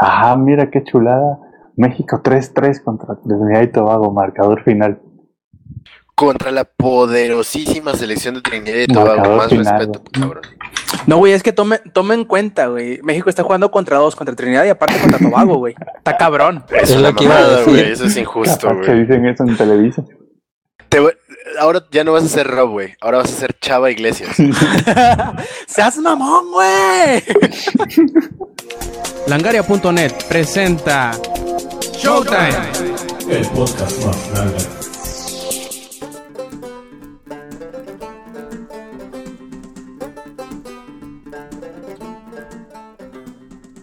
Ah, mira qué chulada. México 3-3 contra Trinidad y Tobago, marcador final. Contra la poderosísima selección de Trinidad y Tobago. Más respeto, cabrón. No, güey, es que tome, tome en cuenta, güey. México está jugando contra dos, contra Trinidad y aparte contra Tobago, güey. Está cabrón. Eso es, lo que güey. Eso es injusto, güey. dicen eso en Televisa. Ahora ya no vas a ser Rob, güey. Ahora vas a ser Chava Iglesias. ¡Seas mamón, güey! Langaria.net presenta Showtime, el podcast más grande.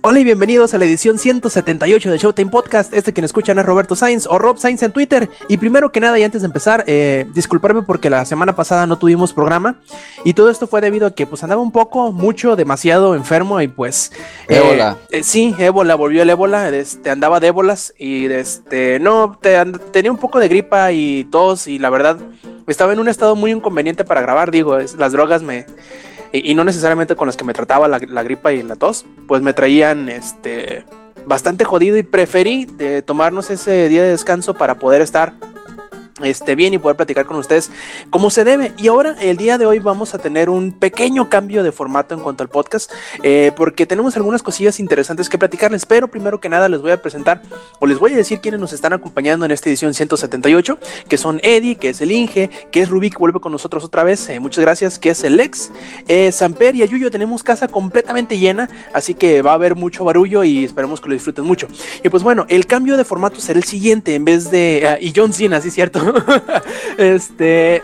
Hola y bienvenidos a la edición 178 de Showtime Podcast. Este quien escuchan es Roberto Sainz o Rob Sainz en Twitter. Y primero que nada y antes de empezar, eh, disculparme porque la semana pasada no tuvimos programa. Y todo esto fue debido a que pues andaba un poco, mucho, demasiado enfermo y pues... Eh, ébola. Eh, sí, ébola, volvió el ébola. Este, andaba de ébolas y este, no, tenía un poco de gripa y tos y la verdad estaba en un estado muy inconveniente para grabar. Digo, las drogas me y, no necesariamente con las que me trataba la, gripa y la tos, pues me traían este bastante jodido y preferí de tomarnos ese día de descanso para poder estar este, bien y poder platicar con ustedes como se debe. Y ahora, el día de hoy, vamos a tener un pequeño cambio de formato en cuanto al podcast, eh, porque tenemos algunas cosillas interesantes que platicarles. Pero primero que nada, les voy a presentar o les voy a decir quiénes nos están acompañando en esta edición 178, que son Eddie, que es el Inge, que es Rubí, que vuelve con nosotros otra vez. Eh, muchas gracias, que es el Lex, eh, Samper y Ayuyo. Tenemos casa completamente llena, así que va a haber mucho barullo y esperemos que lo disfruten mucho. Y pues bueno, el cambio de formato será el siguiente, en vez de. Ah, y John Cena, sí, cierto. este.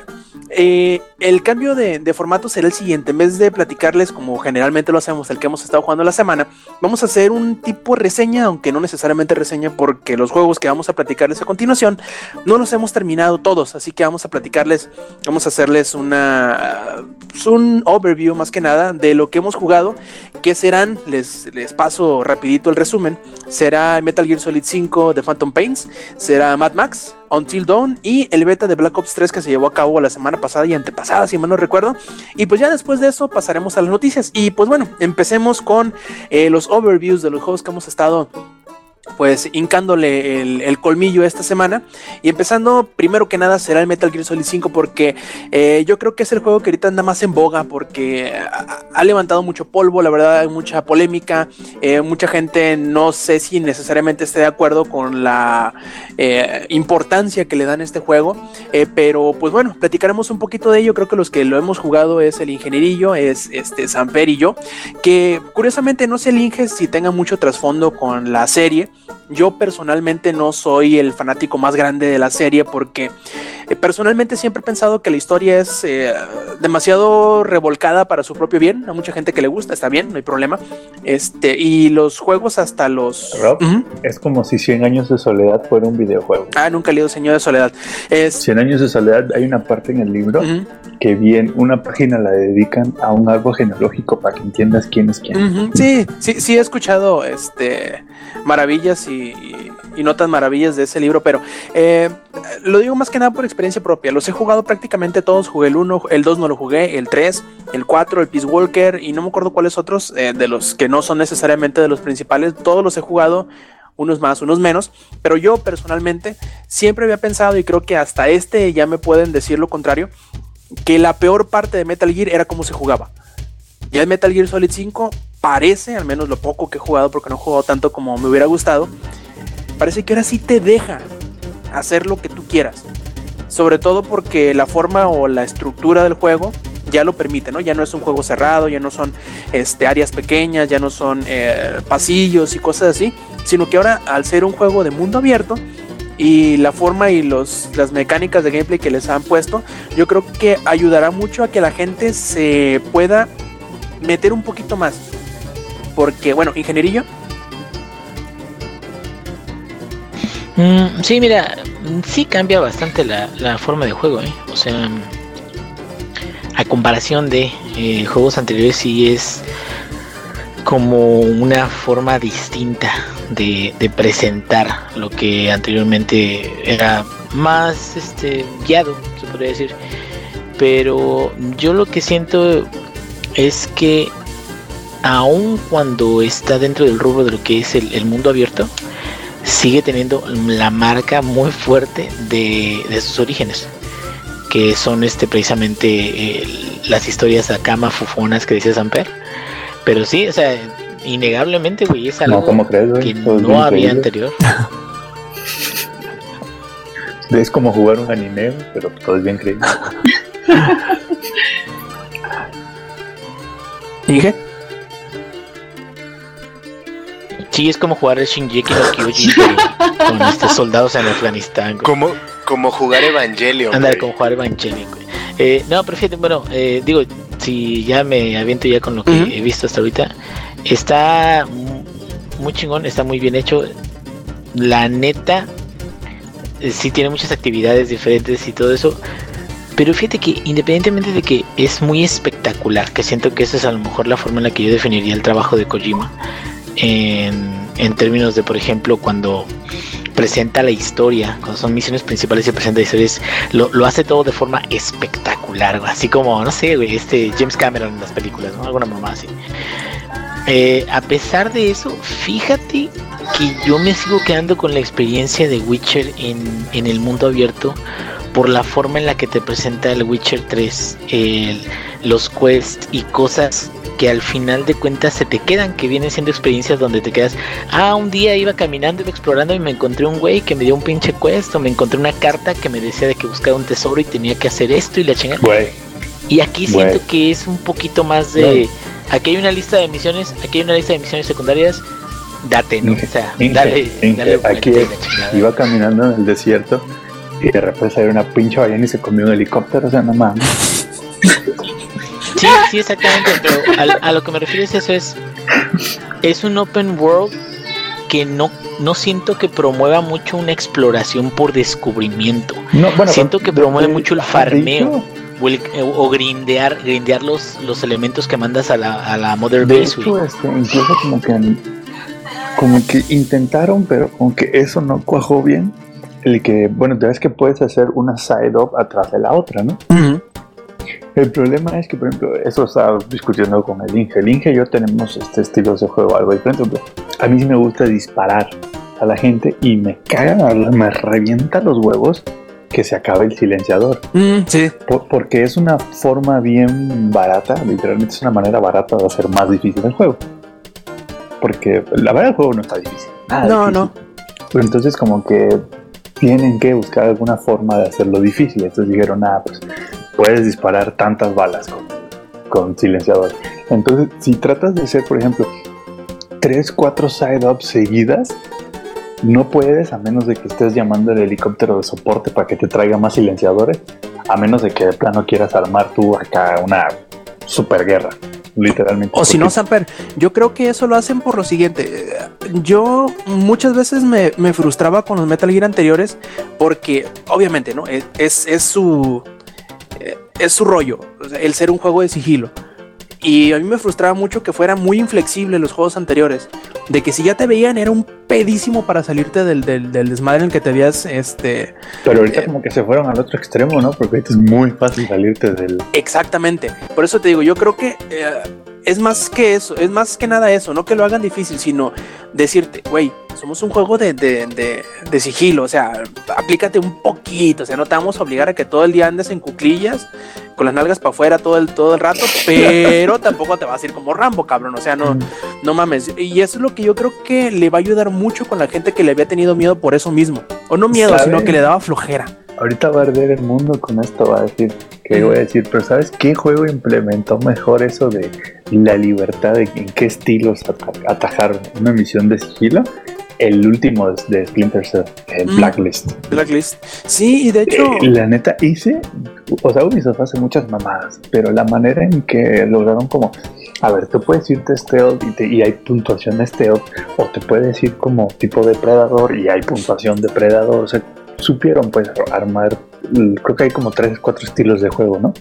Eh, el cambio de, formato será el siguiente. En vez de platicarles como generalmente lo hacemos, el que hemos estado jugando la semana, vamos a hacer un tipo reseña, aunque no necesariamente reseña, porque los juegos que vamos a platicarles a continuación no los hemos terminado todos. Así que vamos a platicarles, vamos a hacerles una un overview más que nada de lo que hemos jugado. Que serán, les, les paso rapidito el resumen. Será Metal Gear Solid 5 de Phantom Pains, será Mad Max, Until Dawn y el beta de Black Ops 3 que se llevó a cabo la semana pasada y antepasada, si mal no recuerdo. Y pues ya después de eso pasaremos a las noticias. Y pues bueno, empecemos con eh, los overviews de los juegos que hemos estado pues hincándole el, colmillo esta semana. Y empezando, primero que nada, será el Metal Gear Solid 5 porque eh, yo creo que es el juego que ahorita anda más en boga porque ha, levantado mucho polvo, la verdad hay mucha polémica, eh, mucha gente no sé si necesariamente esté de acuerdo con la eh, importancia que le dan a este juego, pero pues bueno, platicaremos un poquito de ello, creo que los que lo hemos jugado es el ingenierillo, es este Samper y yo, que curiosamente no sé el Inge si tenga mucho trasfondo con la serie, yo personalmente no soy el fanático más grande de la serie porque eh, personalmente siempre he pensado que la historia es eh, demasiado revolcada para su propio bien. Hay mucha gente que le gusta, está bien, no hay problema. Este, y los juegos hasta los. es como si 100 años de soledad fuera un videojuego. Ah, nunca he leído Señor de Soledad. Es... 100 años de soledad, hay una parte en el libro que bien, una página la dedican a un árbol genealógico para que entiendas quién es quién. Sí, sí, sí he escuchado este maravillas y, tan maravillas de ese libro, pero eh, lo digo más que nada por experiencia propia. Los he jugado prácticamente todos. Jugué el 1, el 2 no lo jugué, el 3, el 4, el Peace Walker y no me acuerdo cuáles otros eh, de los que no son necesariamente de los principales. Todos los he jugado unos más, unos menos, pero yo personalmente siempre había pensado y creo que hasta este ya me pueden decir lo contrario, que la peor parte de Metal Gear era cómo se jugaba. Ya el Metal Gear Solid 5 parece, al menos lo poco que he jugado, porque no he jugado tanto como me hubiera gustado, parece que ahora sí te deja hacer lo que tú quieras. Sobre todo porque la forma o la estructura del juego ya lo permite, ¿no? Ya no es un juego cerrado, ya no son este, áreas pequeñas, ya no son eh, pasillos y cosas así, sino que ahora al ser un juego de mundo abierto y la forma y los, las mecánicas de gameplay que les han puesto, yo creo que ayudará mucho a que la gente se pueda meter un poquito más porque, bueno, ingenierillo. Mm, sí, mira, sí cambia bastante la, forma de juego, ¿eh? O sea, a comparación de eh, juegos anteriores, sí es como una forma distinta de, de, presentar lo que anteriormente era más este guiado, se podría decir. Pero yo lo que siento es que aun cuando está dentro del rubro de lo que es el, mundo abierto, sigue teniendo la marca muy fuerte de, sus orígenes, que son este precisamente eh, las historias a cama fufonas que dice Samper. Pero sí, o sea, innegablemente, güey, es algo que no había anterior. es como jugar un anime, pero todo es bien creíble. ¿Dije? Sí, es como jugar el Shinjeki no Kyojin con este soldados en Afganistán. Como, como jugar Evangelion. Andar como jugar Evangelion. Eh, no, pero fíjate, bueno, eh, digo, si ya me aviento ya con lo que he visto hasta ahorita, está muy chingón, está muy bien hecho. La neta, eh, sí tiene muchas actividades diferentes y todo eso. Pero fíjate que independientemente de que es muy espectacular, que siento que esa es a lo mejor la forma en la que yo definiría el trabajo de Kojima en, términos de, por ejemplo, cuando presenta la historia, cuando son misiones principales y presenta historias, lo, lo hace todo de forma espectacular, así como, no sé, este James Cameron en las películas, ¿no? Alguna mamá así. Eh, a pesar de eso, fíjate que yo me sigo quedando con la experiencia de Witcher en, en el mundo abierto por la forma en la que te presenta el Witcher 3, los quests y cosas que al final de cuentas se te quedan, que vienen siendo experiencias donde te quedas, ah, un día iba caminando, iba explorando y me encontré un güey que me dio un pinche quest, o me encontré una carta que me decía de que buscaba un tesoro y tenía que hacer esto y la chingada. Y aquí siento que es un poquito más de, aquí hay una lista de misiones, aquí hay una lista de misiones secundarias, date, ¿no? O sea, dale, dale aquí iba caminando en el desierto y de repente salió una pinche ballena y se comió un helicóptero, o sea, no mames. Sí, sí, exactamente, pero a, lo que me refiero es eso, es, es un open world que no, no siento que promueva mucho una exploración por descubrimiento. No, bueno, siento que promueve mucho el farmeo. O, grindear, grindear los, los elementos que mandas a la, a la Mother Base. Este, incluso como que como que intentaron, pero como que eso no cuajó bien. El que, bueno, te ves que puedes hacer una side up atrás de la otra, ¿no? El problema es que, por ejemplo, eso estaba discutiendo con el Inge. El Inge y yo tenemos este estilo de juego algo diferente. A mí sí me gusta disparar a la gente y me caga, me revienta los huevos que se acabe el silenciador. Mm, sí. porque es una forma bien barata, literalmente es una manera barata de hacer más difícil el juego. Porque la verdad el juego no está difícil. no, no. Pero entonces como que tienen que buscar alguna forma de hacerlo difícil. Entonces dijeron, nada, pues puedes disparar tantas balas con, silenciador. Entonces, si tratas de hacer, por ejemplo, 3, 4 side-ups seguidas, no puedes a menos de que estés llamando al helicóptero de soporte para que te traiga más silenciadores, a menos de que de plano quieras armar tú acá una super guerra, literalmente. O si no, Samper, yo creo que eso lo hacen por lo siguiente. Yo muchas veces me, frustraba con los Metal Gear anteriores porque, obviamente, ¿no? es, es su es su rollo, el ser un juego de sigilo. Y a mí me frustraba mucho que fuera muy inflexible los juegos anteriores. De que si ya te veían era un pedísimo para salirte del, del, desmadre en el que te habías este. Pero ahorita eh, como que se fueron al otro extremo, ¿no? Porque ahorita es muy fácil salirte del. Exactamente. Por eso te digo, yo creo que eh, es más que eso, es más que nada eso, no que lo hagan difícil, sino decirte, güey, somos un juego de, de, de, sigilo, o sea, aplícate un poquito, o sea, no te vamos a obligar a que todo el día andes en cuclillas, con las nalgas para afuera todo el, todo el rato, pero tampoco te vas a ir como Rambo, cabrón, o sea, no, no mames. Y eso es lo que yo creo que le va a ayudar mucho con la gente que le había tenido miedo por eso mismo, o no miedo, sino que le daba flojera. Ahorita va a arder el mundo con esto, va a decir, que voy a decir, pero ¿sabes qué juego implementó mejor eso de la libertad de en qué estilos atajar una misión de sigilo? El último de Splinter Cell, el mm. Blacklist. Blacklist. Sí, y de hecho. Eh, la neta hice, o sea, Ubisoft hace muchas mamadas, pero la manera en que lograron como a ver, tú puedes irte stealth y, y hay puntuación stealth, o te puedes ir como tipo depredador y hay puntuación depredador. O sea, supieron pues armar, creo que hay como tres, cuatro estilos de juego, ¿no?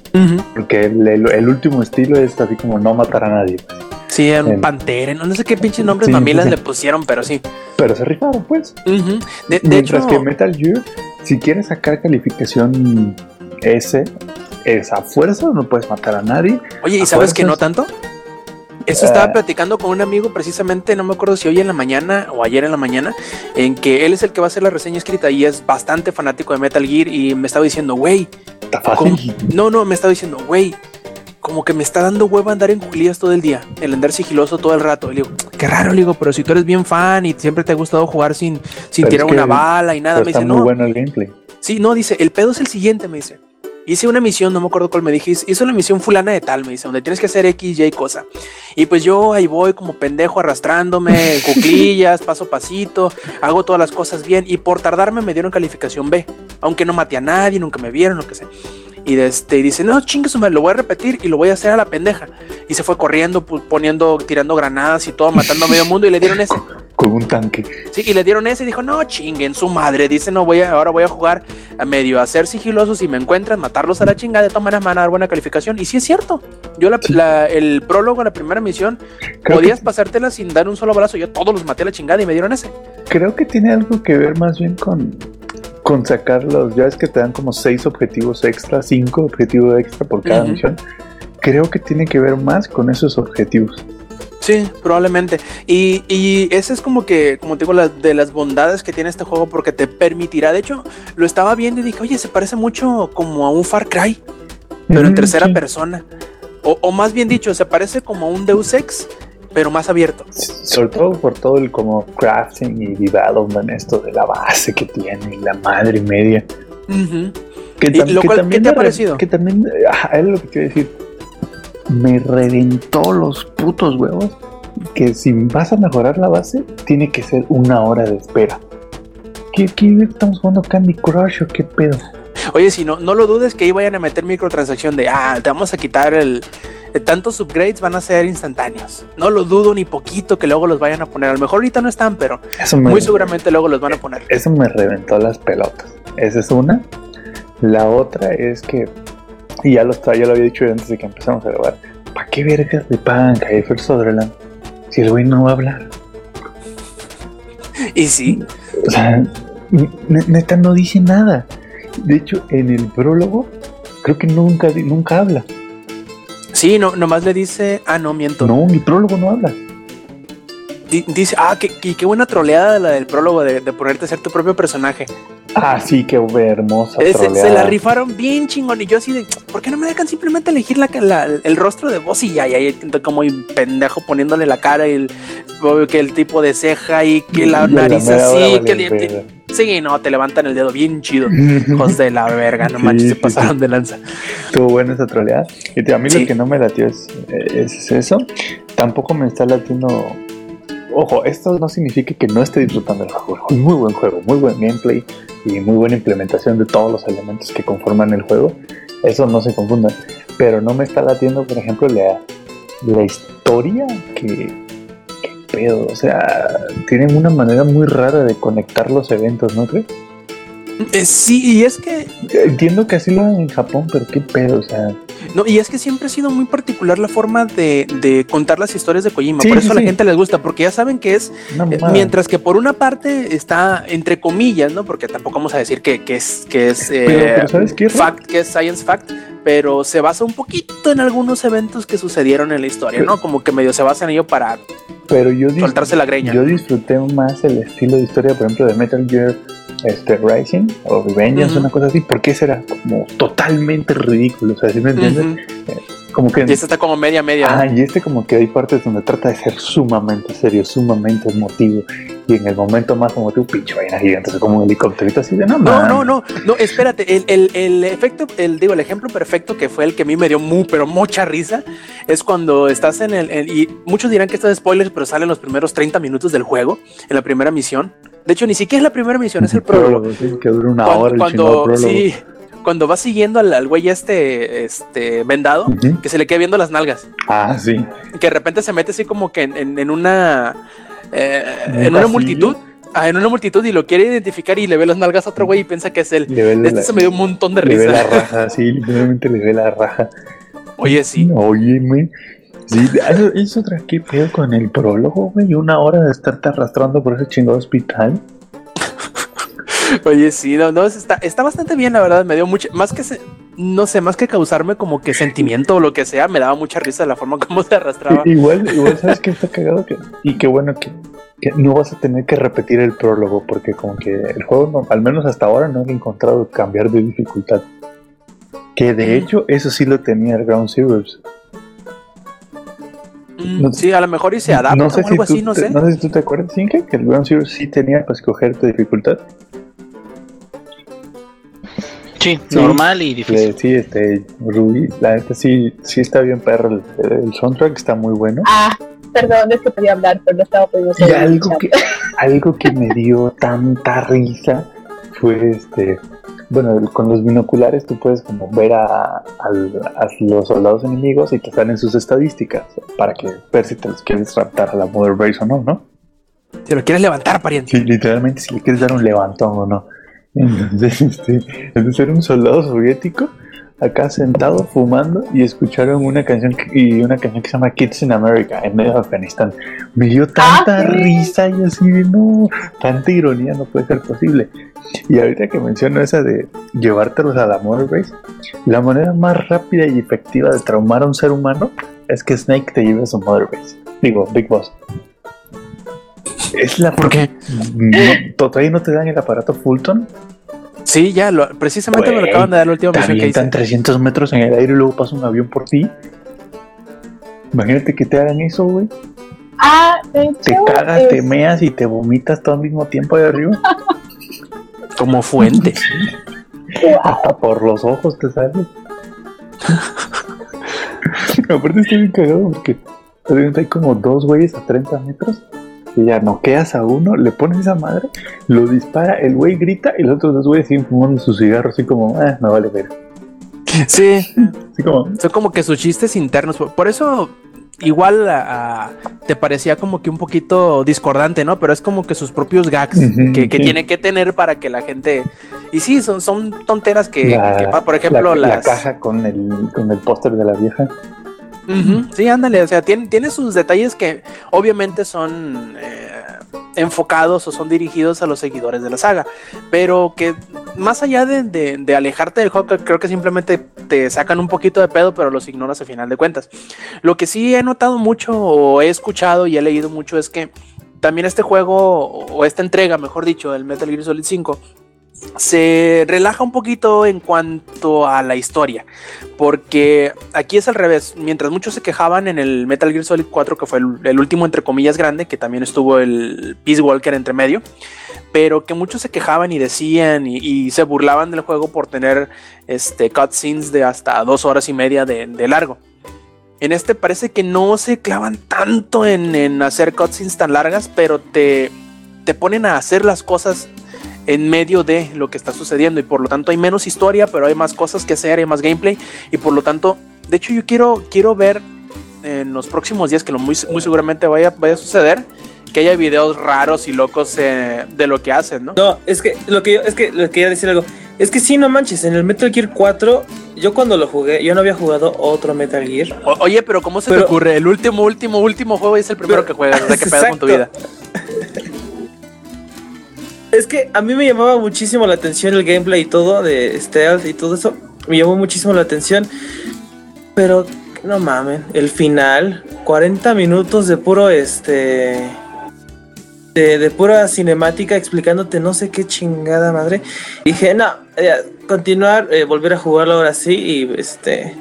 Porque el, último estilo es así como no matar a nadie. Pues. Sí, en Pantera, no sé qué pinches nombres mamilas le pusieron, pero sí. Pero se rifaron, pues. de, Mientras que Metal Gear, si quieres sacar calificación S, es a fuerza, no puedes matar a nadie. Oye, ¿y sabes que no tanto? Eso estaba ah. platicando con un amigo precisamente, no me acuerdo si hoy en la mañana o ayer en la mañana, en que él es el que va a hacer la reseña escrita y es bastante fanático de Metal Gear y me estaba diciendo, güey, no, no, me estaba diciendo, güey, como que me está dando hueva andar en cuclillas todo el día, el andar sigiloso todo el rato. Y le digo, qué raro, le digo, pero si tú eres bien fan y siempre te ha gustado jugar sin, sin tirar una bala y nada, me dice, no. bueno el gameplay. Sí, no, dice, el pedo es el siguiente, me dice. Hice una misión, no me acuerdo cuál me dije, hice una misión fulana de tal, me dice, donde tienes que hacer X, Y cosa. Y pues yo ahí voy como pendejo arrastrándome, cuclillas, paso a pasito, hago todas las cosas bien y por tardarme me dieron calificación B, aunque no maté a nadie, nunca me vieron, lo que sea. Y, este, y dice, no, chingues, lo voy a repetir y lo voy a hacer a la pendeja. Y se fue corriendo, poniendo, tirando granadas y todo, matando a medio mundo y le dieron ese. Con un tanque. Sí, y le dieron ese y dijo, no, chinguen su madre. Dice, no, voy a, ahora voy a jugar a medio, a ser sigiloso. Si me encuentran, matarlos a la chingada, de todas maneras van a dar buena calificación. Y sí es cierto. Yo la, el prólogo, la primera misión, podías pasártela sin dar un solo brazo. Yo todos los maté a la chingada y me dieron ese. Creo que tiene algo que ver más bien con con sacarlos, ya es que te dan como seis objetivos extra, cinco objetivos extra por cada misión. Creo que tiene que ver más con esos objetivos. Sí, probablemente. Y, y ese es como que, como te digo, la, de las bondades que tiene este juego porque te permitirá, de hecho, lo estaba viendo y dije, oye, se parece mucho como a un Far Cry, pero en tercera persona. O, o, más bien dicho, se parece como a un Deus Ex, pero más abierto. Sobre todo por todo el como crafting y development esto de la base que tiene, la madre media. ¿Qué te ha parecido? Que también, es lo que quiero decir, me reventó los putos huevos que si vas a mejorar la base, tiene que ser una hora de espera. ¿Qué, qué estamos jugando Candy Crush o qué pedo? Oye, si no, no lo dudes que ahí vayan a meter microtransacción de, ah, te vamos a quitar el, tantos upgrades van a ser instantáneos. No lo dudo ni poquito que luego los vayan a poner. A lo mejor ahorita no están, pero muy seguramente luego los van a poner. Eso me reventó las pelotas. Esa es una. La otra es que, y ya lo, ya lo había dicho antes de que empezamos a grabar, ¿para qué vergas le pagan Kiefer Sutherland si el güey no va a hablar? y sí. O sea, neta no dice nada. De hecho, en el prólogo, creo que nunca, nunca habla. Sí, no, nomás le dice, ah, no, miento. No, mi prólogo no habla. Dice, ah, qué, qué, buena troleada la del prólogo de, ponerte a ser tu propio personaje. Ah, sí, qué hermosa. se, la rifaron bien chingón. Y yo así de, ¿por qué no me dejan simplemente elegir la, el rostro de voz y ya? Y ahí como pendejo poniéndole la cara y el, que el tipo de ceja y que la nariz así, que el, Sí, no, te levantan el dedo bien chido. Hijos de la verga, no manches, se pasaron de lanza. Estuvo buena esa troleada. Y a mí lo que no me latió es, es, eso. Tampoco me está latiendo. Ojo, esto no significa que no esté disfrutando el juego. Muy buen juego, muy buen gameplay y muy buena implementación de todos los elementos que conforman el juego. Eso no se confunda. Pero no me está latiendo, por ejemplo, la, la historia que, pedo. O sea, tienen una manera muy rara de conectar los eventos, ¿no crees? Eh, sí, y es que. Entiendo que así lo en Japón, pero qué pedo, o sea. No, y es que siempre ha sido muy particular la forma de, contar las historias de Kojima. por eso a la gente les gusta, porque ya saben que es. Eh, mientras que por una parte está entre comillas, ¿no? Porque tampoco vamos a decir que, es. Que es eh, ¿sabes qué? Fact, que es science fact pero se basa un poquito en algunos eventos que sucedieron en la historia, ¿no? Como que medio se basa en ello para pero yo soltarse la greña. Yo disfruté más el estilo de historia, por ejemplo, de Metal Gear este, Rising o Revengeance, una cosa así, porque ese era como totalmente ridículo, o sea, ¿sí me entiendes? Eh, como que, y este está como media media. Ah, y este como que hay partes donde trata de ser sumamente serio, sumamente emotivo. Y en el momento más emotivo, pinche vaina gigante, como un helicópterito así de no, no, no, no, no, espérate, el, el, el, efecto, el digo, el ejemplo perfecto que fue el que a mí me dio muy, pero mucha risa, es cuando estás en el, y muchos dirán que esto es spoilers, pero salen los primeros 30 minutos del juego, en la primera misión de hecho, ni siquiera es la primera misión, es el prólogo. que dura una hora cuando, Sí, cuando va siguiendo al, güey este, este vendado, que se le queda viendo las nalgas. Ah, sí. Que de repente se mete así como que en, una... Eh, en una multitud. Ah, en una multitud y lo quiere identificar y le ve las nalgas a otro güey y piensa que es él. este se me dio un montón de risa. Le ve la raja, sí, literalmente le ve la raja. Oye, sí. Oye. Sí, es otra que pedo con el prólogo, güey. Una hora de estarte arrastrando por ese chingado hospital. Oye, sí, no, no, está, está bastante bien, la verdad. Me dio mucho. Más que no sé, más que causarme como que sentimiento o lo que sea, me daba mucha risa la forma como se arrastraba. igual, igual sabes que está cagado que, y qué bueno que, no vas a tener que repetir el prólogo, porque como que el juego, al menos hasta ahora, no he encontrado cambiar de dificultad. Que de hecho, eso sí lo tenía el Ground Zeroes. Sí, a lo mejor y se adapta no sé o algo así, no sé. No sé si tú te acuerdas, Inge, que el Ground Zero sí tenía para escoger tu dificultad. Sí, normal y difícil. sí, este, Ruby, la neta sí, sí está bien perro. El, soundtrack está muy bueno. Ah, perdón, es que podía hablar, pero no estaba pudiendo Y algo que, algo que me dio tanta risa fue este. Bueno, con los binoculares tú puedes como ver a, los soldados enemigos y te salen sus estadísticas para que ver si te los quieres raptar a la Mother Base o no, ¿no? Si lo quieres levantar, pariente. Sí, literalmente si le quieres dar un levantón o no. Entonces, este, entonces era un soldado soviético acá sentado fumando y escucharon una canción y una canción que se llama Kids in America en medio de Afganistán. Me dio tanta ah, risa y así de no, tanta ironía no puede ser posible. Y ahorita que menciono esa de llevártelos a la Mother Base, la manera más rápida y efectiva de traumar a un ser humano es que Snake te lleve a su Mother Base. Digo, Big Boss. Es la. ¿Por qué? ¿Todavía no te dan el aparato Fulton? Sí, ya, lo, precisamente me lo acaban de dar la última misión que hice. 300 metros en el aire y luego pasa un avión por ti. Imagínate que te hagan eso, güey. Ah, Te cagas, te meas y te vomitas todo al mismo tiempo ahí arriba. Como fuente. Hasta por los ojos te sale. Aparte estoy bien cagado porque hay como dos güeyes a 30 metros y ya noqueas a uno, le pones esa madre, lo dispara, el güey grita y los otros dos güeyes siguen fumando su cigarro así como, eh, me vale ver. Sí, como... son como que sus chistes internos. Por eso igual te parecía como que un poquito discordante, ¿no? Pero es como que sus propios gags que, tiene que tener para que la gente... Y sí, son, son tonteras que, por ejemplo, la, la caja con el, con el póster de la vieja. Sí, ándale, o sea, tiene, tiene sus detalles que obviamente son eh, enfocados o son dirigidos a los seguidores de la saga, pero que más allá de, alejarte del juego, creo que simplemente te sacan un poquito de pedo, pero los ignoras a final de cuentas. Lo que sí he notado mucho o he escuchado y he leído mucho es que también este juego o esta entrega, mejor dicho, el Metal Gear Solid 5, se relaja un poquito en cuanto a la historia, porque aquí es al revés, mientras muchos se quejaban en el Metal Gear Solid 4, que fue el, último entre comillas grande, que también estuvo el Peace Walker entre medio, pero que muchos se quejaban y decían y, se burlaban del juego por tener este, cutscenes de hasta dos horas y media de, largo. En este parece que no se clavan tanto en, en hacer cutscenes tan largas, pero te, te ponen a hacer las cosas en medio de lo que está sucediendo y por lo tanto hay menos historia, pero hay más cosas que hacer, hay más gameplay y por lo tanto, de hecho yo quiero, quiero ver en los próximos días que lo muy, muy seguramente vaya, vaya a suceder que haya videos raros y locos eh, de lo que hacen, ¿no? No, es que lo que yo, es que lo quería decir algo. Es que sí, no manches, en el Metal Gear 4, yo cuando lo jugué, yo no había jugado otro Metal Gear. oye, pero ¿cómo se te ocurre? El último, último, último juego es el primero que juegas, o sea, que pedas con tu vida. Es que a mí me llamaba muchísimo la atención el gameplay y todo de stealth y todo eso. Me llamó muchísimo la atención. Pero no mames, el final, 40 minutos de puro este de, pura cinemática explicándote no sé qué chingada madre. dije, no, continuar, eh, volver a jugarlo ahora sí y este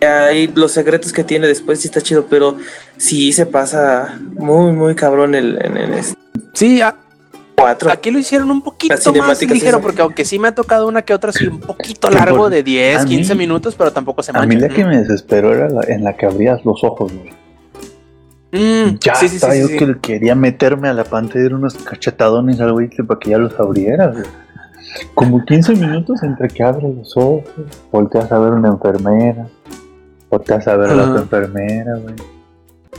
ahí los secretos que tiene después sí está chido, pero sí se pasa muy muy cabrón el, en, este. Sí, Aquí lo hicieron un poquito más ligero, porque aunque sí me ha tocado una que otra, sí un poquito largo de 10, 15 minutos, pero tampoco se mancha. A mí la que me desesperó era en la que abrías los ojos, güey. Mm, ya sí, estaba yo que quería meterme a la pantalla de unos cachetadones al güey para que ya los abriera, Como 15 minutos entre que abres los ojos, volteas a ver una enfermera, volteas a ver a la otra enfermera, güey.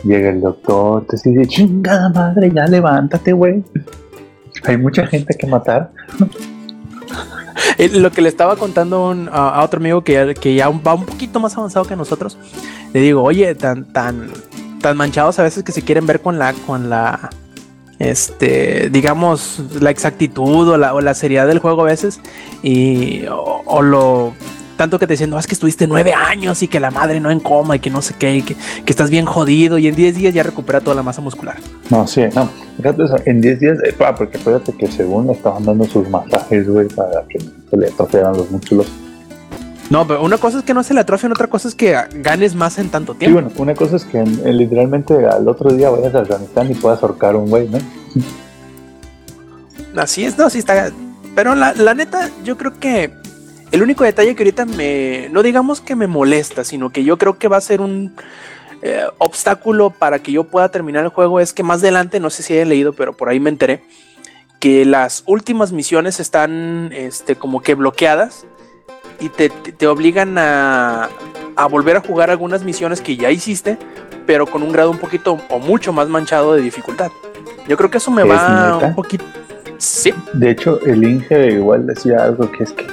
Llega el doctor, te dice, chingada madre, ya levántate, güey. Hay mucha gente que matar. Lo que le estaba contando a, otro amigo que, ya va un poquito más avanzado que nosotros, le digo, oye, tan, tan, tan manchados a veces que se quieren ver con la, con la, este, digamos, la exactitud o la, o la seriedad del juego a veces, y, o, lo tanto que te dicen, no, es que estuviste nueve años y que la madre no en coma y que no sé qué, y que, que estás bien jodido y en 10 días ya recupera toda la masa muscular. No, sí, no. Fíjate, o sea, en 10 días, eh, ah, porque acuérdate que según le estaban dando sus masajes, güey, para que se le atrofiaran los músculos. No, pero una cosa es que no se le atrofian, otra cosa es que ganes más en tanto Sí, tiempo. bueno, una cosa es que eh, literalmente al otro día vayas a Afganistán y puedas ahorcar un güey, ¿no? Así es, no, sí está. Pero la, la neta, yo creo que el único detalle que ahorita me. No digamos que me molesta, sino que yo creo que va a ser un eh, obstáculo para que yo pueda terminar el juego. Es que más adelante, no sé si hayan leído, pero por ahí me enteré. Que las últimas misiones están este, como que bloqueadas. Y te, te- te obligan a, a volver a jugar algunas misiones que ya hiciste. Pero con un grado un poquito o mucho más manchado de dificultad. Yo creo que eso me ¿Es va neta? un poquito. Sí, De hecho, el Inge igual decía algo que es que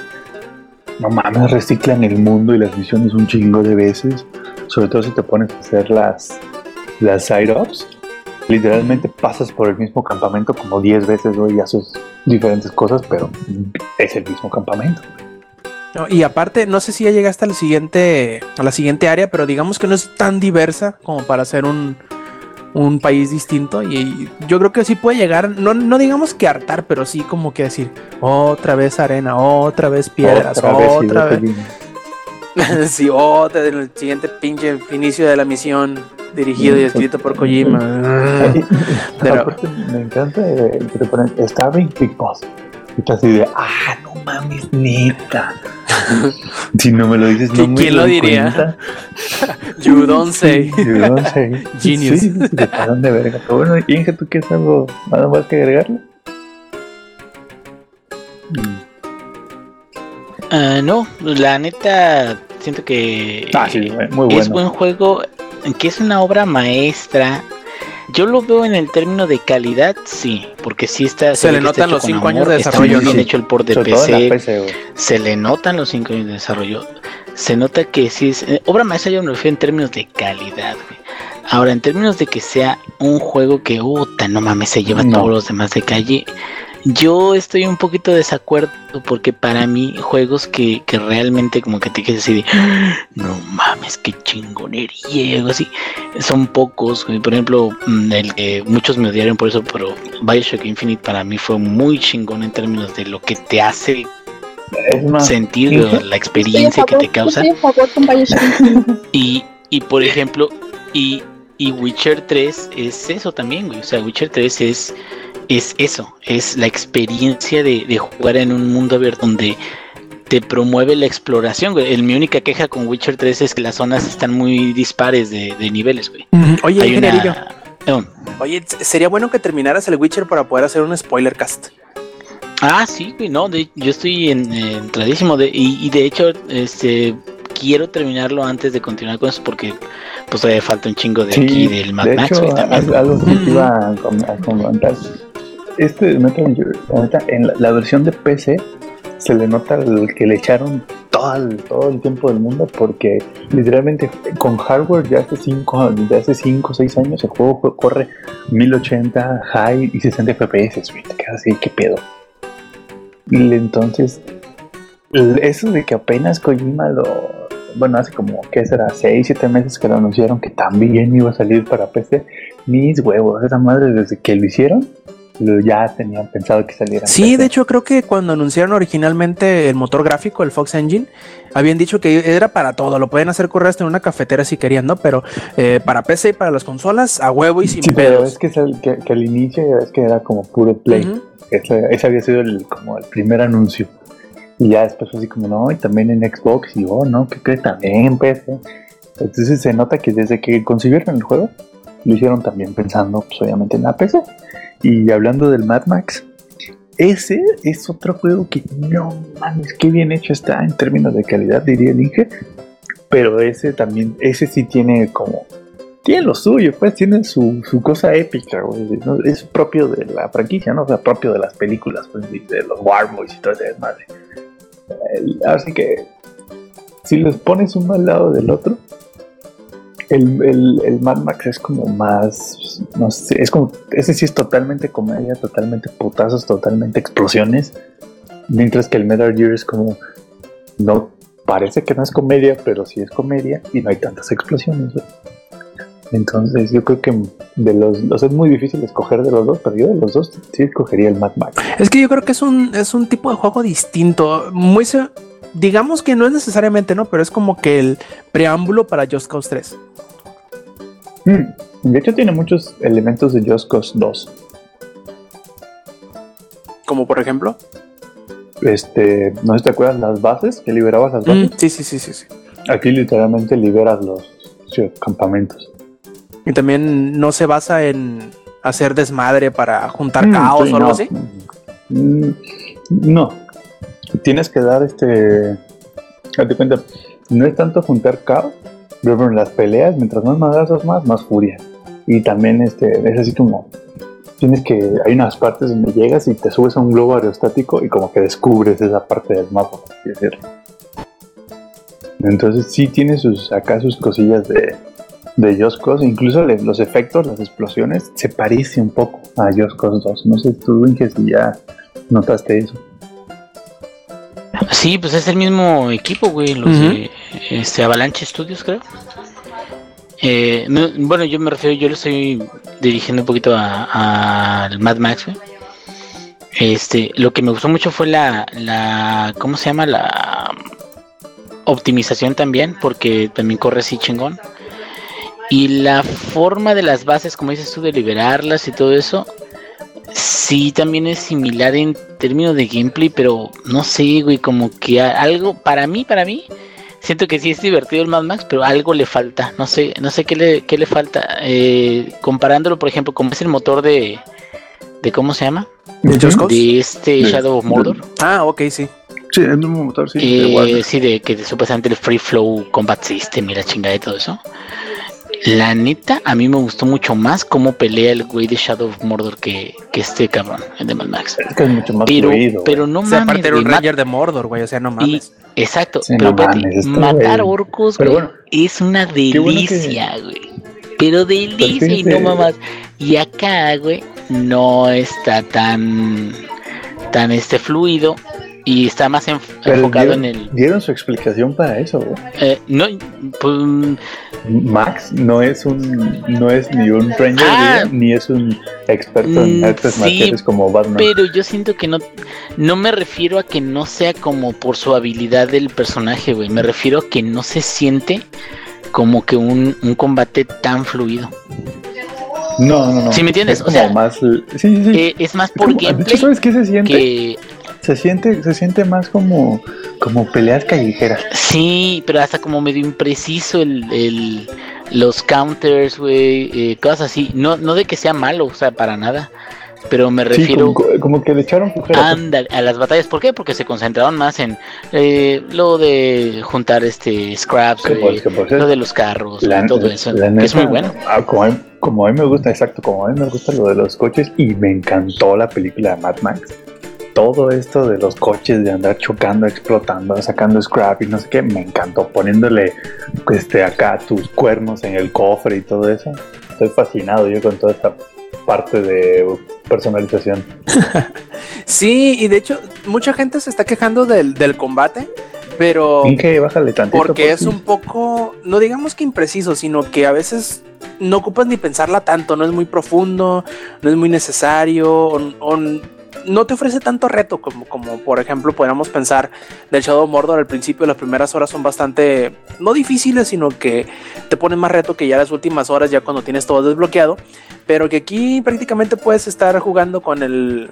no mames, reciclan el mundo y las misiones un chingo de veces. Sobre todo si te pones a hacer las, las side-ups. Literalmente pasas por el mismo campamento como 10 veces, güey, y haces diferentes cosas, pero es el mismo campamento. Y aparte, no sé si ya llegaste al siguiente, a la siguiente área, pero digamos que no es tan diversa como para ser un, un país distinto. Y yo creo que sí puede llegar, no, no digamos que hartar, pero sí como que decir, otra vez arena, otra vez piedras, Otra otra vez, sí, otra en el siguiente pinche inicio de la misión, dirigido y escrito por Kojima. Pero- me encanta que te ponen Starving Big Boss. Y tú así de, ah, no mames, neta. si no me lo dices, no ¿Qui- me quién lo diría? You don't say. Yo no sé. Genius. Sí, se pasan de verga. Pero bueno, Inge, ¿tú quieres algo nada más que agregarle? Ah, no, la neta, siento que Ah, sí, muy es bueno. buen juego, que es una obra maestra. Yo lo veo en el término de calidad, sí, porque sí está. Se le está notan los con cinco años amor, de está desarrollo, muy bien hecho el port de Sobre PC, se le notan los 5 años de desarrollo. Se nota que sí es. eh, obra maestra yo me refiero en términos de calidad, güey. Ahora, en términos de que sea un juego que, puta, no mames, se lleva No. todos los demás de calle. Yo estoy un poquito de desacuerdo porque para mí juegos que, que realmente como que te quedas así de no mames, qué chingonería, algo así, son pocos. Por ejemplo, mm, el que muchos me odiaron por eso, pero Bioshock Infinite para mí fue muy chingón en términos de lo que te hace más, sentir la experiencia que te causa. Y, y por ejemplo, y, y Witcher 3 es eso también, güey. O sea, Witcher 3 es, es eso, es la experiencia de, de jugar en un mundo abierto donde te promueve la exploración, güey. El, mi única queja con Witcher 3 es que las zonas están muy dispares de, de niveles, güey. Oye, Hay una... no. Oye, sería bueno que terminaras el Witcher para poder hacer un spoiler cast. Ah, sí, güey, no, de- yo estoy en, entradísimo de, y, y de hecho, este, quiero terminarlo antes de continuar con eso porque pues todavía falta un chingo de Sí, aquí del Mad de Max, hecho, güey, también. al- algo que te iba a comentar. Este Metal Gear, en la, versión de PC se le nota que le echaron todo el, todo el tiempo del mundo porque literalmente con hardware ya hace 5 de hace 5 o 6 años el juego co- corre 1080 high y 60 FPS, así, qué pedo. Y entonces, eso de que apenas Kojima lo. Bueno, hace como, ¿qué será? 6, 7 meses que lo anunciaron que también iba a salir para PC. Mis huevos, esa madre desde que lo hicieron, ya tenían pensado que saliera. Sí, PC. de hecho creo que cuando anunciaron originalmente el motor gráfico, el Fox Engine, habían dicho que era para todo, lo pueden hacer correr hasta en una cafetera si querían, ¿no? Pero eh, para PC y para las consolas, a huevo y sin Sí, pero es que, es el- que, que al inicio ya ves que era como puro play. Ese, ese había sido el, como el primer anuncio. Y ya después fue así como, no, y también en Xbox. Y oh, no, que crees también en PC. Entonces se nota que desde que concibieron el juego, lo hicieron también pensando, pues obviamente en la PC. Y hablando del Mad Max, ese es otro juego que no mames, qué bien hecho está en términos de calidad, diría el Inge. Pero ese también, ese sí tiene como tiene lo suyo, pues tiene su, su cosa épica, güey. Es propio de la franquicia, ¿no? O sea, propio de las películas, pues, de los War Boys y todo ese desmadre. Así que, si los pones uno al lado del otro, el, el, el Mad Max es como más, no sé, es como, ese sí es totalmente comedia, totalmente putazos, totalmente explosiones. Mientras que el Metal Gear es como, no parece que no es comedia, pero sí es comedia y no hay tantas explosiones. Entonces yo creo que de los, o sea, es muy difícil escoger de los dos, pero yo de los dos sí escogería el Mad Max. Es que yo creo que es un, es un tipo de juego distinto, muy digamos que no es necesariamente, ¿no? Pero es como que el preámbulo para Just Cause 3. Mm, de hecho tiene muchos elementos de Just Cause 2. Como por ejemplo. Este, no sé si te acuerdas las bases, que liberabas las bases. sí, sí, sí, sí, sí. Aquí literalmente liberas los campamentos. Y también no se basa en hacer desmadre para juntar mm, caos o algo así. Mm, no. Tienes que dar este. Date cuenta, no es tanto juntar caos, pero en las peleas, mientras más madrazos más, más furia. Y también este, es así como. Tienes que. Hay unas partes donde llegas y te subes a un globo aerostático y como que descubres esa parte del mapa, Entonces sí tiene sus acá sus cosillas de, de Just incluso los efectos, las explosiones, se parece un poco a Just Cause 2. No sé tú, Inge, si ya notaste eso. Sí, pues es el mismo equipo, güey, los de este, Avalanche Studios, creo. Eh, bueno, yo me refiero, yo lo estoy dirigiendo un poquito al Mad Max, güey. Este, lo que me gustó mucho fue la, la, ¿cómo se llama? La optimización también, porque también corre así chingón. Y la forma de las bases, como dices tú, de liberarlas y todo eso, sí también es similar en términos de gameplay, pero no sé, güey, como que algo, para mí, para mí, siento que sí es divertido el Mad Max, pero algo le falta, no sé, no sé qué le, qué le falta. Eh, comparándolo, por ejemplo, como es el motor de, de ¿cómo se llama? De, este Shadow of Mordor. ah, ok, sí. Sí, el mismo motor, sí. Eh, sí, de que supuestamente el Free Flow Combat System y la chingada y todo eso. La neta, a mí me gustó mucho más cómo pelea el güey de Shadow of Mordor que, que este cabrón, el de Mad Max. Es que es mucho más pero, pero no mames. aparte era un Ranger de Mordor, güey, o sea, no mames. exacto, pero matar orcos, güey, es una delicia, güey. Pero delicia y no mamas. Y acá, güey, no está tan tan este fluido y está más enfocado en el. Dieron su explicación para eso, güey. Eh, no, pues, Max no es un, no es ni un ranger ah, ni es un experto en mm, artes marciales como Batman. Pero yo siento que no, no me refiero a que no sea como por su habilidad del personaje, güey. Me refiero a que no se siente como que un, un combate tan fluido. No, no, no. ¿Sí me entiendes? Es o sea, más, sí, sí, sí. Eh, es más por gameplay. ¿Sabes qué se siente? Que se siente, se siente más como, como peleas callejeras. Sí, pero hasta como medio impreciso el, el los counters, güey, eh, cosas así. No, no de que sea malo, o sea, para nada. Pero me refiero. como, que le echaron Anda, a las batallas. ¿Por qué? Porque se concentraron más en eh, lo de juntar este scraps, lo de los carros, todo eso. es muy bueno. Ah, como, a, como a mí me gusta, exacto, como a mí me gusta lo de los coches y me encantó la película de Mad Max todo esto de los coches, de andar chocando, explotando, sacando scrap y no sé qué, me encantó poniéndole este, acá tus cuernos en el cofre y todo eso. Estoy fascinado yo con toda esta parte de personalización. sí, y de hecho, mucha gente se está quejando del, combate, pero. Que bájale tantito, porque es un poco, no digamos que impreciso, sino que a veces no ocupas ni pensarla tanto, no es muy profundo, no es muy necesario, o no te ofrece tanto reto como, como por ejemplo podríamos pensar del Shadow Mordor al principio las primeras horas son bastante no difíciles sino que te ponen más reto que ya las últimas horas ya cuando tienes todo desbloqueado pero que aquí prácticamente puedes estar jugando con el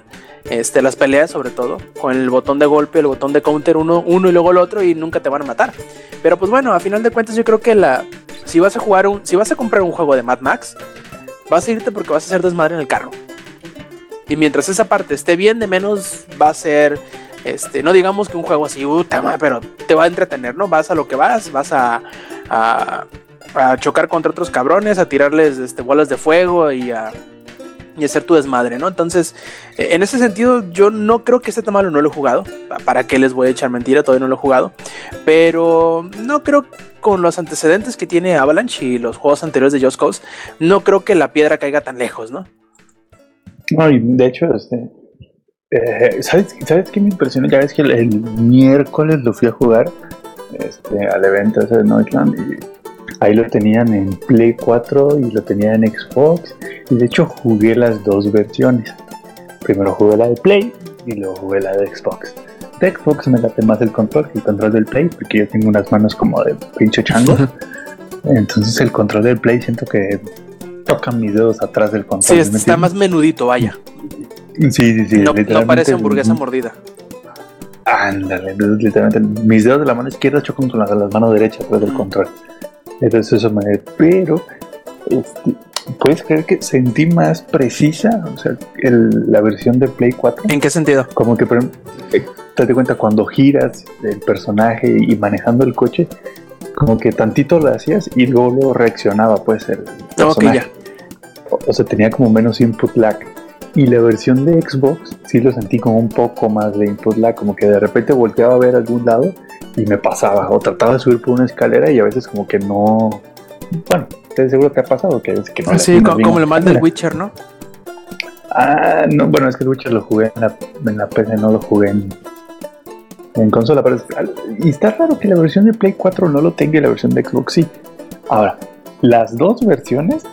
este las peleas sobre todo con el botón de golpe el botón de counter uno, uno y luego el otro y nunca te van a matar. Pero pues bueno a final de cuentas yo creo que la si vas a jugar un si vas a comprar un juego de Mad Max vas a irte porque vas a hacer desmadre en el carro y mientras esa parte esté bien, de menos va a ser, este, no digamos que un juego así, pero te va a entretener, ¿no? Vas a lo que vas, vas a, a, chocar contra otros cabrones, a tirarles este, bolas de fuego y a, y hacer tu desmadre, ¿no? Entonces, e, en ese sentido, yo no creo que esté tan malo, no lo he jugado. ¿Para qué les voy a echar mentira? Todavía no lo he jugado. Pero no creo con los antecedentes que tiene Avalanche y los juegos anteriores de Just Cause, no creo que la piedra caiga tan lejos, ¿no? No, y de hecho, este, eh, ¿sabes, ¿sabes qué me impresionó? Ya ves que el, miércoles lo fui a jugar. este, al evento ese de Noitland y ahí lo tenían en Play 4 y lo tenían en Xbox y de hecho jugué las dos versiones. Primero jugué la de Play y luego jugué la de Xbox. De Xbox me late más el control que el control del Play porque yo tengo unas manos como de pinche chango. Entonces el control del Play siento que tocan mis dedos atrás del control. Sí, está más menudito, vaya. Sí, sí, sí. No, no parece hamburguesa mordida. Ándale, literalmente mis dedos de la mano izquierda chocan con las de la mano derecha atrás del control. Entonces eso me... Pero, este, ¿puedes creer que sentí más precisa o sea, el, la versión de Play 4? ¿En qué sentido? Como que, eh, te das cuenta, cuando giras el personaje y manejando el coche, como que tantito lo hacías y luego, luego reaccionaba, pues, el personaje. O, o sea, tenía como menos input lag. Y la versión de Xbox sí lo sentí como un poco más de input lag, como que de repente volteaba a ver algún lado y me pasaba, o trataba de subir por una escalera y a veces como que no... Bueno, te seguro que ha pasado, que es que no... Sí, como, como el mal del Witcher, ¿no? Ah, no, bueno, es que el Witcher lo jugué en la, en la PC, no lo jugué en, en consola. Pero y está raro que la versión de Play 4 no lo tenga y la versión de Xbox sí. Ahora, las dos versiones,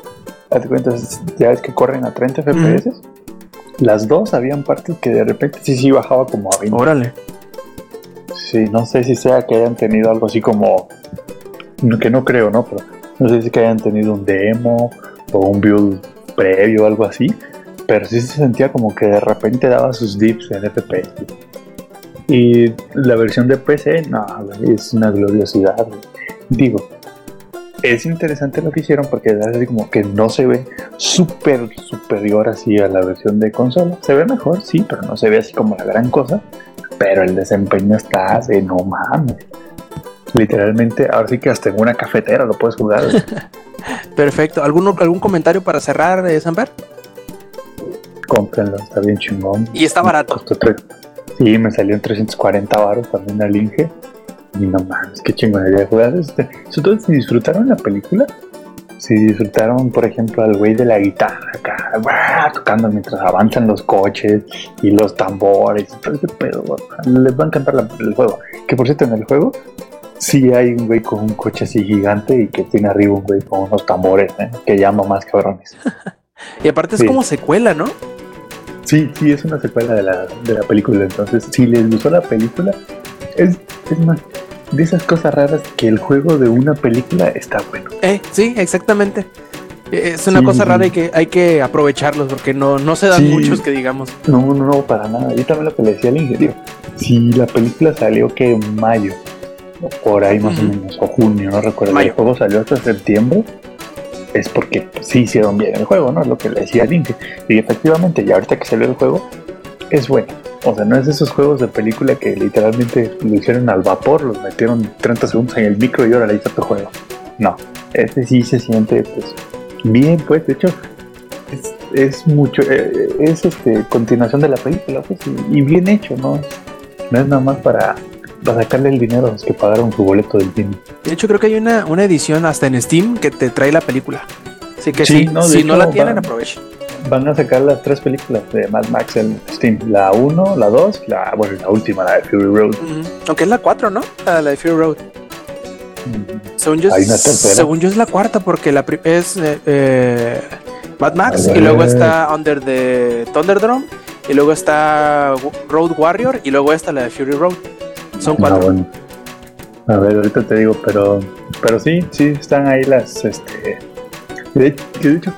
haz cuenta, ya ves que corren a 30 FPS. Las dos habían partes que de repente sí, sí bajaba como a 20. Órale. Sí, no sé si sea que hayan tenido algo así como. Que no creo, ¿no? Pero no sé si que hayan tenido un demo o un build previo o algo así. Pero sí se sentía como que de repente daba sus dips en FPS. Y la versión de PC, no, es una gloriosidad. Digo, es interesante lo que hicieron porque es así como que no se ve súper superior así a la versión de consola. Se ve mejor, sí, pero no se ve así como la gran cosa. Pero el desempeño está de no mames. Literalmente, ahora sí que hasta en una cafetera lo puedes jugar. Perfecto. ¿Algún, ¿Algún comentario para cerrar, eh, Samper? Cómprenlo, está bien chingón. Y está barato. Sí, me salió en 340 baros también al Inge. Y no mames, qué chingonería de jugar. Este. Sobre todo si disfrutaron la película, si disfrutaron, por ejemplo, al güey de la guitarra acá, tocando mientras avanzan los coches y los tambores y todo ese pedo, les va a encantar el juego. Que por cierto, en el juego sí hay un güey con un coche así gigante y que tiene arriba un güey con unos tambores ¿eh? que llama más cabrones. y aparte es como secuela, ¿no? Sí, sí, es una secuela de la, de la película. Entonces, si les gustó la película, es, es más, de esas cosas raras que el juego de una película está bueno. Eh, sí, exactamente. Es una cosa rara y que hay que aprovecharlos porque no, no se dan muchos que digamos. No, no, no, para nada. Yo también lo que le decía al ingeniero. Si la película salió que en mayo, por ahí más o menos, o junio, no recuerdo. El juego salió hasta septiembre. Es porque sí hicieron bien el juego, ¿no? Es lo que le decía al Inge. Y efectivamente, ya ahorita que salió el juego, es bueno. O sea, no es de esos juegos de película que literalmente lo hicieron al vapor, los metieron 30 segundos en el micro y ahora le hizo tu juego. No, este sí se siente pues bien, pues de hecho es, es mucho, eh, es este continuación de la película, pues y, bien hecho, ¿no? No es nada más para, para sacarle el dinero a los que pagaron su boleto del cine. De hecho creo que hay una, una edición hasta en Steam que te trae la película. Así que sí, no, si no la tienen, aprovechen van a sacar las tres películas de Mad Max en Steam. La 1, la 2, la, bueno, la última, la de Fury Road. Aunque es la 4, ¿no? La, de Fury Road. según, yo, según yo es la cuarta porque la es eh, eh, Mad Max y luego está Under the Thunderdome y luego está Road Warrior y luego está la de Fury Road. Son ah, cuatro. A ver, ahorita te digo, pero pero sí, sí están ahí las este de hecho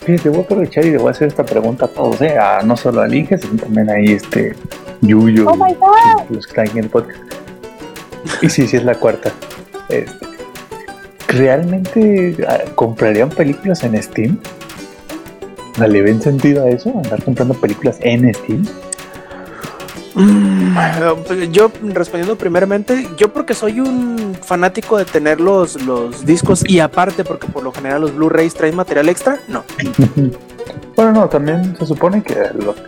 Fíjate, voy a aprovechar y le voy a hacer esta pregunta a todos, ¿eh? no solo a Inge, sino también ahí este Yuyo, oh los que están en el podcast. Y sí, sí es la cuarta. Este, ¿Realmente ah, comprarían películas en Steam? ¿Le ven sentido a eso? ¿Andar comprando películas en Steam? Mm, yo respondiendo primeramente, yo porque soy un fanático de tener los, los discos y aparte porque por lo general los Blu-rays traen material extra, no. bueno, no, también se supone que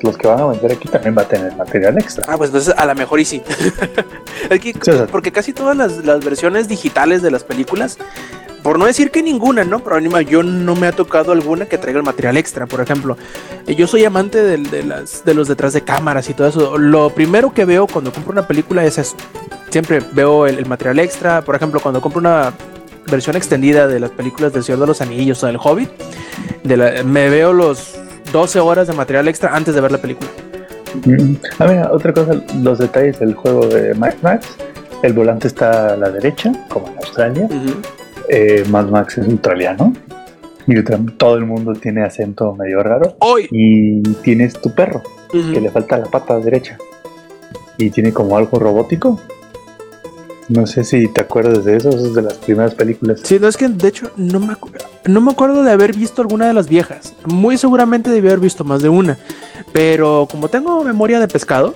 los, que van a vender aquí también va a tener material extra. Ah, pues entonces a lo mejor y sí. porque casi todas las, las versiones digitales de las películas por no decir que ninguna, ¿no? Pero anima, yo no me ha tocado alguna que traiga el material extra, por ejemplo. Eh, yo soy amante de, las, de los detrás de cámaras y todo eso. Lo primero que veo cuando compro una película es eso. siempre veo el, material extra. Por ejemplo, cuando compro una versión extendida de las películas del Señor de los Anillos o del Hobbit, me veo los 12 horas de material extra antes de ver la película. Mm. A ver, otra cosa, los detalles del juego de Mad Max. El volante está a la derecha, como en Australia. Eh, Mad Max es australiano. Y todo el mundo tiene acento medio raro. Y tienes tu perro, que le falta la pata derecha. Y tiene como algo robótico. No sé si te acuerdas de eso, es de las primeras películas. Sí, no es que de hecho no me, no me acuerdo de haber visto alguna de las viejas. Muy seguramente debí haber visto más de una. Pero como tengo memoria de pescado.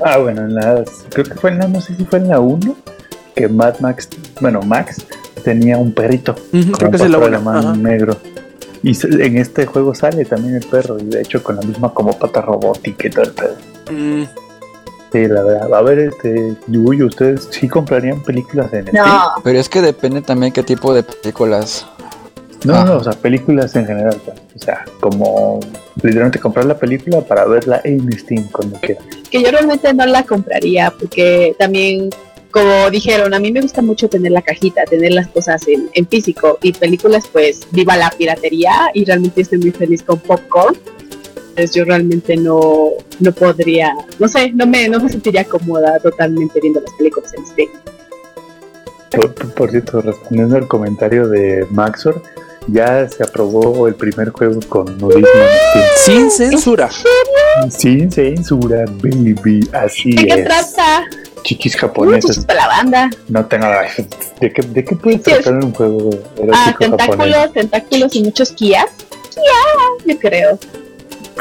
Ah, bueno, en las. Creo que fue en la. No sé si fue en la 1. Que Mad Max. Bueno, Max tenía un perrito. creo que es el mano negro. Y en este juego sale también el perro. Y de hecho con la misma como pata robótica y todo el pedo. Mm. Sí, la verdad. A ver, este, Yuyo, ¿ustedes sí comprarían películas en No. Pero es que depende también qué tipo de películas. No, no, o sea, películas en general. Pues. O sea, como literalmente comprar la película para verla en Steam cuando quieras. Que yo realmente no la compraría porque también, como dijeron, a mí me gusta mucho tener la cajita, tener las cosas en, físico y películas, pues viva la piratería y realmente estoy muy feliz con Popcorn. Entonces yo realmente no, no podría, no sé, no me, no me sentiría cómoda totalmente viendo las películas en Steam. Por, cierto, respondiendo al comentario de Maxor, ya se aprobó el primer juego con nudismo Sin censura. Sin censura, baby. Así ¿De qué trata? Chiquis japoneses. Uh, la banda. No tengo ¿De qué, de qué puede tratar un juego Ah, tentáculos, tentáculos y muchos Kia. Kia, yo creo.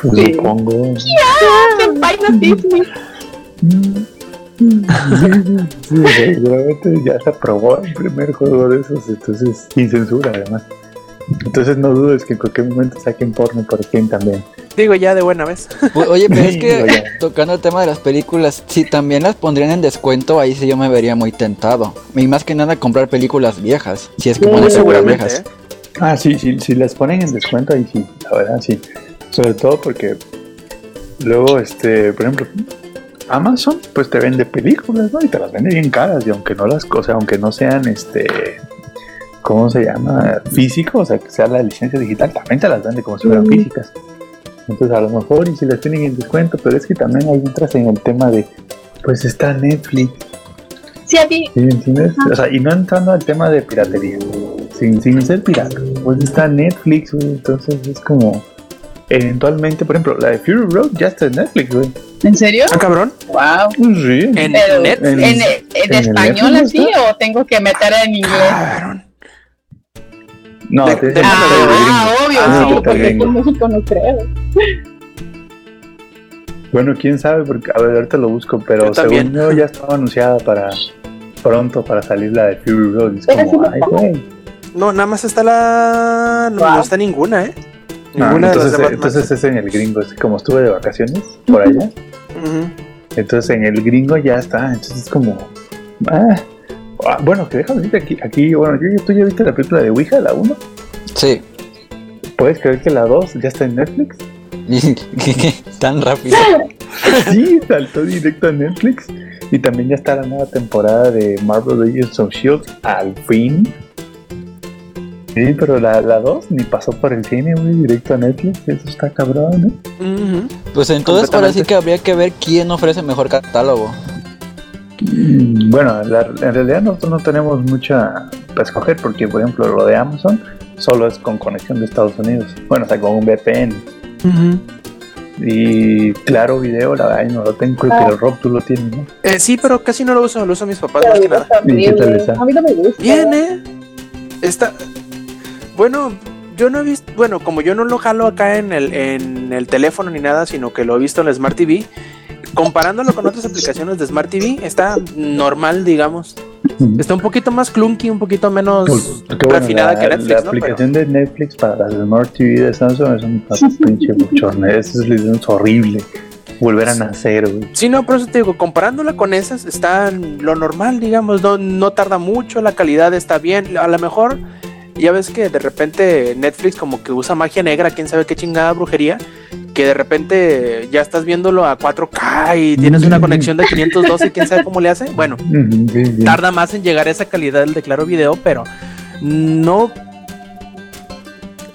Pues sí. supongo. Kia, senpai no Disney. seguramente ya se aprobó el primer juego de esos, entonces sin censura además. Entonces no dudes que en cualquier momento saquen porno por Steam también. Digo ya de buena vez. Oye, pero es que tocando el tema de las películas, si también las pondrían en descuento, ahí sí yo me vería muy tentado. Y más que nada comprar películas viejas, si es que ponen películas viejas. ¿eh? Ah, sí, sí, si las ponen en descuento, ahí sí, la verdad sí. Sobre todo porque luego, este, por ejemplo, Amazon, pues te vende películas, ¿no? Y te las vende bien caras, y aunque no las, o sea, aunque no sean, este, ¿cómo se llama? Físico, o sea, que sea la licencia digital, también te las vende como si fueran físicas. Entonces a lo mejor y si las tienen en descuento, pero es que también hay entras en el tema de, pues está Netflix. Sí, a ti. ¿Sí entiendes? O sea, y no entrando al tema de piratería, sin, sin ser pirata, pues está Netflix, güey, entonces es como, eventualmente, por ejemplo, la de Fury Road ya está en Netflix, güey. ¿En serio? ¿Ah, cabrón? Wow. Sí. ¿En, Netflix? ¿En, en, en español así o tengo que meter en inglés? Cabrón. No, de, de, ah, obvio, ah, sí, porque en México no creo. Bueno, quién sabe, porque a ver, ahorita lo busco, pero según yo ya estaba anunciada para pronto para salir la de Fury Road. Es como, ay, güey. No, nada más está la. No, wow. no está ninguna, ¿eh? Ah, ninguna entonces, de las entonces es en el gringo, es como estuve de vacaciones por allá. Uh -huh. Entonces en el gringo ya está, entonces es como. Ah, Ah, bueno, que déjame decirte aquí, aquí, bueno, yo, tú ya viste la película de Ouija, la 1. Sí. ¿Puedes creer que la 2 ya está en Netflix? Tan rápido. sí, saltó directo a Netflix. Y también ya está la nueva temporada de Marvel Legends of Shield al fin. Sí, pero la 2 ni pasó por el cine, muy directo a Netflix. Eso está cabrón, ¿eh? Uh -huh. Pues entonces ahora sí que habría que ver quién ofrece mejor catálogo. Bueno, la, en realidad nosotros no tenemos mucha para escoger porque, por ejemplo, lo de Amazon solo es con conexión de Estados Unidos. Bueno, o sea, con un VPN. Uh -huh. Y claro, video, la verdad, no lo tengo, creo ah. que el Rob tú lo tienes, ¿no? Eh, sí, pero casi no lo uso, lo uso mis papás más que nada. También, a mí no me gusta. Bien, ¿eh? Está... Bueno, yo no he visto, bueno, como yo no lo jalo acá en el, en el teléfono ni nada, sino que lo he visto en la Smart TV, comparándolo con otras aplicaciones de Smart TV, está normal, digamos. Está un poquito más clunky, un poquito menos pues, refinada la, que Netflix. La aplicación Pero... de Netflix para las Smart TV de Samsung es un pinche buchorne, es, es horrible. Volver a nacer, güey. Sí, no, por eso te digo, comparándola con esas, está lo normal, digamos, no, no tarda mucho, la calidad está bien. A lo mejor, ya ves que de repente Netflix como que usa magia negra, quién sabe qué chingada brujería que de repente ya estás viéndolo a 4K y tienes una conexión de 512 y quién sabe cómo le hace. Bueno, tarda más en llegar a esa calidad del de claro video, pero no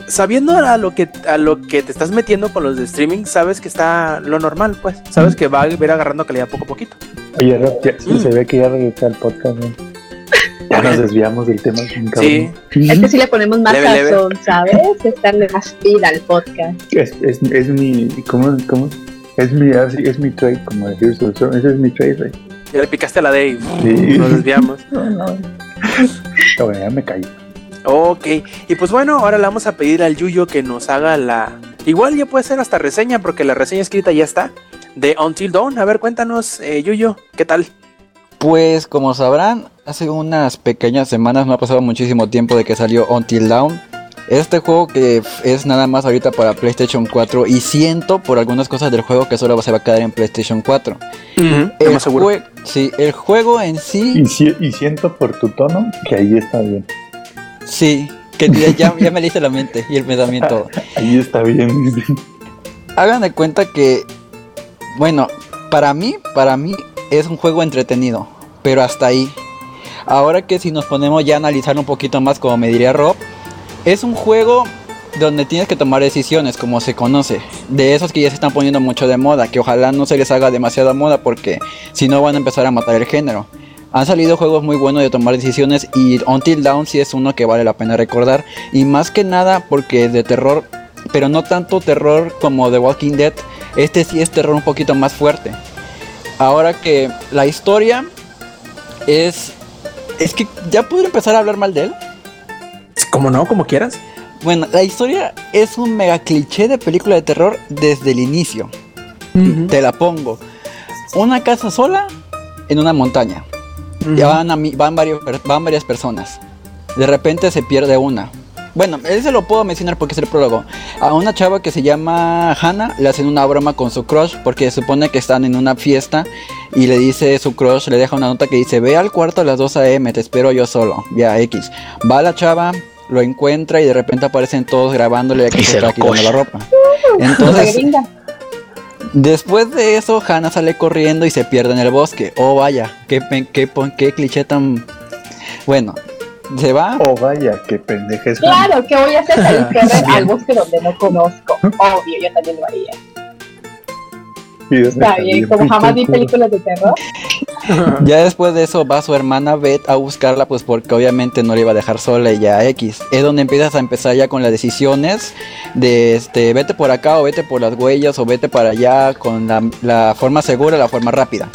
sabiendo a lo que a lo que te estás metiendo con los de streaming, sabes que está lo normal, pues. Sabes que va a ir agarrando calidad poco a poquito. Oye, mm. se ve que ya regresó al podcast, Ya nos desviamos del tema. Sí. Es que si le ponemos más razón, ¿sabes? Estarle más pila al podcast. Es, es, es mi. ¿Cómo? cómo? Es mi, es mi trade, como decir Ese es mi trade, Ya le picaste a la D y sí. nos desviamos. no, no. bueno, ya me caí. Ok, y pues bueno, ahora le vamos a pedir al Yuyo que nos haga la... Igual ya puede ser hasta reseña, porque la reseña escrita ya está, de Until Dawn. A ver, cuéntanos, eh, Yuyo, ¿qué tal? Pues como sabrán, hace unas pequeñas semanas no ha pasado muchísimo tiempo de que salió Until Dawn. Este juego que es nada más ahorita para PlayStation 4 y siento por algunas cosas del juego que solo se va a quedar en PlayStation 4. el, sí, el juego en sí... y siento por tu tono que ahí está bien. Sí, que ya, me le la mente y el pensamiento. Ahí está bien. Hagan de cuenta que, bueno, para mí, para mí es un juego entretenido, pero hasta ahí. Ahora que si nos ponemos ya a analizar un poquito más, como me diría Rob, es un juego donde tienes que tomar decisiones, como se conoce. De esos que ya se están poniendo mucho de moda, que ojalá no se les haga demasiada moda porque si no van a empezar a matar el género. Han salido juegos muy buenos de tomar decisiones y Until Dawn sí es uno que vale la pena recordar. Y más que nada porque de terror, pero no tanto terror como The Walking Dead. Este sí es terror un poquito más fuerte. Ahora que la historia es... Es que ya puedo empezar a hablar mal de él. Como no, como quieras. Bueno, la historia es un mega cliché de película de terror desde el inicio. Te la pongo. Una casa sola en una montaña. Ya van, a van, varios, van varias personas. De repente se pierde una. Bueno, ese lo puedo mencionar porque es el prólogo. A una chava que se llama Hannah le hacen una broma con su crush porque supone que están en una fiesta y le dice su crush, le deja una nota que dice, ve al cuarto a las 2 a.m., te espero yo solo. Ya, X. Va la chava, lo encuentra y de repente aparecen todos grabándole que se está quitando la ropa. Entonces... Después de eso, Hannah sale corriendo y se pierde en el bosque. Oh, vaya, qué, qué, qué cliché tan. Bueno, se va. Oh, vaya, qué pendeja Claro, que voy a hacer salir al bosque donde no conozco. Obvio, yo también lo haría. Está bien, como jamás vi películas de terror. ya después de eso va su hermana Beth a buscarla, pues porque obviamente no le iba a dejar sola y ya X. Es donde empiezas a empezar ya con las decisiones de este, vete por acá o vete por las huellas o vete para allá con la, forma segura, la forma rápida.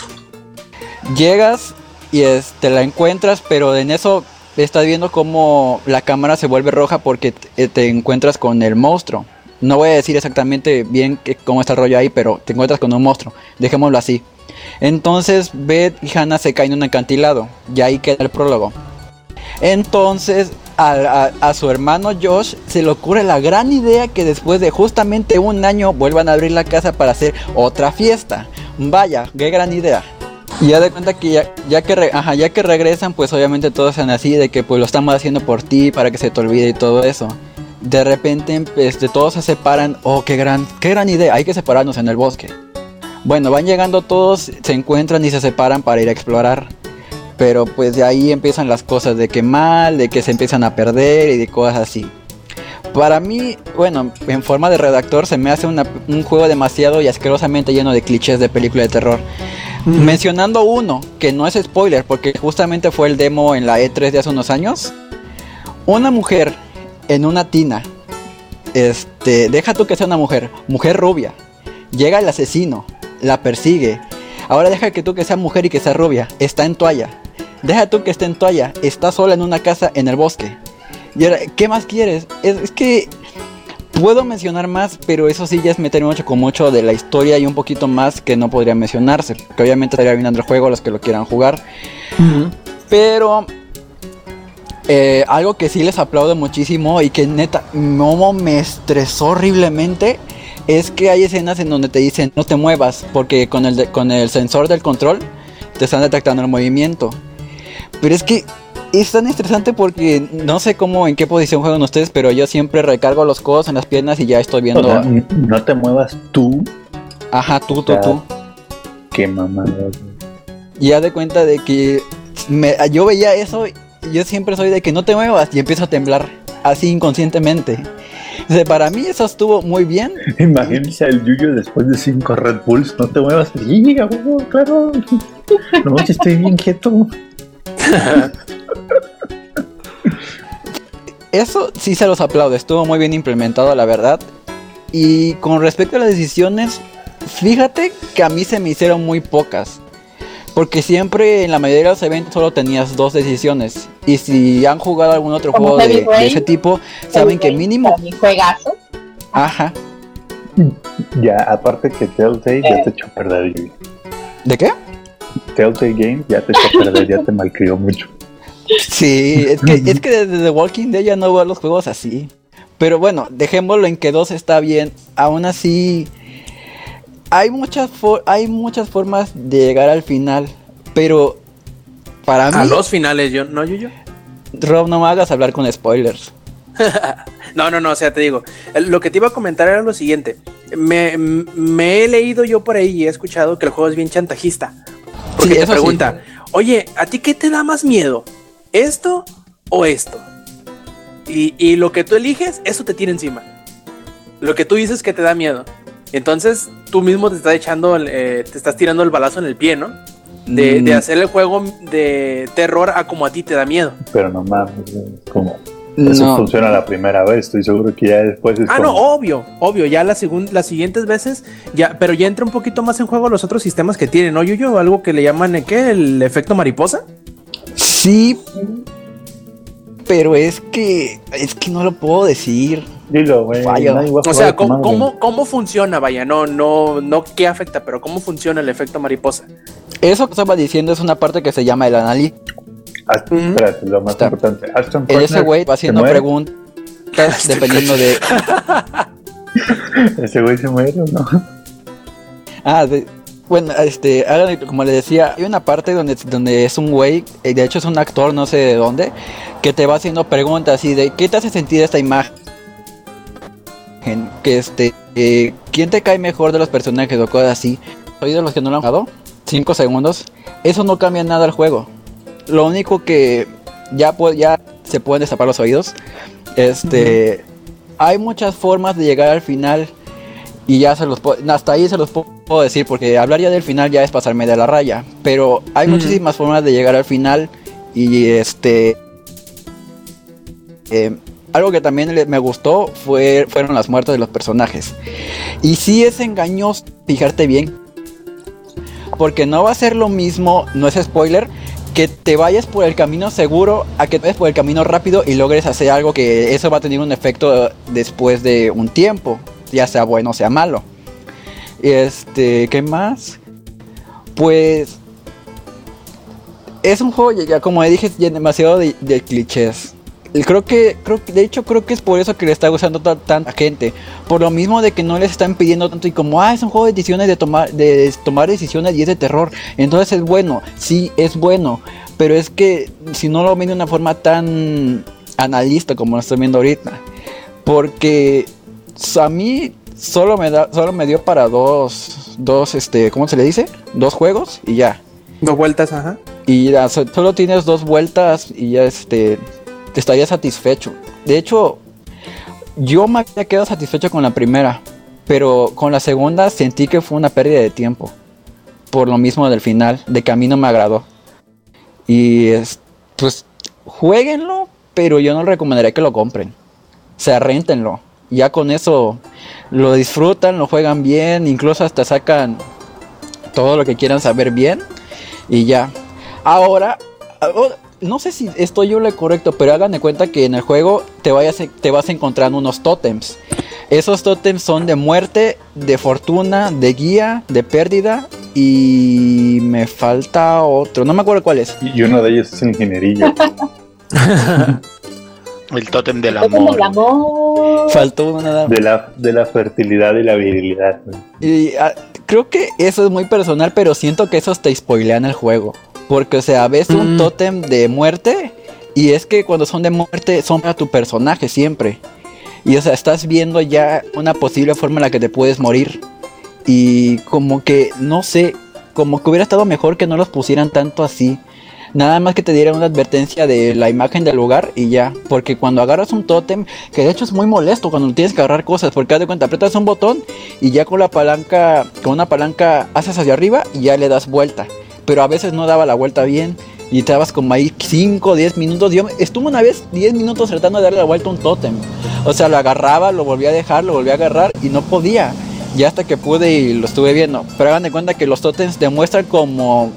Llegas y este, la encuentras, pero en eso estás viendo cómo la cámara se vuelve roja porque te encuentras con el monstruo. No voy a decir exactamente bien cómo está el rollo ahí, pero te encuentras con un monstruo. Dejémoslo así. Entonces Beth y Hannah se caen en un acantilado. Y ahí queda el prólogo. Entonces a, su hermano Josh se le ocurre la gran idea que después de justamente un año vuelvan a abrir la casa para hacer otra fiesta. Vaya, qué gran idea. Y ya de cuenta que ya, que ya que regresan, pues obviamente todos sean así de que pues lo estamos haciendo por ti para que se te olvide y todo eso de repente este, todos se separan. Oh, qué gran, qué gran idea. Hay que separarnos en el bosque. Bueno, van llegando todos, se encuentran y se separan para ir a explorar. Pero pues de ahí empiezan las cosas de que mal, de que se empiezan a perder y de cosas así. Para mí, bueno, en forma de redactor se me hace un juego demasiado y asquerosamente lleno de clichés de película de terror. Mencionando uno, que no es spoiler, porque justamente fue el demo en la E3 de hace unos años. Una mujer en una tina. Este, deja tú que sea una mujer, mujer rubia. Llega el asesino, la persigue. Ahora deja que tú que sea mujer y que sea rubia, está en toalla. Deja tú que esté en toalla, está sola en una casa en el bosque. Y ¿qué más quieres? Es, que puedo mencionar más, pero eso sí ya es meter mucho con mucho de la historia y un poquito más que no podría mencionarse. Que obviamente estaría bien el juego los que lo quieran jugar. Pero eh, algo que sí les aplaudo muchísimo y que neta no me estresó horriblemente es que hay escenas en donde te dicen no te muevas porque con el, con el sensor del control te están detectando el movimiento. Pero es que es tan estresante porque no sé cómo, en qué posición juegan ustedes, pero yo siempre recargo los codos en las piernas y ya estoy viendo. no te muevas tú. Ajá, tú, tú, tú. Qué mamada. Ya de cuenta de que me, yo veía eso, yo siempre soy de que no te muevas y empiezo a temblar así inconscientemente. para mí eso estuvo muy bien. Imagínense el Yuyo después de cinco Red Bulls, no te muevas. Sí, claro. No, estoy bien quieto. Eso sí se los aplaudo, estuvo muy bien implementado, la verdad. Y con respecto a las decisiones, fíjate que a mí se me hicieron muy pocas. Porque siempre en la mayoría de los eventos solo tenías dos decisiones. Y si han jugado algún otro juego de, ese tipo, saben que mínimo. juegazo. Ajá. Ya, aparte que Telltale ya te echó a perder. ¿De qué? Telltale Games ya te echó a perder, ya te malcrió mucho. Sí, es que, es que desde The Walking Dead ya no veo los juegos así. Pero bueno, dejémoslo en que dos está bien. Aún así, hay muchas, hay muchas formas de llegar al final. Pero para mí. A los finales, yo, no, yo, yo. Rob, no me hagas hablar con spoilers. no, no, no, o sea, te digo, lo que te iba a comentar era lo siguiente. Me, me he leído yo por ahí y he escuchado que el juego es bien chantajista. Porque te pregunta, oye, ¿a ti qué te da más miedo? ¿Esto o esto? Y, lo que tú eliges, eso te tiene encima. Lo que tú dices que te da miedo. Entonces tú mismo te estás echando, eh, te estás tirando el balazo en el pie, ¿no? De, mm. hacer el juego de terror a como a ti te da miedo. Pero no mames, como eso funciona la primera vez, estoy seguro que ya después es Ah, no, obvio, obvio, ya la las siguientes veces, ya, pero ya entra un poquito más en juego los otros sistemas que tienen, ¿no, Yuyo? Algo que le llaman, ¿qué? ¿El efecto mariposa? Sí, pero es que, es que no lo puedo decir. Dilo, güey. o sea, ¿cómo, ¿cómo, funciona? Vaya, no, no, no qué afecta, pero ¿cómo funciona el efecto mariposa? Eso que estaba diciendo es una parte que se llama el análisis espérate, lo más importante. ese güey va haciendo preguntas dependiendo de. ¿Ese güey se muere o no? Ah, bueno, este, como le decía, hay una parte donde, donde es un güey, eh, de hecho es un actor, no sé de dónde, que te va haciendo preguntas y de qué te hace sentir esta imagen. Que este, eh, ¿quién te cae mejor de los personajes o cosas así? Soy de los que no lo han jugado, 5 segundos. Eso no cambia nada al juego. Lo único que ya, ya se pueden destapar los oídos. Este, hay muchas formas de llegar al final y ya se los hasta ahí se los puedo decir porque hablar ya del final ya es pasarme de la raya, pero hay muchísimas formas de llegar al final y este eh, algo que también me gustó fue, fueron las muertes de los personajes. Y si es engañoso, fijarte bien. Porque no va a ser lo mismo, no es spoiler, que te vayas por el camino seguro a que te vayas por el camino rápido y logres hacer algo que eso va a tener un efecto después de un tiempo, ya sea bueno o sea malo. Este, ¿qué más? Pues es un juego ya como dije demasiado de, clichés creo que, creo de hecho creo que es por eso que le está gustando tanta gente. Por lo mismo de que no les están pidiendo tanto y como, ah, es un juego de decisiones de tomar, de tomar decisiones y es de terror. Entonces es bueno, sí, es bueno. Pero es que si no lo ven de una forma tan analista como lo estoy viendo ahorita. Porque a mí solo me da, solo me dio para dos, dos, este, ¿cómo se le dice? Dos juegos y ya. Dos vueltas, ajá. Y ya, solo tienes dos vueltas y ya este estaría satisfecho. De hecho, yo me había quedado satisfecho con la primera, pero con la segunda sentí que fue una pérdida de tiempo. Por lo mismo del final, de que a mí no me agradó. Y es, pues, jueguenlo, pero yo no recomendaría que lo compren. O sea, rentenlo. Ya con eso lo disfrutan, lo juegan bien, incluso hasta sacan todo lo que quieran saber bien. Y ya. Ahora, no sé si estoy yo lo correcto, pero hagan de cuenta que en el juego te, vayas, te vas encontrando unos tótems. Esos tótems son de muerte, de fortuna, de guía, de pérdida y me falta otro. No me acuerdo cuál es. Y uno de ellos es ingeniería. el tótem del amor. Faltó uno De la, de la fertilidad y la virilidad. Y ah, creo que eso es muy personal, pero siento que esos te spoilean el juego. Porque, o sea, ves un mm. tótem de muerte Y es que cuando son de muerte son para tu personaje siempre. Y o sea, estás viendo ya una posible forma en la que te puedes morir. Y como que, no sé, como que hubiera estado mejor que no los pusieran tanto así. Nada más que te dieran una advertencia de la imagen del lugar y ya. Porque cuando agarras un tótem, que de hecho es muy molesto cuando tienes que agarrar cosas, porque haz de cuenta, aprietas un botón y ya con la palanca, con una palanca haces hacia arriba y ya le das vuelta. Pero a veces no daba la vuelta bien y estabas como ahí 5 o 10 minutos. Yo estuve una vez 10 minutos tratando de darle la vuelta a un tótem. O sea, lo agarraba, lo volvía a dejar, lo volvía a agarrar y no podía. Ya hasta que pude y lo estuve viendo. Pero hagan de cuenta que los tótems demuestran como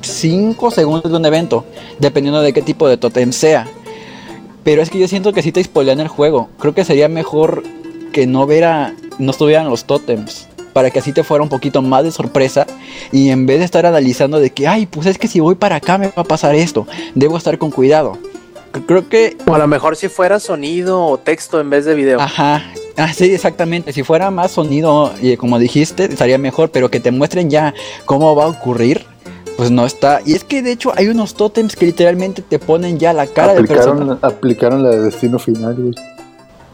5 segundos de un evento, dependiendo de qué tipo de tótem sea. Pero es que yo siento que si te spoilean el juego. Creo que sería mejor que no viera, no estuvieran los tótems para que así te fuera un poquito más de sorpresa y en vez de estar analizando de que, ay, pues es que si voy para acá me va a pasar esto, debo estar con cuidado. Creo que... O a lo mejor si fuera sonido o texto en vez de video. Ajá, ah, sí, exactamente. Si fuera más sonido, y como dijiste, estaría mejor, pero que te muestren ya cómo va a ocurrir, pues no está. Y es que de hecho hay unos tótems que literalmente te ponen ya la cara de persona. Aplicaron la de destino final, güey.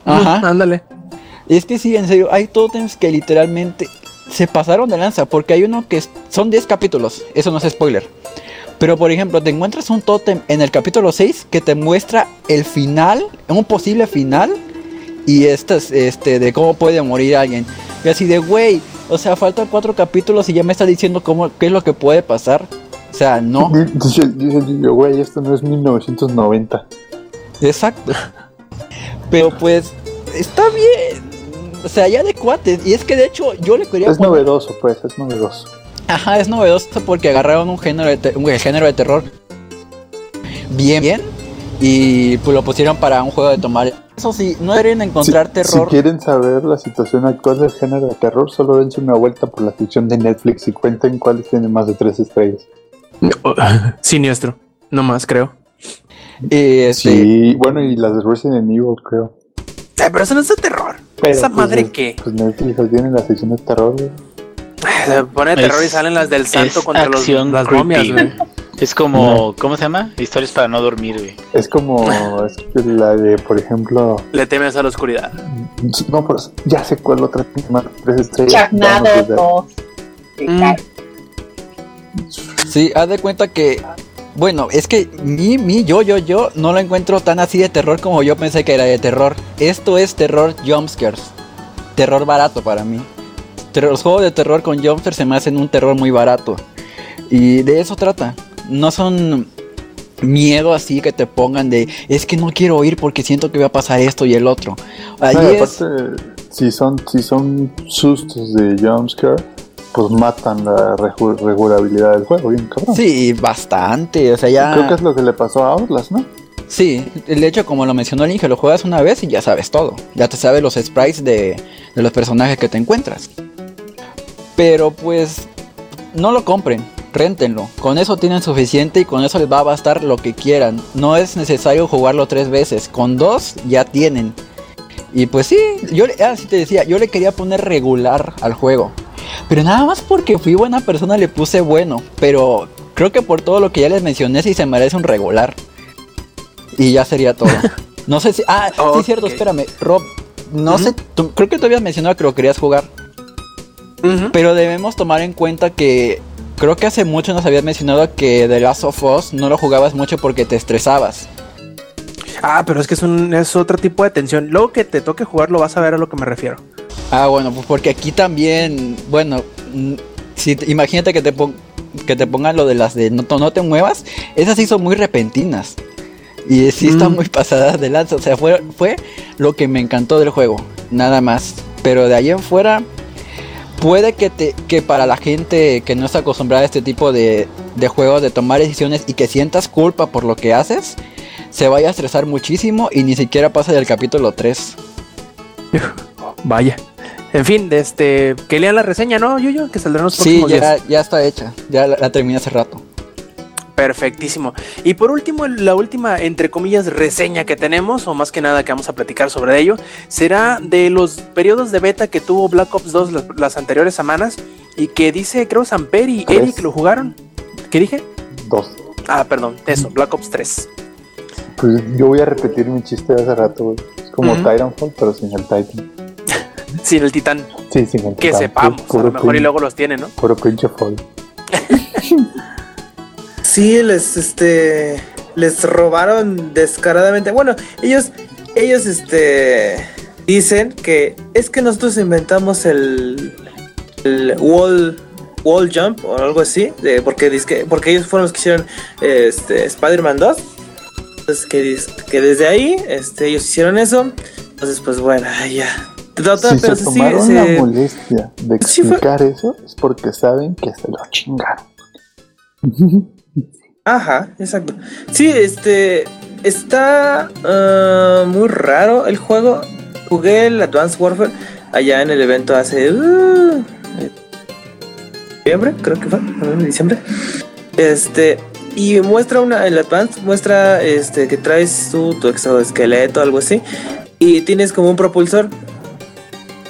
Ajá, ándale. Es que sí, en serio, hay tótems que literalmente se pasaron de lanza, porque hay uno que son 10 capítulos, eso no es spoiler. Pero por ejemplo, te encuentras un tótem en el capítulo 6 que te muestra el final, un posible final, y este, este de cómo puede morir alguien. Y así de, güey, o sea, faltan cuatro capítulos y ya me está diciendo cómo, qué es lo que puede pasar. O sea, no. Dice, dice güey, esto no es 1990. Exacto. Pero pues, está bien. O sea, ya de cuates. Y es que de hecho yo le quería. Es novedoso, pues, es novedoso. Ajá, es novedoso porque agarraron un género de, un género de terror bien, bien. Y pues lo pusieron para un juego de tomar. Eso sí, no deberían encontrar terror. Si quieren saber la situación actual del género de terror, solo dense una vuelta por la ficción de Netflix y cuenten cuáles tienen más de tres estrellas. Siniestro, no más, creo. Este sí, bueno, y las de Resident Evil, creo. Eh, pero eso no es de terror. ¿Esa pues, madre qué? Pues Netflix tiene la sección de terror, Se pone terror y salen las del santo contra los, las momias, güey. Es como, ¿cómo se llama? Historias para no dormir, güey. Es como es la de, por ejemplo. Le temes a la oscuridad. No, pues ya sé cuál otra más tres estrellas. Charnado mm. Sí, haz de cuenta que bueno, es que mi, mi, yo, yo, yo no lo encuentro tan así de terror como yo pensé que era de terror. Esto es terror jumpscares. Terror barato para mí. Los juegos de terror con jumpscares se me hacen un terror muy barato. Y de eso trata. No son miedo así que te pongan de es que no quiero ir porque siento que va a pasar esto y el otro. Ahí si son, si son sustos de jumpscare pues matan la regulabilidad del juego, bien cabrón. Sí, bastante, o sea, ya... Creo que es lo que le pasó a Outlast, ¿no? Sí, de hecho, como lo mencionó el Inge, lo juegas una vez y ya sabes todo. Ya te sabes los sprites de, de los personajes que te encuentras. Pero pues, no lo compren, réntenlo. Con eso tienen suficiente y con eso les va a bastar lo que quieran. No es necesario jugarlo tres veces, con dos ya tienen. Y pues sí, yo ah, te decía, yo le quería poner regular al juego. Pero nada más porque fui buena persona le puse bueno. Pero creo que por todo lo que ya les mencioné, sí se merece un regular. Y ya sería todo. No sé si. Ah, sí, sí, cierto, espérame. Rob, no sé. creo que tú habías mencionado que lo querías jugar. Pero debemos tomar en cuenta que. Creo que hace mucho nos habías mencionado que The Last of Us no lo jugabas mucho porque te estresabas. Ah, pero es que es, un, es otro tipo de tensión. Luego que te toque jugarlo vas a ver a lo que me refiero. Ah, bueno, pues porque aquí también, bueno, si imagínate que te, que te pongan lo de las de no, no te muevas, esas sí son muy repentinas. Y sí están mm. muy pasadas de lanza. O sea, fue, fue lo que me encantó del juego. Nada más. Pero de ahí en fuera, puede que, te, que para la gente que no está acostumbrada a este tipo de, de juegos, de tomar decisiones y que sientas culpa por lo que haces, se vaya a estresar muchísimo y ni siquiera pasa del capítulo 3. Vaya. En fin, este, que lean la reseña, ¿no, Yuyo? Que saldrán los Sí, ya, ya está hecha. Ya la, terminé hace rato. Perfectísimo. Y por último, la última, entre comillas, reseña que tenemos, o más que nada que vamos a platicar sobre ello, será de los periodos de beta que tuvo Black Ops 2 las, anteriores semanas y que dice, creo, Samper y Eric lo jugaron. ¿Qué dije? Dos. Ah, perdón, eso, Black Ops 3. Pues yo voy a repetir mi chiste de hace rato. Es como Titanfall, pero sin el Titan. sin el Titán. Sí, sin el Que sepamos, a lo mejor y luego los tiene, ¿no? Puro pinche fall. sí, les, este, les robaron descaradamente. Bueno, ellos, ellos, este, dicen que es que nosotros inventamos el, el wall wall jump o algo así, de, porque, porque ellos fueron los que hicieron este, Spider-Man 2. Entonces que, que desde ahí este, ellos hicieron eso. Entonces, pues bueno, ya. si se tomaron la molestia de explicar eso, es porque saben que se lo chingaron. Ajá, exacto. Sí, este está uh, muy raro el juego. Jugué el Advanced Warfare allá en el evento hace uh, creo que fue, diciembre. Este, y muestra una, el Advance muestra este, que traes tu, tu exoesqueleto, algo así, y tienes como un propulsor.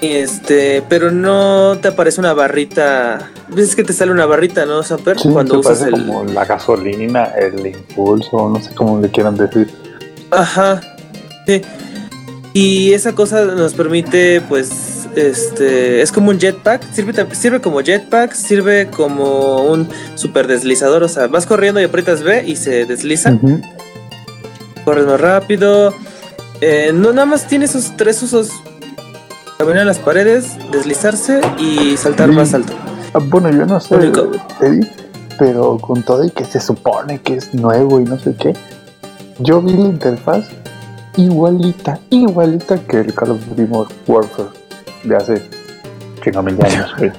Este, pero no te aparece una barrita. Ves que te sale una barrita, ¿no, Samper? cuando usas el... como la gasolina, el impulso, no sé cómo le quieran decir. Ajá. Sí. Y esa cosa nos permite, pues, este es como un jetpack, sirve, sirve como jetpack, sirve como un super deslizador, o sea, vas corriendo y aprietas B y se desliza. Corres más rápido. Eh, no, nada más tiene esos tres usos. Caminar las paredes, deslizarse y saltar más alto. Ah, bueno, yo no sé, Eddie, pero con todo y que se supone que es nuevo y no sé qué, yo vi la interfaz igualita, igualita que el Call of Duty Warfare de hace mil años,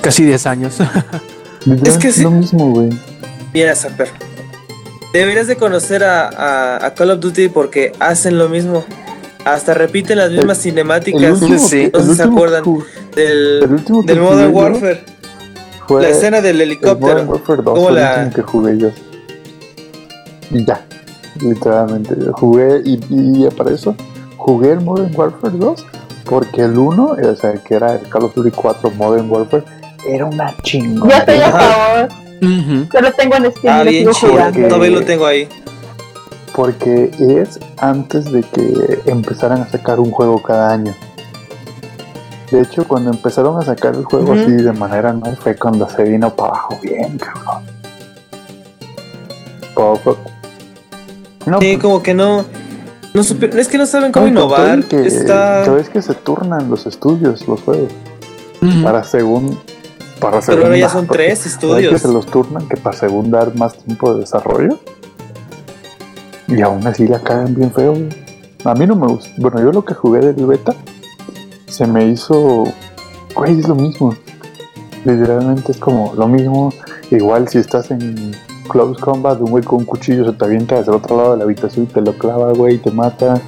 Casi 10 años. es que es lo mismo, güey. Mira, Zapper. Deberías de conocer a, Call of Duty porque hacen lo mismo. Hasta repiten las mismas cinemáticas. no sé si se acuerdan del, del Modern Warfare. la escena del helicóptero. El Warfare 2 fue la... que jugué yo. Y ya. Literalmente. Jugué y, y para eso jugué el Modern Warfare 2 porque el 1, o sea, que era el Call of Duty 4 Modern Warfare, era una chingona. Yo estoy a favor. Solo tengo en Steam ah, bien Todavía lo tengo ahí. Porque es antes de que empezaran a sacar un juego cada año. De hecho, cuando empezaron a sacar el juego así de manera no fue cuando se vino para abajo bien, cabrón. Poco. No, sí, pues como que no no es que no saben cómo innovar. Que, Está... que se turnan los estudios, los juegos. Para según. Para Pero ahora ya son tres estudios. que se los turnan que para según dar más tiempo de desarrollo. Y aún así la cagan bien feo. A mí no me gusta. Bueno, yo lo que jugué del beta se me hizo. Güey, es lo mismo. Literalmente es como lo mismo. Igual si estás en close combat, un güey con un cuchillo se te avienta desde el otro lado de la habitación y te lo clava, güey, y te mata.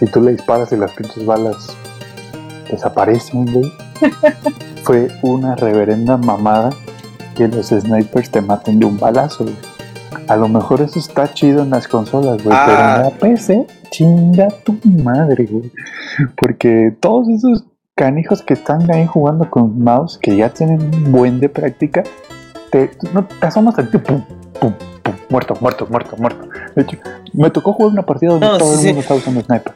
Y tú le disparas y las pinches balas desaparecen, güey. Fue una reverenda mamada que los snipers te maten de un balazo, güey. A lo mejor eso está chido en las consolas, güey, pero en la ah. PC, chinga tu madre, güey. Porque todos esos canijos que están ahí jugando con mouse, que ya tienen un buen de práctica, te, no, te asomas al pum, pum, pum, muerto, muerto, muerto, muerto. De hecho, me tocó jugar una partida donde todo el mundo estaba usando sniper.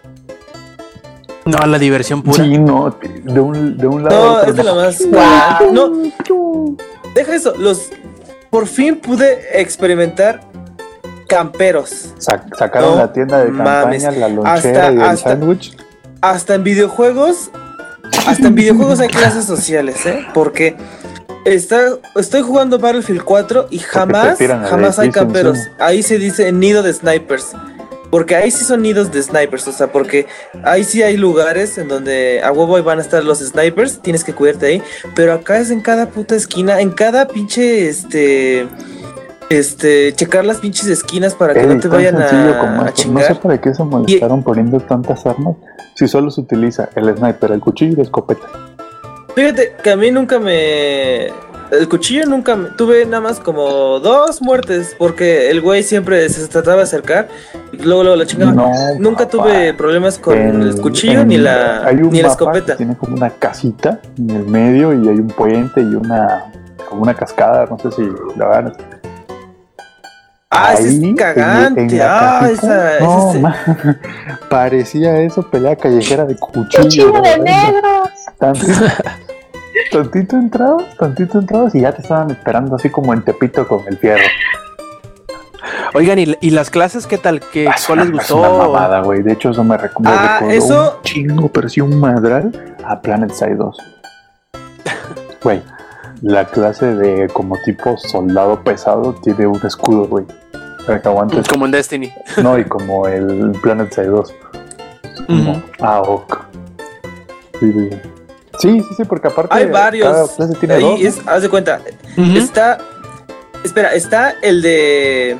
No, la diversión pura. Sí, no, de un, de un lado. No, es de lo más. No, deja eso. Los, por fin pude experimentar camperos. sacaron la tienda de campaña, la lonchera y el sándwich. Hasta en videojuegos, hasta en videojuegos hay clases sociales, ¿eh? Porque estoy jugando Battlefield 4 y jamás, jamás hay camperos. Ahí se dice nido de snipers. Porque ahí sí son nidos de snipers, o sea, porque ahí sí hay lugares en donde a huevo van a estar los snipers, tienes que cuidarte ahí. Pero acá es en cada puta esquina, en cada pinche, este, este, checar las pinches esquinas para que no te vayan a, chingar. No sé para qué se molestaron poniendo tantas armas si solo se utiliza el sniper, el cuchillo y la escopeta. Fíjate que a mí nunca me. El cuchillo nunca me... Tuve nada más como dos muertes porque el güey siempre se trataba de acercar y luego, luego la chingaba. nunca tuve problemas con el cuchillo ni la, ni la escopeta. tiene como una casita en el medio y hay un puente y una como una cascada, no sé si la van Ah, ese es cagante. ah, esa, no, parecía eso pelea callejera de cuchillo. Cuchillo de negros. Tantito entrados, tantito entrados y ya te estaban esperando así como en Tepito con el fierro. Oigan, ¿y, las clases qué tal? ¿Qué, ah, ¿Cuál les gustó? Una mamada, güey. De hecho, eso me, recomienda ah, eso... un chingo, pero sí un madral a Planet Side 2. Güey, la clase de como tipo soldado pesado tiene un escudo, güey. Para que aguantes. Como en Destiny. No, y como el Planet Side 2. Como AOK. Sí, sí, sí, porque aparte. Hay varios. Cada clase tiene Ahí es, haz de cuenta. Está. Espera, está el de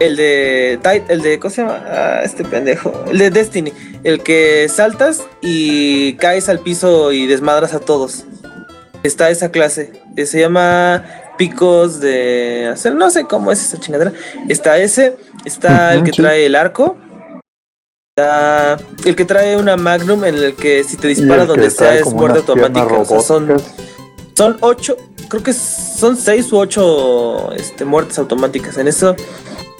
el de el de ¿cómo se llama? Ah, este pendejo, el de Destiny, el que saltas y caes al piso y desmadras a todos. Está esa clase, eh, se llama picos de hacer, no sé cómo es esa chingadera. Está ese, está el que trae el arco. El que trae una Magnum en el que si te dispara donde sea es muerte automática. son, son ocho, creo que son seis u ocho este, muertes automáticas. En eso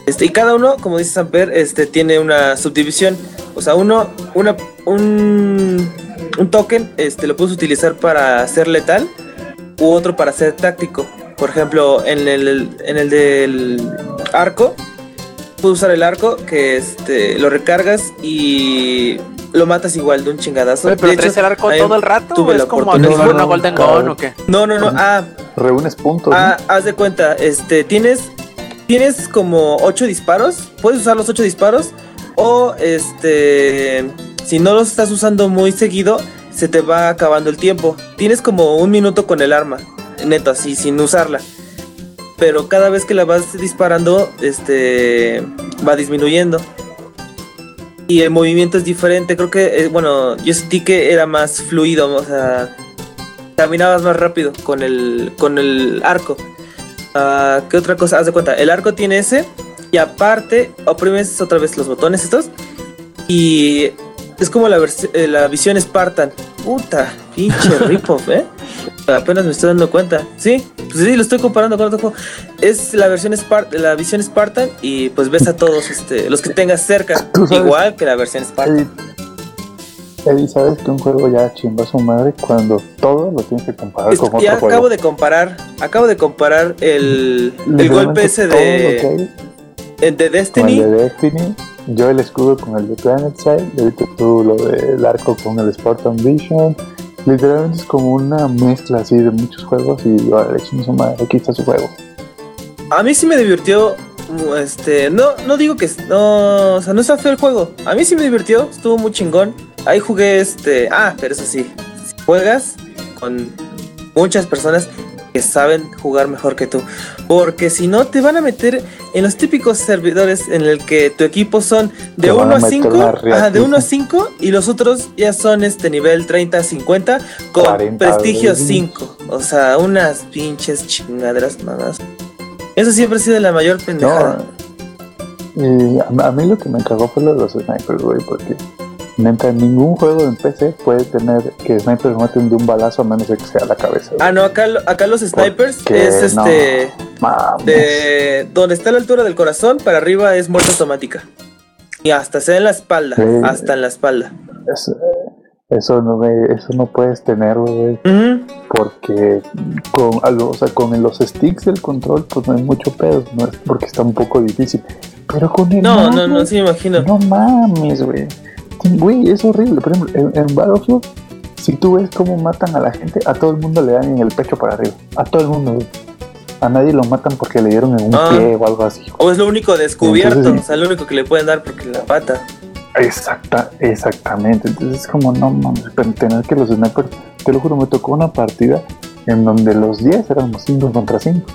este, y cada uno, como dice Samper, este, tiene una subdivisión. O sea, uno, una, un, un token este, lo puedes utilizar para ser letal u otro para ser táctico. Por ejemplo, en el, en el del arco, puedes usar el arco que este, lo recargas y lo matas igual de un chingadazo. ¿Pero de traes el arco todo el rato? ¿Es como una Golden Gun o qué? No, no, no. Ah, Reúnes puntos. Ah, haz de cuenta, este, tienes tienes como 8 disparos. Puedes usar los 8 disparos. O este. Si no los estás usando muy seguido, se te va acabando el tiempo. Tienes como un minuto con el arma. Neto, así, sin usarla. Pero cada vez que la vas disparando, este. va disminuyendo. Y el movimiento es diferente. Creo que, eh, bueno, yo sentí que era más fluido. O sea, caminabas más rápido con el, con el arco. Ah, ¿Qué otra cosa? Haz de cuenta, el arco tiene ese. Y aparte, oprimes otra vez los botones estos. Y es como la, eh, la visión Spartan. Puta, pinche ripoff, ¿eh? Apenas me estoy dando cuenta. Sí, pues sí, lo estoy comparando con otro juego. Es la versión la visión Spartan y pues ves a todos este, los que tengas cerca. Igual que la versión Spartan. Eddie, ¿sabes que un juego ya chimba a su madre cuando todo lo tienes que comparar con otro ya acabo de comparar, acabo de comparar el, el golpe ese de, el de Destiny. el de Destiny, yo el escudo con el de Planet Side, ahorita tú lo del arco con el Spartan Vision. Literalmente es como una mezcla así de muchos juegos y ahora le su madre, aquí está su juego. A mí sí me divirtió este, no, no digo que no, o sea, no está feo el juego. A mí sí me divirtió, estuvo muy chingón. Ahí jugué este. Ah, pero eso sí. juegas con muchas personas que saben jugar mejor que tú. Porque si no, te van a meter en los típicos servidores en el que tu equipo son de 1 a 5. Ajá, de 1 a 5. Y los otros ya son este nivel 30 50 con prestigio 5. O sea, unas pinches chingaderas más. Eso siempre ha sido la mayor pendejada. Y a, mí lo que me cagó fue lo de los snipers, güey, porque Neta, ningún juego en PC puede tener que snipers maten de un balazo a menos de que sea la cabeza. Ah, no, acá, acá los snipers es este. de donde está la altura del corazón, para arriba es muerte automática. Y hasta sea en la espalda. hasta en la espalda. Eso, no, eso no puedes tener, güey. Porque con, o sea, con los sticks del control, pues no hay mucho pedo, ¿no? porque está un poco difícil. Pero con el. No, no, no, sí me imagino. No mames, güey. Güey, es horrible. Por ejemplo, en, Battlefield, si tú ves cómo matan a la gente, a todo el mundo le dan en el pecho para arriba. A todo el mundo, güey. A nadie lo matan porque le dieron en un ah. pie o algo así. O es lo único descubierto, o sea, lo único que le pueden dar porque la pata. Exacta, exactamente. Entonces es como, no mames, pero tener que los snipers, te lo juro, me tocó una partida en donde los 10 éramos 5 contra 5.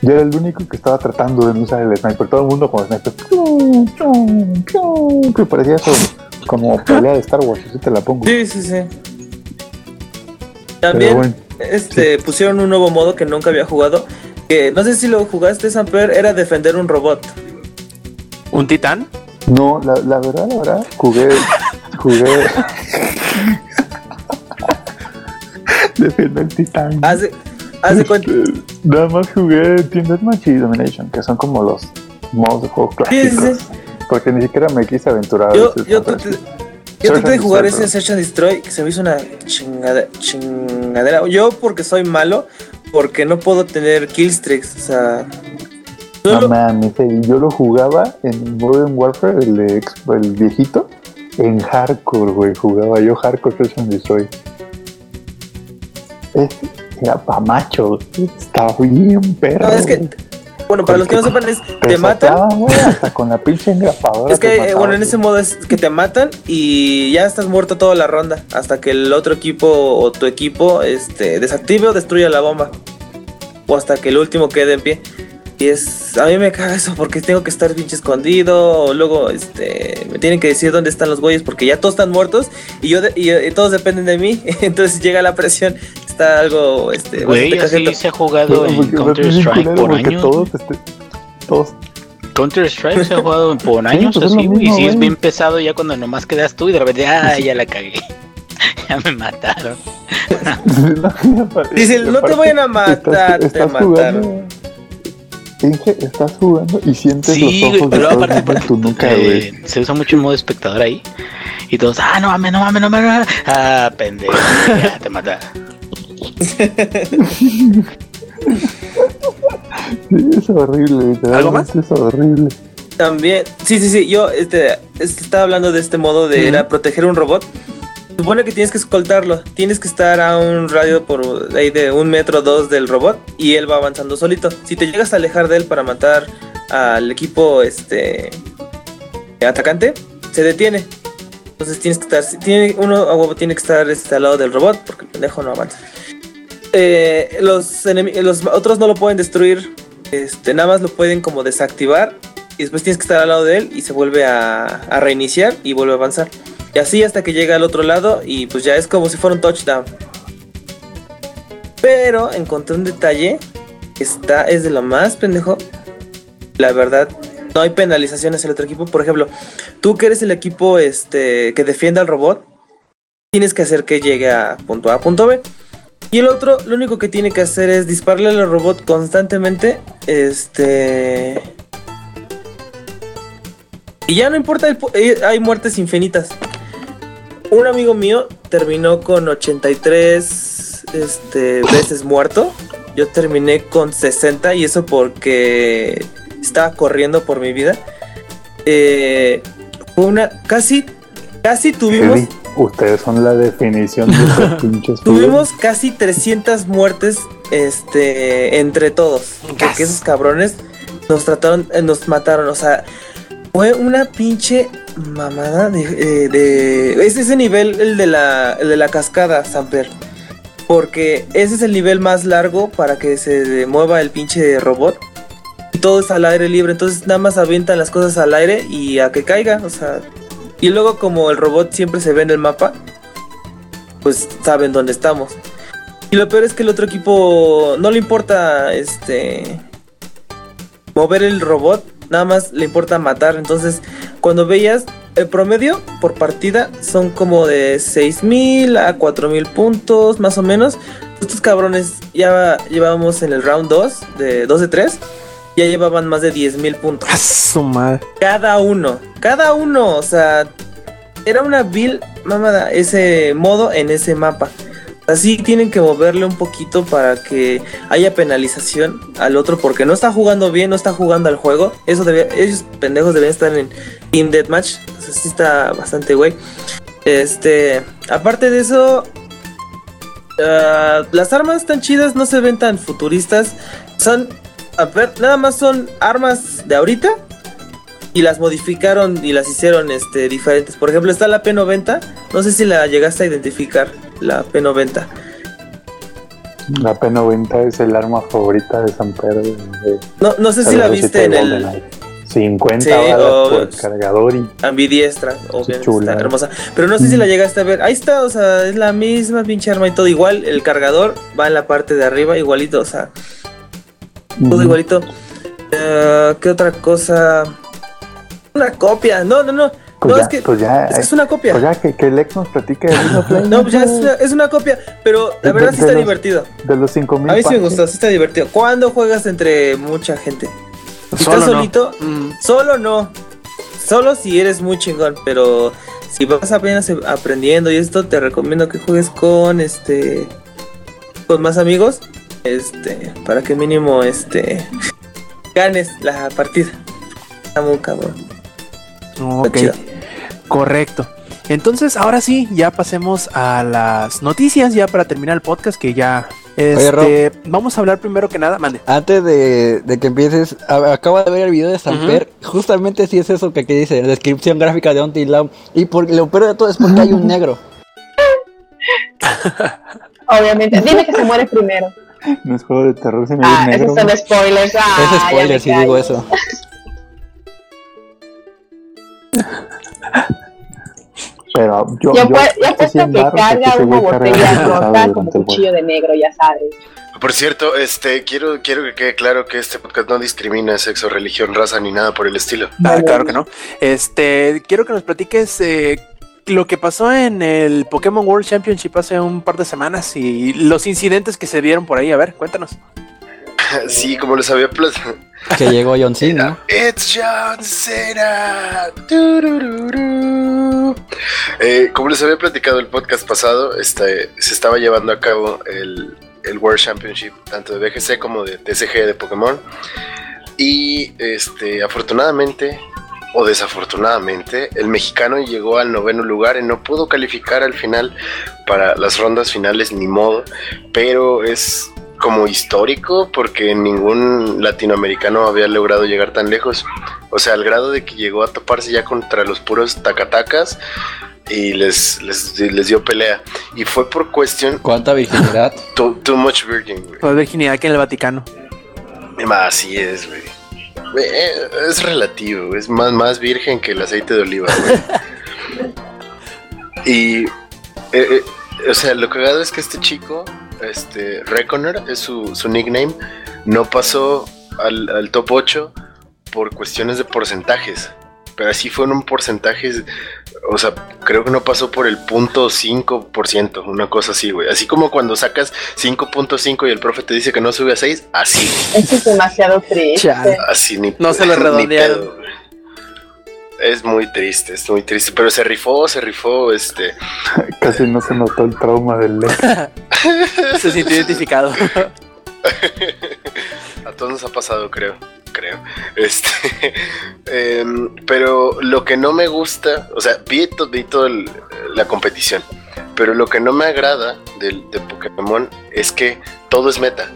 Yo era el único que estaba tratando de no usar el sniper. Todo el mundo con el sniper. Que parecía eso como pelea de Star Wars, así te la pongo. Sí, sí, sí. También este, pusieron un nuevo modo que nunca había jugado. Que no sé si lo jugaste, Samper, era defender un robot. ¿Un titán? No, la, la verdad, la verdad, jugué. jugué. Defender el titán. Haz de, cuenta. Nada más jugué Team Deathmatch y Domination, que son como los modos de juego clásicos. Porque ni siquiera me quise aventurar. Yo, yo, traté, yo traté de jugar ese Search and Destroy que se me hizo una chingada, chingadera. Yo porque soy malo, porque no puedo tener killstreaks, o sea... No mames, yo lo jugaba en Modern Warfare, el, el viejito, en hardcore, güey, jugaba yo hardcore Search and Destroy. Era pa' macho, estaba bien perro. No, es que bueno, para los que no sepan, es te matan. hasta con la pinche engrapadora. Es que, bueno, en ese modo es que te matan y ya estás muerto toda la ronda. Hasta que el otro equipo o tu equipo este, desactive o destruya la bomba. O hasta que el último quede en pie. Y es. A mí me caga eso porque tengo que estar pinche escondido. O luego este, me tienen que decir dónde están los güeyes porque ya todos están muertos. Y yo y, todos dependen de mí. Entonces llega la presión. Está algo. Este, Güey, así se ha jugado en Counter-Strike por años. Todos, este, todos Counter-Strike se ha jugado por años pues así, y si es bien pesado ya cuando nomás quedas tú y de repente, ah, ya la cagué. ya me mataron. Dice, no te vayan a matar, te mataron estás jugando y sientes los ojos pero aparte por tu nuca, güey. se usa mucho el modo espectador ahí. Y todos, ah, no mames, no mames, no mames. Ah, pendejo, ya te mata. Sí, es horrible, ¿Algo más? Es horrible. También, sí, sí, sí, yo este, estaba hablando de este modo de era proteger un robot supone que tienes que escoltarlo. Tienes que estar a un radio por ahí de un metro o dos del robot y él va avanzando solito. Si te llegas a alejar de él para matar al equipo este atacante, se detiene. Entonces tienes que estar, tiene, uno tiene que estar este, al lado del robot porque el pendejo no avanza. Eh, los, los otros no lo pueden destruir, este, nada más lo pueden como desactivar y después tienes que estar al lado de él y se vuelve a, reiniciar y vuelve a avanzar. Y así hasta que llega al otro lado y pues ya es como si fuera un touchdown. Pero encontré un detalle que está, es de lo más pendejo. La verdad, no hay penalizaciones el otro equipo. Por ejemplo, tú que eres el equipo este, que defienda al robot, tienes que hacer que llegue a punto a punto B. Y el otro, lo único que tiene que hacer es dispararle al robot constantemente. Este. Y ya no importa, eh, hay muertes infinitas un amigo mío terminó con 83 este, veces muerto. Yo terminé con 60 y eso porque estaba corriendo por mi vida. Eh, una casi, casi tuvimos. Ustedes son la definición de pinches. Tuvimos casi 300 muertes, este, entre todos, porque esos cabrones nos trataron, eh, nos mataron, o sea, fue una pinche mamada de, eh, de, Es ese nivel, el de la, el de la cascada, Samper. Porque ese es el nivel más largo para que se mueva el pinche robot. Y todo es al aire libre. Entonces nada más avientan las cosas al aire y a que caiga. O sea. Y luego como el robot siempre se ve en el mapa. Pues saben dónde estamos. Y lo peor es que el otro equipo no le importa este mover el robot nada más le importa matar. Entonces, cuando veías el promedio por partida son como de 6000 a 4000 puntos, más o menos. Estos cabrones ya llevábamos en el round 2 de 2 de 3. Ya llevaban más de 10.000 puntos. Cada uno, cada uno, o sea, era una vil mamada ese modo en ese mapa. Así tienen que moverle un poquito para que haya penalización al otro porque no está jugando bien, no está jugando al juego. Eso debe, ellos pendejos deben estar en Team Deathmatch. Eso sí está bastante güey. Este, aparte de eso, ah, las armas tan chidas no se ven tan futuristas. Son, a ver, nada más son armas de ahorita y las modificaron y las hicieron este, diferentes. Por ejemplo, está la P90. No sé si la llegaste a identificar, la P90. La P90 es el arma favorita de San Pedro. no, no sé si la viste en el... 50 balas por cargador y ambidiestra, obviamente está hermosa. Pero no sé si la llegaste a ver. Ahí está, o sea, es la misma pinche arma y todo igual. El cargador va en la parte de arriba, igualito, o sea, todo igualito. Eh, ¿Qué otra cosa? una copia. No, no, no. Pues no, es que pues ya, es, una copia. Pues ya que, que Lex nos platique de No, pues ya es una, copia, pero la verdad sí está divertido. De los 5000. A mí sí me gustó, sí está divertido. ¿Cuándo juegas entre mucha gente? Si estás solito, mm. solo no. Solo si eres muy chingón, pero si vas apenas aprendiendo y esto, te recomiendo que juegues con este con más amigos, este, para que mínimo este ganes la partida. Está muy cabrón. Ok. Correcto. Entonces, ahora sí, ya pasemos a las noticias, ya para terminar el podcast, que ya este, vamos a hablar primero que nada, mande. Antes de, que empieces, acabo de ver el video de Samper. Justamente si es eso que aquí dice, descripción gráfica de Until Y por, lo peor de todo es porque hay un negro. Obviamente. Dime que se muere primero. No es juego de terror, se me ah, negro. Esos son spoilers. Ah, es spoiler si digo eso. Pero yo, yo, yo, puesto que carga una botella rota con cuchillo de negro, ya sabes. Por cierto, este, quiero, quiero que quede claro que este podcast no discrimina sexo, religión, raza ni nada por el estilo. Ah, claro que no. Este, quiero que nos platiques eh, lo que pasó en el Pokémon World Championship hace un par de semanas y los incidentes que se dieron por ahí. A ver, cuéntanos. sí, como les había Que llegó John Cena. It's John Cena. Eh, como les había platicado el podcast pasado, este, se estaba llevando a cabo el, el World Championship, tanto de BGC como de TCG de Pokémon. Y este, afortunadamente o desafortunadamente, el mexicano llegó al noveno lugar y no pudo calificar al final para las rondas finales ni modo, pero es como histórico porque ningún latinoamericano había logrado llegar tan lejos. O sea, al grado de que llegó a toparse ya contra los puros tacatacas y les, les, dio pelea. Y fue por cuestión... ¿Cuánta virginidad? Too, much virgin, Más virginidad que en el Vaticano. Así es, güey. Eh, es relativo, es más, más virgen que el aceite de oliva, güey. y... Eh, eh, o sea, lo cagado es que este chico este, Reconer es su, nickname, no pasó al, top 8 por cuestiones de porcentajes. Pero así fueron porcentajes, o sea, creo que no pasó por el punto 5%, una cosa así, güey. Así como cuando sacas 5.5 y el profe te dice que no sube a 6, así. Eso es demasiado triste. Así ni No se lo redondearon. Es muy triste, es muy triste, pero se rifó, se rifó, este... Casi no se notó el trauma del Se sintió identificado. Todos nos ha pasado, creo, creo. Este, em, pero lo que no me gusta, o sea, vi, toda la competición, pero lo que no me agrada de, de Pokémon es que todo es meta.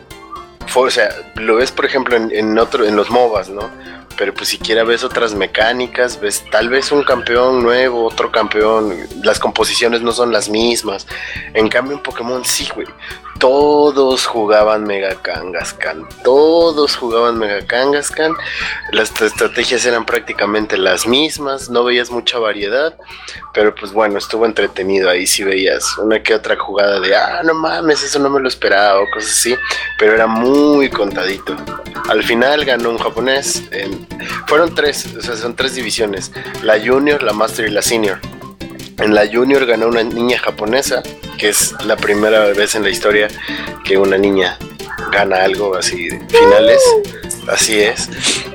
o sea, lo ves, por ejemplo, en, en, otro, en los MOBAs, ¿no? pero pues siquiera ves otras mecánicas, ves tal vez un campeón nuevo, otro campeón, las composiciones no son las mismas. En cambio en Pokémon sí, güey. Todos jugaban Mega Kangaskhan, todos jugaban Mega Kangaskhan. Las estrategias eran prácticamente las mismas, no veías mucha variedad, pero pues bueno, estuvo entretenido. Ahí sí veías una que otra jugada de, ah, no mames, eso no me lo esperaba o cosas así, pero era muy contadito. Al final ganó un japonés fueron tres, o sea, son tres divisiones, la junior, la master y la senior. En la junior ganó una niña japonesa, que es la primera vez en la historia que una niña gana algo así finales. Así es.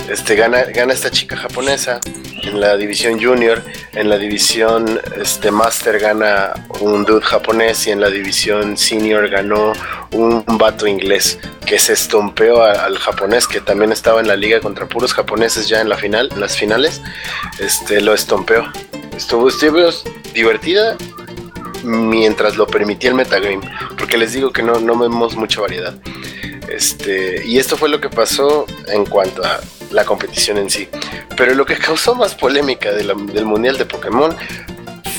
Este gana, gana esta chica japonesa en la división junior, en la división este master gana un dude japonés y en la división senior ganó un vato inglés que se estompeó al japonés que también estaba en la liga contra puros japoneses ya en la final, las finales. Este lo estompeó. Estuvo, estuvo divertida mientras lo permitía el metagame, porque les digo que no, no vemos mucha variedad. Este, y esto fue lo que pasó en cuanto a la competición en sí. Pero lo que causó más polémica del Mundial de Pokémon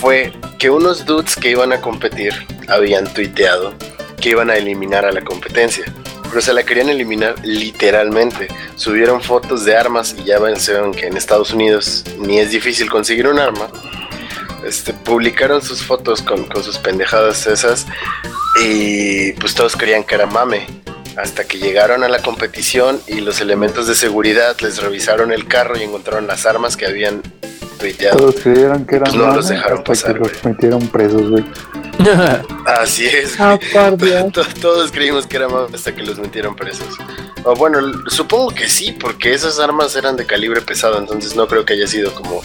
fue que unos dudes que iban a competir habían tuiteado que iban a eliminar a la competencia. Pero se la querían eliminar literalmente. Subieron fotos de armas y ya saben que en Estados Unidos ni es difícil conseguir un arma. Este, publicaron sus fotos con, con sus pendejadas esas y pues todos creían que era mame hasta que llegaron a la competición y los elementos de seguridad les revisaron el carro y encontraron las armas que habían tuiteado. Todos creyeron que eran pues no los dejaron pasar, que los metieron presos, güey. Así es, ah, Todos, creímos que era hasta que los metieron presos. O bueno, supongo que sí, porque esas armas eran de calibre pesado, entonces no creo que haya sido como...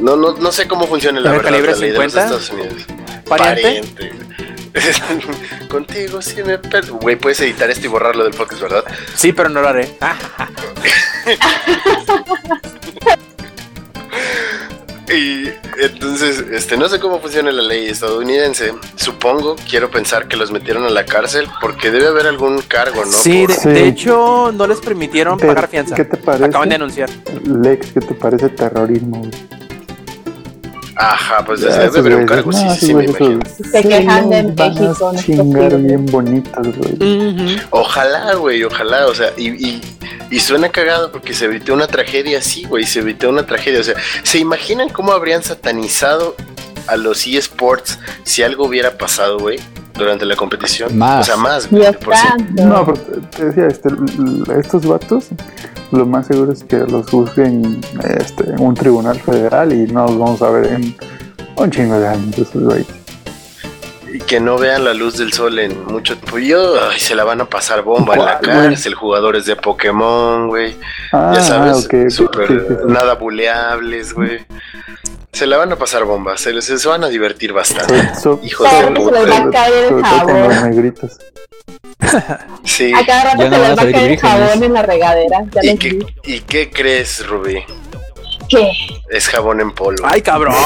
No, no, no sé cómo funciona la ¿De verdad calibre la ley de los 50? Estados Unidos. ¿Pariente? Pariente. Contigo sí me per- Güey, puedes editar esto y borrarlo del podcast, ¿verdad? Sí, pero no lo haré. Y entonces, este, no sé cómo funciona la ley estadounidense. Supongo, quiero pensar que los metieron a la cárcel porque debe haber algún cargo, ¿no? sí, de, Sí. de hecho, no les permitieron pagar fianza. ¿Qué te parece? Acaban de anunciar. Lex, ¿qué te parece terrorismo? Ajá, pues Ya, debe haber un cargo, no, sí, sí, me imagino. Se quejan de los van a México, chingar bien bonitos, güey. Ojalá, güey, ojalá, o sea, y, y, y suena cagado porque se evitó una tragedia así, güey, se evitó una tragedia, o sea, ¿se imaginan cómo habrían satanizado a los eSports si algo hubiera pasado, güey, durante la competición? Más. O sea, más, güey, Dios por sí. santo. No, pero te- decía, este, estos vatos, lo más seguro es que los juzguen este, en un tribunal federal y no los vamos a ver en un chingo de años. Esos. Y que no vean la luz del sol en mucho tiempo. Y yo, ay, se la van a pasar bomba en la cárcel, jugadores de Pokémon, güey. Ah, ya sabes, sí, sí, sí. nada buleables, güey. Se la van a pasar bomba, se, les- se van a divertir bastante. So- so- Hijos de se puta. les va a caer el sobre todo con los jabón. negritos. Sí. A cada rato se les va a caer el jabón en la regadera. Ya ¿Y qué. ¿Y qué crees, Rubí? ¿Qué? Es jabón en polvo. Ay, cabrón.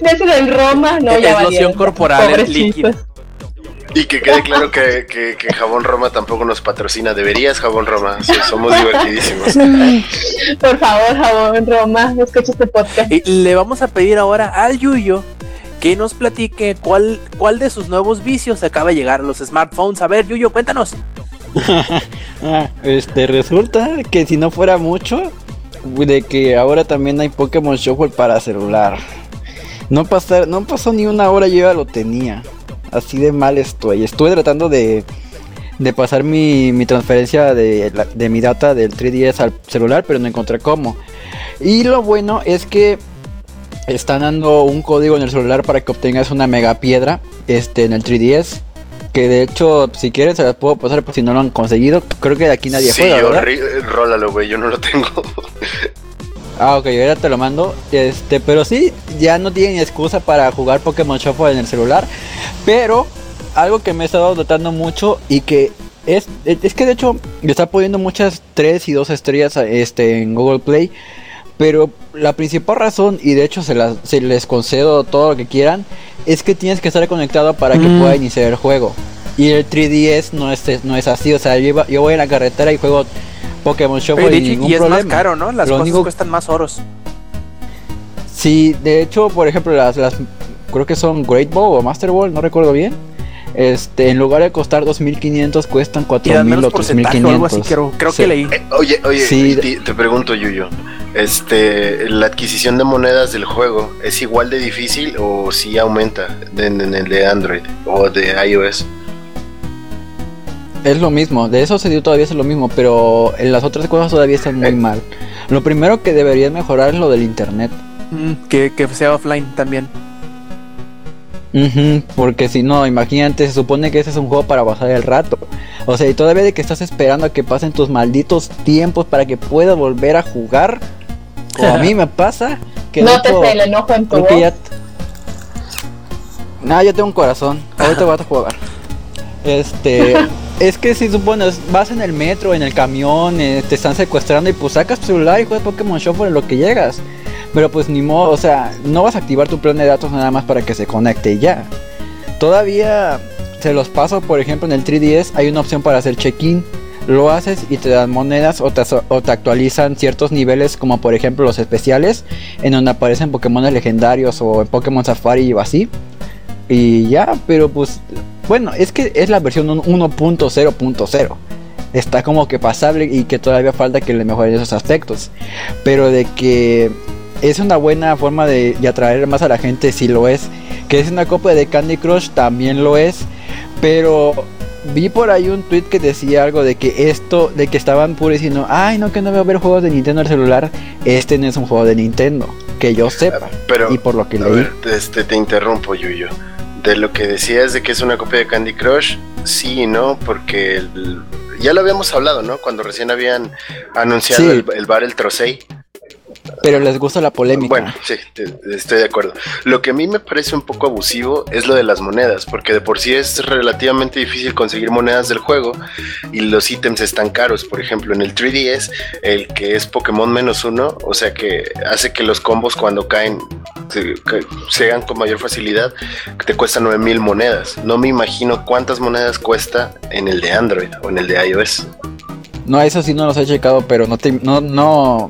De ese del Roma, no, es ya loción valieron. corporal, es Pobrecitos. Y que quede claro que, que- que Jabón Roma tampoco nos patrocina. Deberías, Jabón Roma. So- Somos divertidísimos. Por favor, jabón Roma, escucha este podcast. Y le vamos a pedir ahora al Yuyo que nos platique cuál, cuál de sus nuevos vicios acaba de llegar a los smartphones. A ver, Yuyo, cuéntanos. Ah, este, resulta que si no fuera mucho, de que ahora también hay Pokémon Shuffle para celular. No, pasar, no pasó ni una hora, yo ya lo tenía. Así de mal estoy. Estuve tratando de, de pasar mi, mi transferencia de, de mi data del 3DS al celular, pero no encontré cómo. Y lo bueno es que están dando un código en el celular para que obtengas una mega piedra este, en el 3DS. Que de hecho, si quieres, se las puedo pasar por si no lo han conseguido. Creo que de aquí nadie sí, juega, ¿verdad? rólalo, güey. Yo no lo tengo. Ah, ok, ahora te lo mando. Este, pero sí, ya no tienen excusa para jugar Pokémon Shuffle en el celular. Pero algo que me he estado notando mucho y que es, es que de hecho le está poniendo muchas 3 y 2 estrellas este, en Google Play. Pero la principal razón, y de hecho se, las, se les concedo todo lo que quieran, es que tienes que estar conectado para que Mm. pueda iniciar el juego. Y el 3DS no es, no es así, o sea, yo, iba- yo voy en la carretera y juego Pokémon Oye, de hecho, ningún y es problema. más caro, ¿no? Las Lo cosas único- cuestan más oros. Sí, de hecho, por ejemplo, las, las creo que son Great Ball o Master Ball, no recuerdo bien. Este, en lugar de costar 2500 cuestan Y dan 4000 menos o porcentaje o algo así, 3500. creo, creo Sí. que leí. Eh, oye, oye, Sí. y te, te pregunto, Yuyo. Este, ¿la adquisición de monedas del juego es igual de difícil o si aumenta en, en el de Android o de iOS? Es lo mismo, de eso se dio todavía es lo mismo, pero en las otras cosas todavía están muy Eh. mal. Lo primero que deberían mejorar es lo del internet. Mm, que, que sea offline también. Porque si no, imagínate, se supone que ese es un juego para pasar el rato. O sea, y todavía de que estás esperando a que pasen tus malditos tiempos para que puedas volver a jugar. Como a mí me pasa. Que No te el enojo en tu voz. ya... Nah, yo tengo un corazón. Ahorita vas a jugar. Este... Es que si supones, vas en el metro, en el camión, eh, te están secuestrando y pues sacas tu celular y juegas Pokémon Shuffle en lo que llegas. Pero pues ni modo, o sea, no vas a activar tu plan de datos nada más para que se conecte y ya. Todavía se los paso, por ejemplo, en el 3DS hay una opción para hacer check-in. Lo haces y te dan monedas o te, o te actualizan ciertos niveles, como por ejemplo los especiales, en donde aparecen Pokémon legendarios o en Pokémon Safari o así. Y ya, pero pues, bueno, es que es la versión un- 1.0.0. Está como que pasable y que todavía falta que le mejoren esos aspectos. Pero de que es una buena forma de, de atraer más a la gente, si lo es. Que es una copia de Candy Crush, también lo es. Pero vi por ahí un tweet que decía algo de que esto, de que estaban puro diciendo, ay, no, que no veo ver juegos de Nintendo en el celular. Este no es un juego de Nintendo, que yo sepa. Pero, y por lo que a leí. ver, este, te interrumpo, Yuyo. De lo que decías de que es una copia de Candy Crush, sí y no, porque el- ya lo habíamos hablado, ¿no? Cuando recién habían anunciado Sí. el, el bar El Trocey. Pero les gusta la polémica. Bueno, sí, estoy de acuerdo. Lo que a mí me parece un poco abusivo es lo de las monedas, porque de por sí es relativamente difícil conseguir monedas del juego y los ítems están caros. Por ejemplo, en el 3DS, el que es Pokémon menos uno, o sea que hace que los combos cuando caen se, ca- se hagan con mayor facilidad, te cuesta 9000 monedas. No me imagino cuántas monedas cuesta en el de Android o en el de iOS. No, eso sí no los he checado, pero no te, no, no,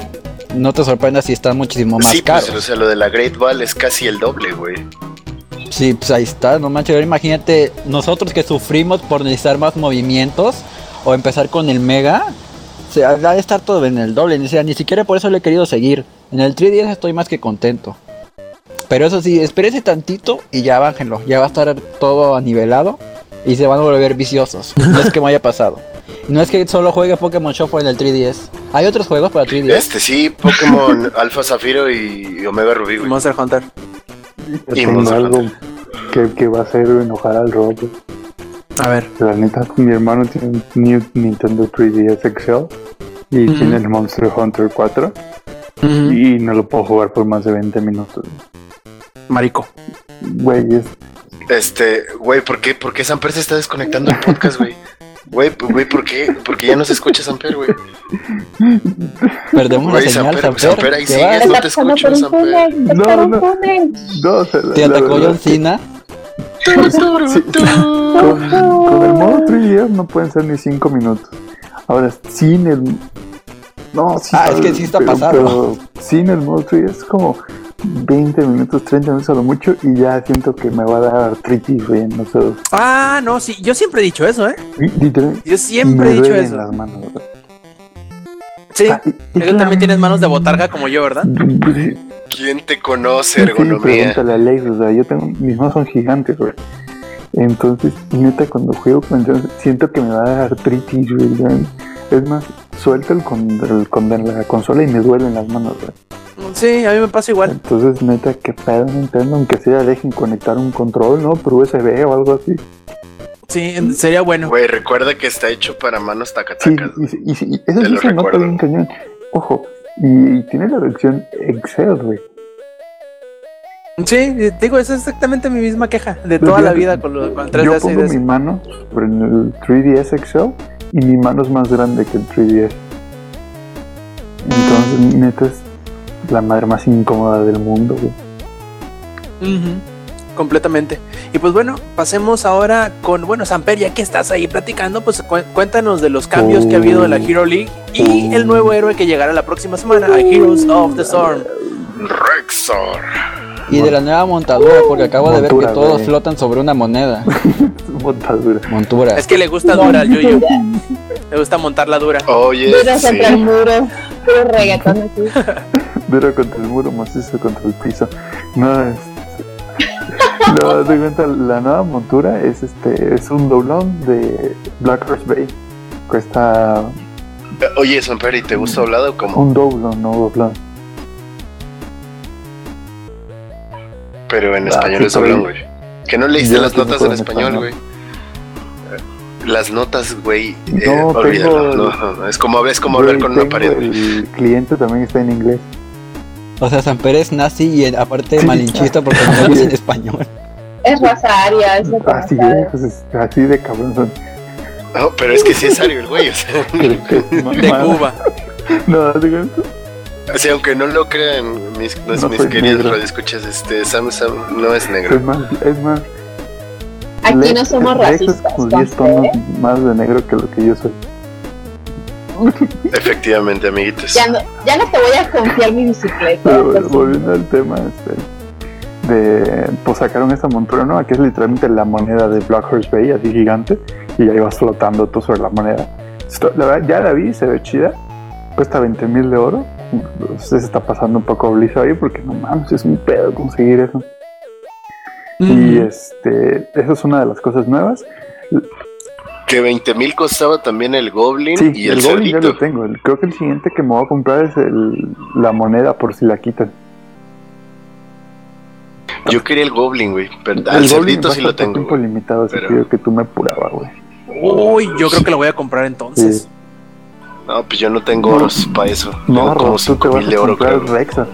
no te sorprendas si están muchísimo más sí, pues, caros. o sea, lo de la Great Ball es casi el doble, güey. Sí, pues ahí está, no manches. Ahora imagínate, nosotros que sufrimos por necesitar más movimientos o empezar con el Mega, o sea, ha de estar todo en el doble. O sea, ni siquiera por eso le he querido seguir. En el 3DS estoy más que contento. Pero eso sí, espérese tantito y ya bájenlo. Ya va a estar todo anivelado y se van a volver viciosos. No es que me haya pasado. No es que solo juegue Pokémon Shuffle en el 3DS. ¿Hay otros juegos para 3DS? Este sí, Pokémon Alfa Zafiro y, Omega Rubí, güey. Monster Hunter. Yo Y tengo Monster algo que, que va a hacer enojar al Rob. A ver. La neta, mi hermano tiene un New Nintendo 3DS XL y tiene el Monster Hunter 4 y no lo puedo jugar por más de 20 minutos. Marico. Güey, es Este, güey, ¿por qué, ¿por qué Samper se está desconectando el podcast, güey? Güey, güey, ¿por qué? Porque ya no se escucha Samper, güey. Perdemos la señal, Samper, Samper. Samper, ahí ¿Qué sigues, no te escucho, Samper. No, no. No, Te atacó John Cena. con, el modo 3DS no pueden ser ni 5 minutos. Ahora, sin el. No, sí, Ah, es que sí está pero- pasado. pero sin el modo 3DS es como 20 minutos, 30 minutos a lo mucho y ya siento que me va a dar artritis, güey, no sé. Ah, no, sí. Yo siempre he dicho eso, ¿eh? Yo siempre me he dicho duelen eso. las manos. Sí. Ah, y- y Tú la- también tienes manos de botarga como yo, ¿verdad? Sí, ¿Quién te conoce, sí, ergonomía? pregúntale a Alex, o sea, yo tengo, mis manos son gigantes, güey. Entonces, neta, cuando juego con Jones, siento que me va a dar artritis, güey. Es más, suelto el con, el con de la consola y me duelen las manos, güey. Sí, a mí me pasa igual. Entonces, neta, que pedo Nintendo, aunque sea dejen conectar un control, ¿no? Por USB o algo así. Sí, sería bueno. Güey, recuerda que está hecho para manos Sí, tacatacas. y, y- y- y eso sí se nota bien cañón. Ojo, y, y tiene la versión Excel, güey. Sí, digo, es exactamente mi misma queja de toda la vida con, lo, con 3DS Yo y pongo mi mano sobre el 3DS XL y mi mano es más grande que el 3DS. Entonces, neta, es la madre más incómoda del mundo, güey. Completamente. Y pues bueno, pasemos ahora con, bueno, Samper, ya que estás ahí platicando, pues cu- cuéntanos de los cambios que ha habido en la Hero League y el nuevo héroe que llegará la próxima semana, a Heroes of the Storm. Rexor. Y de la nueva montadura, porque acabo de ver que todos flotan sobre una moneda. Montadura. Montura. Es que le gusta dura al Yuyu. Le gusta montar la dura. Oye, Duras sí. contra el muro. Puro reggaetón aquí. Duro contra el muro, macizo contra el piso. No, es. No, de cuenta, la nueva montura es este es un doblón de Black Horse Bay. Cuesta Oye, Samper, ¿y te gusta hablado o cómo? un doblón, no doblón. Pero en Ah, español sí, es doblón, güey. Que no leíste las notas en español, güey. Las notas, güey. eh, No, olvídalo. tengo- No, no, es como, es como hablar con una pared. El cliente también está en inglés. O sea, Samper es nazi y aparte Sí. malinchista porque no habla en español. Es raza aria, es Así no es, es, así de cabrón son. No, pero es que sí es Ario el güey. O sea, De Cuba. No, digo, o sea, aunque no lo crean mis, mis, No mis queridos negro. radioescuchas, este, Sam Sam no es negro. es más, es más. Aquí Lex- no somos es racistas. como 10 conste, tonos ¿eh? más de negro que lo que yo soy. Efectivamente, amiguitos. Ya no, ya no te voy a confiar mi bicicleta. Pero bueno, pues, volviendo al tema, este, de, pues sacaron esta montura nueva que es literalmente la moneda de Black Horse Bay, así gigante, y ahí vas flotando tú sobre la moneda. Esto- la verdad, ya la vi, se ve chida, cuesta 20 mil de oro. Usted se está pasando un poco blizo ahí porque no mames, es un pedo conseguir eso. Y este, eso es una de las cosas nuevas. Que 20 mil costaba también el Goblin Sí, y el, el Goblin ya cerdito. lo tengo. El- creo que el siguiente que me voy a comprar es el, la moneda por si la quitan. Yo quería el Goblin, güey. Pero El al Goblin cerdito sí lo tengo. tiempo güey. limitado, así Pero- que digo que tú me apuraba, güey. Uy, yo creo que lo voy a comprar entonces. Sí. No, pues yo no tengo oros para eso. No, tengo como Ro, tú te 5 vas mil a de oro, comprar creo. el Rexa.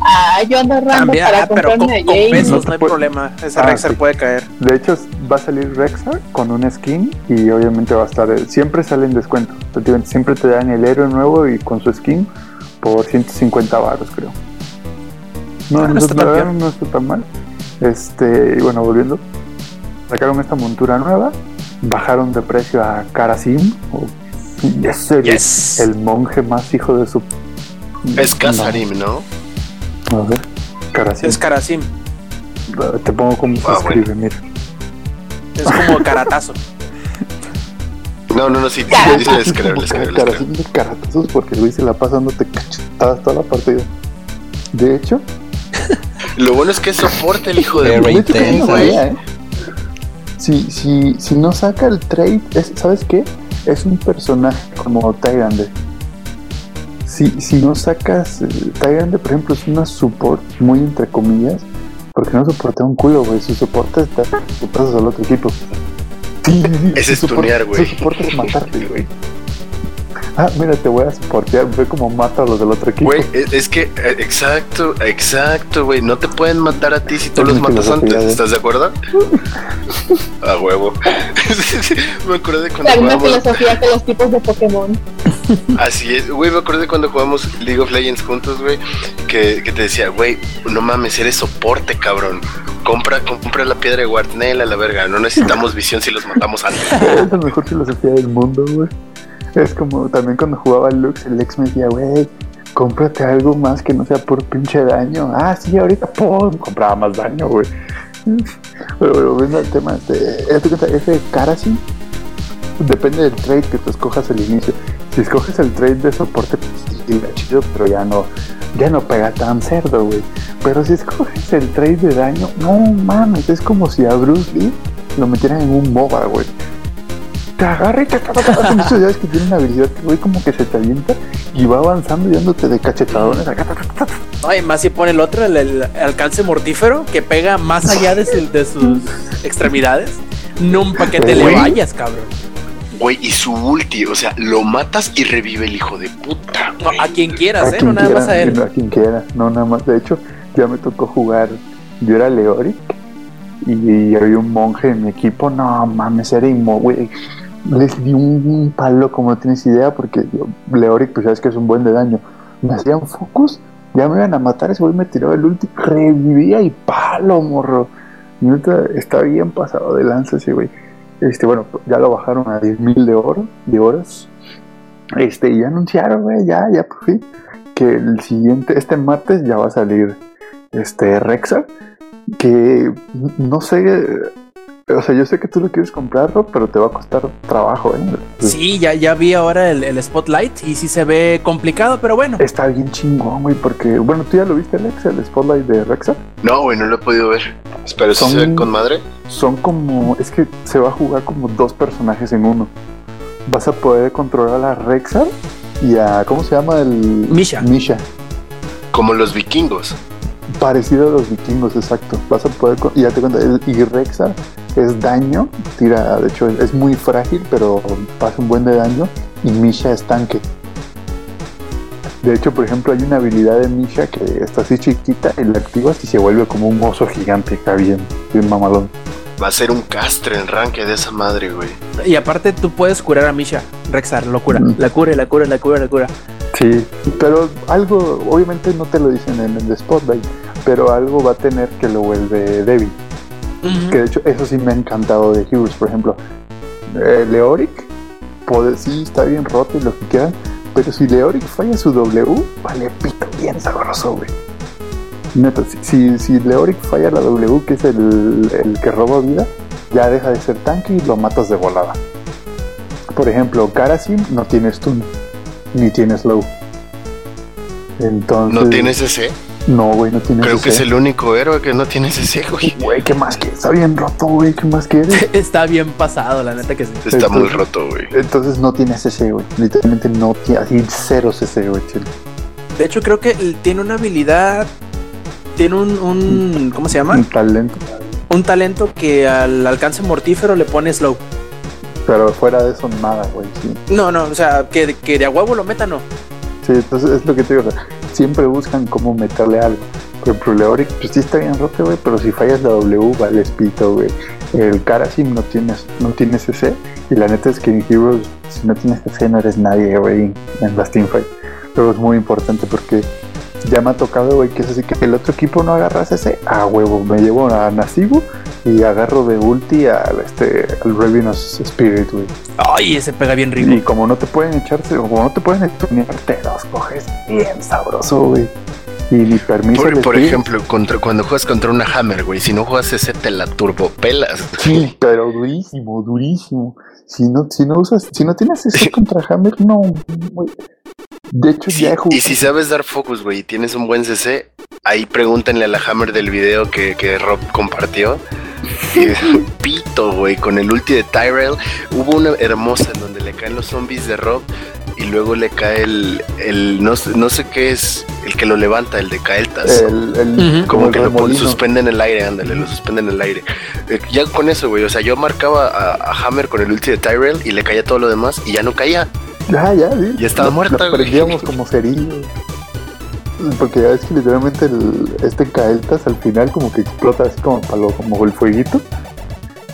Ah, yo ando También, para ah, pero con, comprarme a con Jane. pesos No hay puede- problema. Esa Ah, Rexar sí. puede caer. De hecho, va a salir Rexa con un skin y obviamente va a estar. Siempre sale en descuento. Siempre te dan el héroe nuevo y con su skin por 150 baros, creo. No, Ah, no está tan verdad bien. no está tan mal. Este, y bueno, volviendo. Sacaron esta montura nueva. Bajaron de precio a Karasim. o- y es el, Yes. el monje más hijo de su. Es Kazarim, ¿no? A ver. Karasim. Es Karasim. Te pongo como se Ah, bueno. escribe, mira. Es como caratazo. No, no, no, sí, sí, les creo, les creo, les creo. Karasim de caratazos porque güey se la pasa dándote cachetadas toda la partida. De hecho, Lo bueno es que es soporte el hijo de intensa, sabía, ¿eh? Si, si, si no saca el trade, es- ¿sabes qué? Es un personaje como Tyrande. Si, si no sacas eh, Tyrande, por ejemplo, es una support muy entre comillas, porque no soporta un culo, güey. Su soporte es te pasas al otro equipo. Ese es tunear, güey. Su soporte es matarte, güey. Ah, mira, te voy a soportear. Ve como mata a los del otro equipo. Güey, es, que, eh, exacto, exacto, güey. No te pueden matar a ti si tú Es los matas antes. ¿eh? ¿Estás de acuerdo? a huevo. me acuerdo de cuando La misma jugamos. filosofía que los tipos de Pokémon. Así es, güey. Me acuerdo de cuando jugamos League of Legends juntos, güey. Que, que te decía, güey, no mames, eres soporte, cabrón. Compra, compra la piedra de Guarnell a la verga. No necesitamos visión si los matamos antes. Es la mejor filosofía del mundo, güey. Es como también cuando jugaba Lux, el ex me decía, güey, cómprate algo más que no sea por pinche daño. Ah, sí, ahorita, pum, compraba más daño, güey. Pero volviendo al tema, este, hazte cuenta, ese Karasi depende del trade que tú escojas al inicio. Si escoges el trade de soporte, pues sí, está chido, pero ya no, ya no pega tan cerdo, güey. Pero si escoges el trade de daño, no mames, es como si a Bruce Lee lo metieran en un MOBA, güey. Te agarra y te ta, ya ves que tiene una habilidad que, güey, como que se te avienta y va avanzando y dándote de cachetadones. acá. No, y más si pone el otro, el, el alcance mortífero, que pega más allá de, su- de sus extremidades. No, para que te le vayas, cabrón. Güey, y su ulti, o sea, lo matas y revive el hijo de puta. No, a quien A quieras, ¿eh? quien No nada quiera, más a él. A quien quiera, no nada más. De hecho, ya me tocó jugar. Yo era Leoric y había un monje en mi equipo. No mames, era güey. Les di un palo como no tienes idea, porque yo, Leoric, pues sabes que es un buen de daño. Me hacían focus, ya me iban a matar. Ese güey me tiraba el ulti, revivía y palo, morro. Está bien pasado de lanza ese güey. Este, bueno, ya lo bajaron a 10 mil de oro, de horas. Este, y anunciaron, güey, ya, ya por fin, que el siguiente, este martes ya va a salir este Rexa, que no sé, o sea, yo sé que tú lo quieres comprar, Rob, pero te va a costar trabajo, ¿eh? Sí, ya, ya vi ahora el, el Spotlight y sí se ve complicado, pero bueno. Está bien chingón, güey, porque, bueno, tú ya lo viste, Alex, el spotlight de Rexa. No, güey, no lo he podido ver. Espero si Son- se ve con madre. Son como, es que se va a jugar como dos personajes en uno. Vas a poder controlar a Rexa y a, ¿cómo se llama el? Misha. Misha. Como los vikingos. Parecido a los vikingos, exacto. Vas a poder. Y ya te cuenta, el y Rexa es daño, tira, de hecho es muy frágil, pero pasa un buen de daño. Y Misha es tanque. De hecho, por ejemplo, hay una habilidad de Misha que está así chiquita y la activas y se vuelve como un oso gigante, está bien, bien mamalón. Va a ser un castre el ranque de esa madre, güey. Y aparte tú puedes curar a Misha. Rexar, lo cura. Mm. La cura, la cura, la cura, la cura. Sí, pero algo, obviamente no te lo dicen en el Spotlight, pero algo va a tener que lo vuelve débil. Que de hecho, eso sí me ha encantado de Heroes, por ejemplo. Eh, Leoric, puede, sí, está bien roto y lo que quieran, pero si Leoric falla su W, vale pito bien sabroso, güey. Neta, si, si, si Leoric falla la W, que es el, el que roba vida, ya deja de ser tanque y lo matas de volada. Por ejemplo, Karasim no tiene stun, ni tiene slow. Entonces. ¿No tienes ese? No, güey, no tiene Creo que es el único héroe que no tiene ese, güey. Güey, ¿qué más quieres? Está bien roto, güey, ¿qué más quieres? Está bien pasado, la neta que sí. Está muy Entonces- roto, güey. Entonces no tiene CC, güey. Literalmente no tiene, así cero CC, güey. chile. De hecho, creo que tiene una habilidad tiene un, un ¿cómo se llama? Un talento. Un talento que al alcance mortífero le pone slow. Pero fuera de eso, nada, güey. Sí. No, no, o sea, que, que de a huevo lo meta, no. Sí, entonces es lo que te digo. o sea, siempre buscan cómo meterle algo. Por ejemplo, Leoric, pues sí está bien roto, güey, pero si fallas la W, vale pito, güey. El Karasim no tienes, no tiene CC. Y la neta es que en Heroes, si no tienes CC, no eres nadie, güey, en las teamfights. Pero es muy importante porque ya me ha tocado, güey, que es así que el otro equipo no agarra CC. A huevo, me llevo a Nasibu y agarro de ulti al, este, al Revenus Spirit, güey. Ay, ese pega bien Y rico. como no te pueden echarse, o como no te pueden estunear, te los coges bien sabroso, güey. Y ni permiso Por, ejemplo, contra, cuando juegas contra una Hammer, güey, si no juegas ese, te la turbopelas. Sí, pero durísimo, durísimo. Si no, si no usas, si no tienes ese contra Hammer, no, güey. De hecho, Sí, ya he jugado. y si sabes dar focus, güey, y tienes un buen CC, ahí pregúntenle a la Hammer del video que, que Rob compartió. Pito, güey, con el ulti de Tyrell. Hubo una hermosa en donde le caen los zombies de Rob y luego le cae el, el no, sé- no sé qué es, el que lo levanta, el de Kael'thas. El, el, como el que lo remolino. suspende en el aire, ándale, lo suspende en el aire. Eh, ya con eso, güey, o sea, yo marcaba a, a Hammer con el ulti de Tyrell y le caía todo lo demás y ya no caía. Ya, ya, sí. Ya estaba Lo- muerta, lo güey. prendíamos como cerillo. Porque ya ves que literalmente el, este Kael'thas al final como que explota así como, palo, como el fueguito.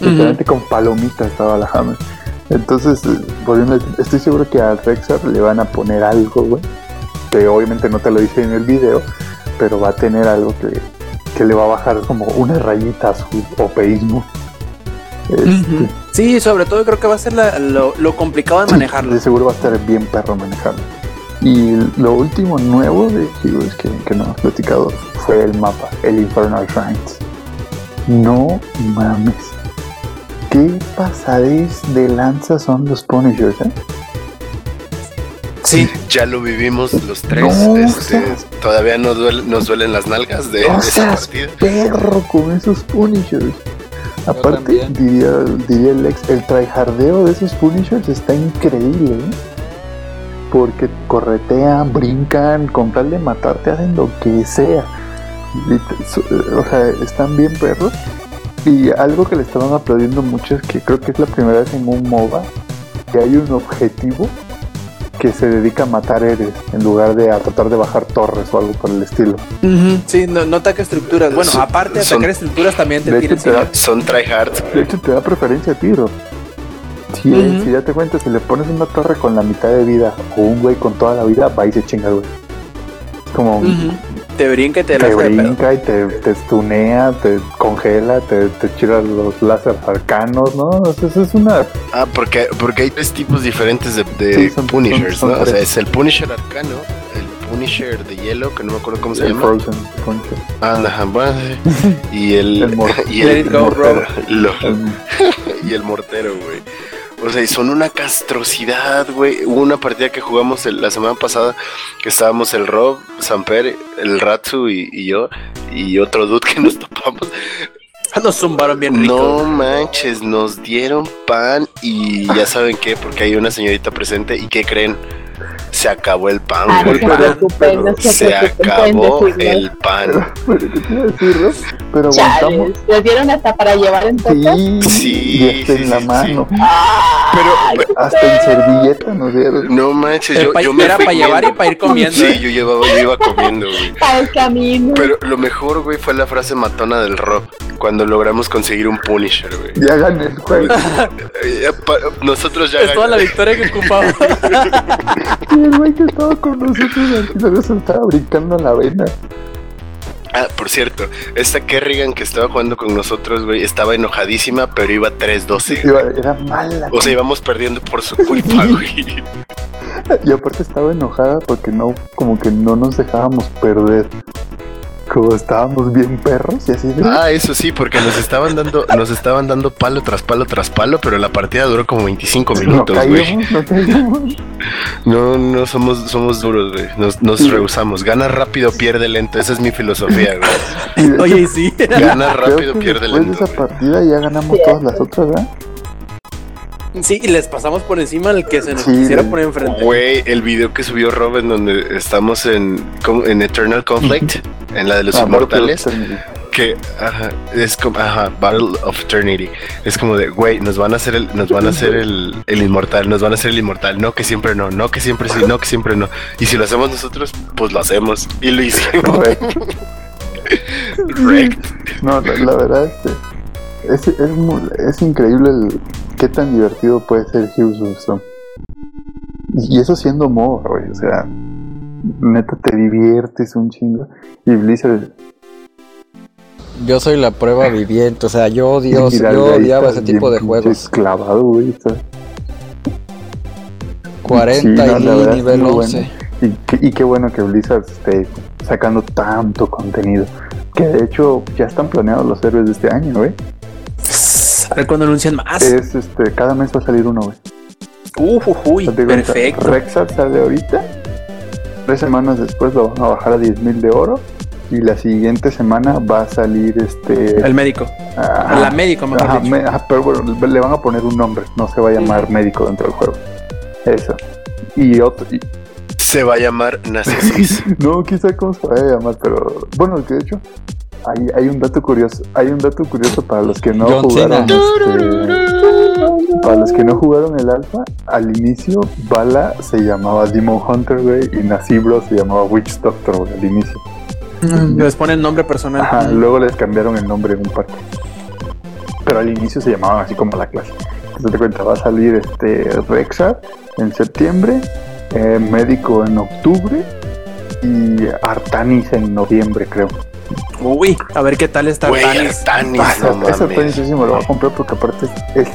Literalmente con palomita estaba la Hammer. Entonces, eh, volviendo a- estoy seguro que a Rexar le van a poner algo, güey. Que obviamente no te lo dice en el video, pero va a tener algo que, que le va a bajar como una rayita a su opeísmo. Este, Ujú. Sí, sobre todo creo que va a ser la- lo, lo complicado de manejarlo. De seguro va a estar bien perro manejarlo. Y lo último nuevo de Heroes que, que no hemos platicado fue el mapa, el Infernal Shrines. No mames. ¿Qué pasadez de lanza son los Punishers, eh? Sí, Ya lo vivimos los tres. No este, seas- todavía nos, duele- nos duelen las nalgas de, No de esa partida. perro con esos Punishers. Aparte, diría el ex, el tryhardeo de esos Punishers está increíble, ¿eh? Porque corretean, brincan, con tal de matarte hacen lo que sea. So- O sea, están bien perros. Y algo que le estaban aplaudiendo mucho es que creo que es la primera vez en un MOBA que hay un objetivo que se dedica a matar héroes en lugar de a tratar de bajar torres o algo por el estilo. Sí, no, no ataca estructuras. Bueno, Son- aparte de son- atacar estructuras también te De tira hecho, te da- encima. Son tryhards. De hecho, te da preferencia a ti, Si, Ujú. si ya te cuentas, si le pones una torre con la mitad de vida o un güey con toda la vida, va y se chinga, güey. Como Ujú. Te brinca y te, te de brinca y te, te stunea, te congela, te, te tira los láser arcanos, ¿no? O sea, eso es una. Ah, porque, porque hay tres tipos diferentes de, de Sí, son- Punishers, son- son ¿no? O sea, es el Punisher arcano, el Punisher de hielo, que no me acuerdo cómo se el llama. Frozen Punisher. Ah, ajá, bueno, y el, El y Let el, it go, mortero, Rob. lo- El- y el mortero, güey. O sea, y son una castrosidad, güey. Hubo una partida que jugamos el- la semana pasada que estábamos el Rob, Samper, el Ratsu y, y yo y otro dude que nos topamos. Nos zumbaron bien rico. No manches, nos dieron pan y ya saben qué, porque hay una señorita presente y ¿qué creen? Se acabó el pan, Ah, no güey. se preocupen, no se Se acabó el pan. Pero, ¿qué te iba a decir, Rob? Pero aguantamos. ¿les dieron hasta para llevar en? Sí, Sí, y hasta sí, en la sí, mano. Pero, Hasta en servilleta nos dieron. no manches, yo, yo me era para llevar y para ir comiendo. Sí, yo, llevaba, yo iba comiendo, güey. Para el camino. Pero lo mejor, güey, fue la frase matona del Rob cuando logramos conseguir un Punisher, güey. Ya gané el juego. Eh, Nosotros ya Es toda la ganamos. victoria que ocupaba. Y el güey que estaba con nosotros al se estaba brincando la vena. Ah, por cierto, esta Kerrigan que estaba jugando con nosotros, güey, estaba enojadísima, pero iba 3-12. Iba- Era mala. O sea, íbamos perdiendo por su culpa, güey. Y aparte estaba enojada porque no, como que no nos dejábamos perder. Como estábamos bien perros y así de. Ah, eso sí, porque nos estaban dando, nos estaban dando palo tras palo tras palo, pero la partida duró como 25 no minutos, güey. no. No, no somos, somos duros, güey. Nos, nos rehusamos. Gana rápido, pierde lento. Esa es mi filosofía, güey. Oye, sí. Gana rápido, pierde después lento. de esa partida ya ganamos todas las otras, ¿verdad? Sí, y les pasamos por encima al que se nos Sí, quisiera poner enfrente. Güey, el video que subió Rob en donde estamos en, Eternal Conflict, en la de los Ah, inmortales, que ajá, es como ajá, Battle of Eternity. Es como de, güey, nos van a hacer el, nos van a hacer el, el inmortal, nos van a hacer el inmortal. No, que siempre no, no, que siempre sí, no, que siempre no. Y si lo hacemos nosotros, pues lo hacemos. Y lo hicimos. Correct. No, la, la verdad es, es, es, es increíble el, qué tan divertido puede ser Storm. Y, eso siendo modo, güey. O sea, neta te diviertes un chingo. Y Blizzard. Yo soy la prueba viviente, o sea, yo odio, yo odiaba ese tipo de juegos. Clavado, güey. está- 40 Sí, no, la y verdad nivel muy 11. Y, qué- y qué bueno que Blizzard esté sacando tanto contenido. Que de hecho ya están planeados los héroes de este año, güey. A ver cuándo anuncian más. Es este, cada mes va a salir uno, güey. Uf, uy, perfecto. Rexar sale ahorita. Tres semanas después lo van a bajar a 10.000 de oro. Y la siguiente semana va a salir este. El médico. ajá, La médico, mejor ajá, dicho. me- ajá, pero bueno, le van a poner un nombre. No se va a llamar médico dentro del juego. Eso. Y otro. y- Se va a llamar Nacisis. no, quizá cómo se vaya a llamar, pero. Bueno, que de hecho. Hay, hay un dato curioso. Hay un dato curioso para los que no John jugaron. Este, para los que no jugaron el alfa, al inicio Bala se llamaba Demon Hunter, güey, y Nasibro se llamaba Witch Doctor, güey, al inicio. Les ponen nombre personal. Ajá, luego les cambiaron el nombre en un parque. Pero al inicio se llamaban así como la clase. Entonces te cuenta, va a salir este Rexar en septiembre, eh, Médico en octubre y Artanis en noviembre, creo. Uy, a ver qué tal está Güey, Artanis. Artanis, Ah, no esa- esa mames. Me lo voy a comprar porque aparte es, es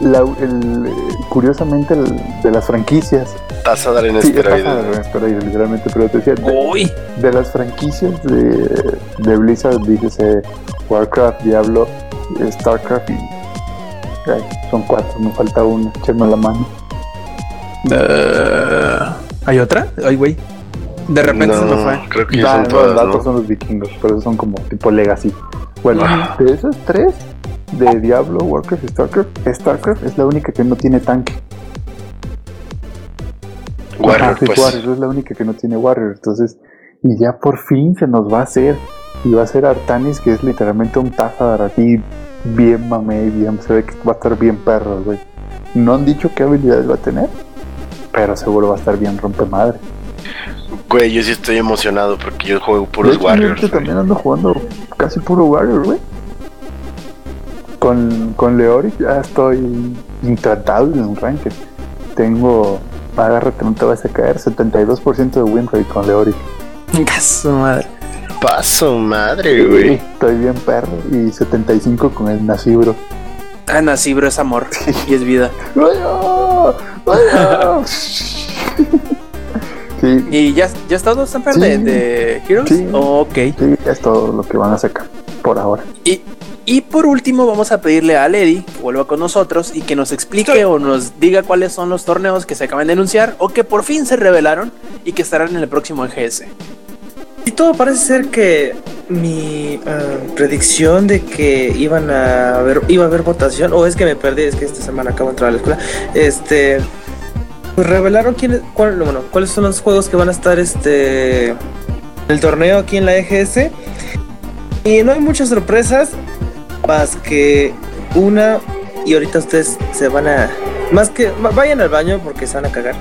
la- el, eh, curiosamente el- de las franquicias. Taza de arena Sí, es esteroide. pasada de esteroides, literalmente, pero te decía, de, Uy, de las franquicias de, de Blizzard, dígese Warcraft, Diablo, Starcraft y. ay, son cuatro, me falta una, echarme la mano. eh, ¿hay otra? Ay, güey. De repente se me No, fue. creo que ya Da- son no, todas, los datos ¿no? son los vikingos, pero esos son como tipo Legacy. Bueno, Ah. de esos tres, de Diablo, Warcraft y Starcraft, Starcraft es la única que no tiene tanque. Warrior, Ajá, pues. Warrior, es la única que no tiene Warrior. Entonces, y ya por fin se nos va a hacer. Y va a ser Artanis, que es literalmente un Tazadar así, bien mamey, bien, se ve que va a estar bien perro, güey. No han dicho qué habilidades va a tener, pero seguro va a estar bien rompemadre. Güey, yo sí estoy emocionado porque yo juego puros hecho, yo Warriors. güey. también ando jugando casi puro Warrior, güey. Con, con Leoric ya estoy intratable en Ranked. Tengo, agárrate, no te vas a caer, 72% de win rate con Leoric. Venga, su madre. Paso madre, güey. Estoy bien perro. Y 75 con el Nasibro. Ah, Nasibro es amor y es vida. ¿Y ya, ya está todo Samper Sí. de, de Heroes? Sí. ok. sí, es todo lo que van a sacar por ahora. Y, y por último, vamos a pedirle a Lady que vuelva con nosotros y que nos explique o nos diga cuáles son los torneos que se acaban de anunciar o que por fin se revelaron y que estarán en el próximo EGS. Y todo parece ser que mi ah, predicción de que iban a haber, iba a haber votación, o es que me perdí, es que esta semana acabo de entrar a la escuela, este, pues revelaron quiénes, cuál- bueno, cuáles son los juegos que van a estar este, en el torneo aquí en la EGS. Y no hay muchas sorpresas, más que una, y ahorita ustedes se van a, más que, va- vayan al baño porque se van a cagar.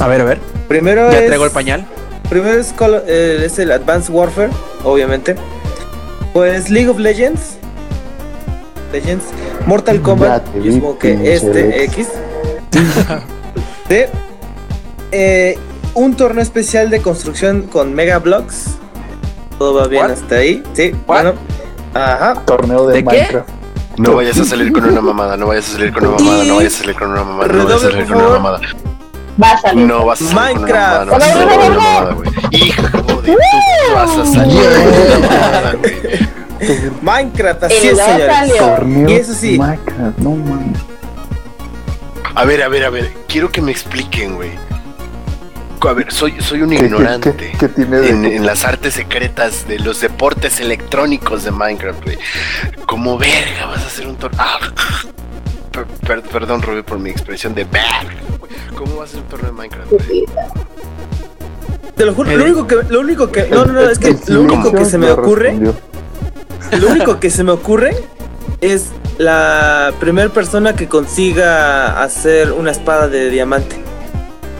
A ver, a ver. Primero Ya es- traigo el pañal. Primero es, eh, es el Advanced Warfare, obviamente. Pues League of Legends. Legends. Mortal Kombat. Yo supongo que este. X. de eh, un torneo especial de construcción con Mega Blocks. Todo va bien What? hasta ahí. Sí, What? bueno. Ajá. Torneo de, ¿De qué? Minecraft. No vayas a salir con una mamada, no vayas a salir con una mamada, no vayas a salir con una mamada, no vayas a salir con una mamada. Va a salir. No vas a salir Minecraft. con una mamada, no vas a salir con una mamada, güey. Hijo de tu, vas a salir con una mamada, güey. Minecraft, así es, señores. Y eso sí. Minecraft, no mames. A ver, a ver, a ver, quiero que me expliquen, güey. A ver, soy, soy un ¿Qué, qué, ignorante. qué- qué tiene de en, en las artes secretas de los deportes electrónicos de Minecraft, güey. Como verga vas a hacer un torneo. per- per- perdón, Rubí, por mi expresión de verga, güey. ¿Cómo va a ser un torneo de Minecraft? güey? Te lo juro, lo único que, lo único que, no, no, no, es que lo único que se me ocurre, lo único que se me ocurre es la primera persona que consiga hacer una espada de diamante.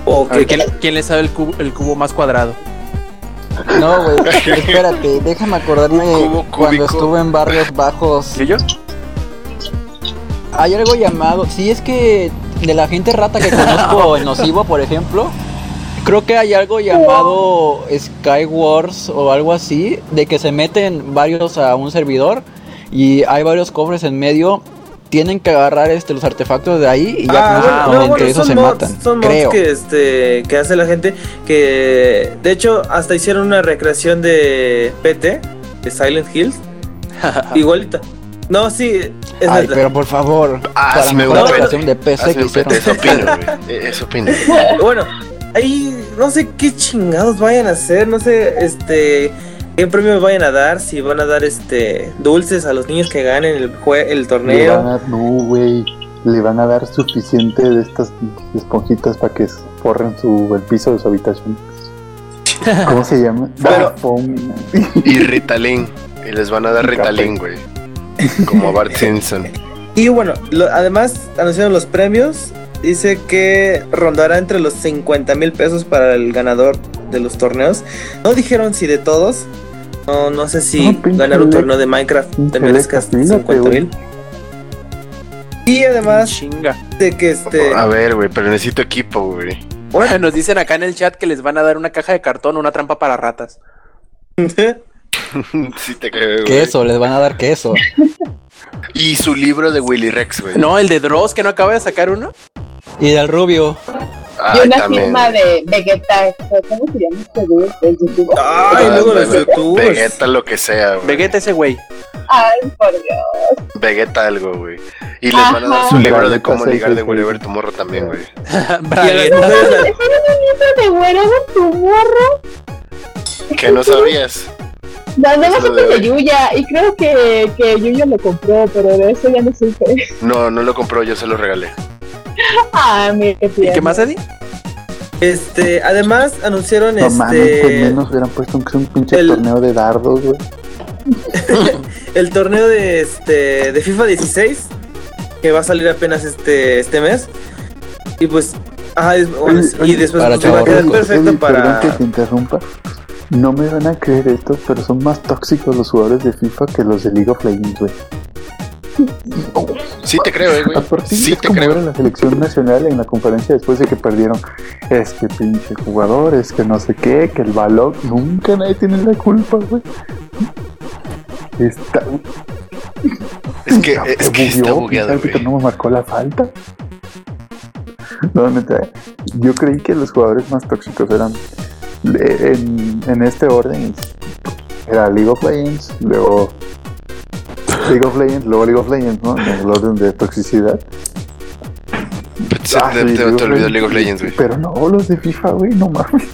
O que, ¿quién, quién le sabe el cubo, el cubo más cuadrado? No, güey, espérate, déjame acordarme cubo cuando estuve en barrios bajos. ¿Y yo? Hay algo llamado, si es que de la gente rata que conozco en Nocivo, por ejemplo, creo que hay algo llamado Skywars o algo así, de que se meten varios a un servidor y hay varios cofres en medio, tienen que agarrar este los artefactos de ahí y ya Ah, no, entre bueno, esos son se mods, matan. son mods creo. que este que hace la gente que de hecho hasta hicieron una recreación de PT de Silent Hills igualita. No, sí, es Ay, pero por favor, Ah, para sí me gusta. adaptación de PC Hazme que hicieron. Eso opino. Eh, Eso opino. Bueno, ahí no sé qué chingados vayan a hacer, no sé, este, qué premios vayan a dar, si van a dar este dulces a los niños que ganen el jue- el Le van torneo. a, no, güey. Le van a dar suficiente de estas esponjitas para que forren su, el piso de su habitación. ¿Cómo se llama? Pero- foam. Y Ritalin. Y les van a dar. Ritalin, güey. Como a Bart Simpson. Y bueno, lo- además anunciaron los premios, dice que rondará entre los 50 mil pesos para el ganador de los torneos. No dijeron si de todos. No, no sé si No, ganar un torneo de Minecraft te merezcas Lex, fíjate, 50 mil. Y además Chinga. de que este... A ver, güey, pero necesito equipo, güey. Nos dicen acá en el chat que les van a dar una caja de cartón, una trampa para ratas. Sí te creo. Queso, les van a dar queso. Y su libro de Willy Rex, güey. No, el de Dross que no acaba de sacar uno. Y del rubio. Y una también. firma de Vegeta. ¿Cómo se llama este güey? ¿El youtuber? Ay, luego los youtubers. Vegeta lo que sea, güey. Vegeta ese güey. Ay, por Dios. Vegeta algo, güey. Y les van a dar Ajá. su libro de cómo ligar de Wherever seis. Tomorrow también, güey. Y a las Bragueta. ¿Es un libro de tu morro? Que no sabías. No, no más de. Yuya. Y creo que, que Yuya lo compró, pero de eso ya no supe. No, no lo compró, yo se lo regalé. Ah, mira qué ¿Y tierno. qué más, Eddie? Este, además anunciaron No mames, pues este menos hubieran puesto un, un pinche el- torneo de dardos, güey. el torneo de este de FIFA 16 que va a salir apenas este este mes. Y pues ajá, es- bueno, Oye, y después para pues, va a quedar perfecto para que te interrumpa. No me van a creer esto, pero son más tóxicos los jugadores de FIFA que los de League of Legends, güey. Sí te creo, eh, güey. Aparte, Sí es te como creo. era la selección nacional en la conferencia después de que perdieron. Es que pinche jugador, es que no sé qué, que el balón. Nunca nadie tiene la culpa, güey. Está. Es que, es que está bugueó, bugueado, el árbitro no me marcó la falta. No, neta, yo creí que los jugadores más tóxicos eran en, en este orden. Era League of Legends, luego League of Legends, luego League of Legends, ¿no? En el orden de toxicidad. Se Ah, te, sí, te- te League of olvidó League of Legends, güey. Pero no, los de FIFA, güey, no mames.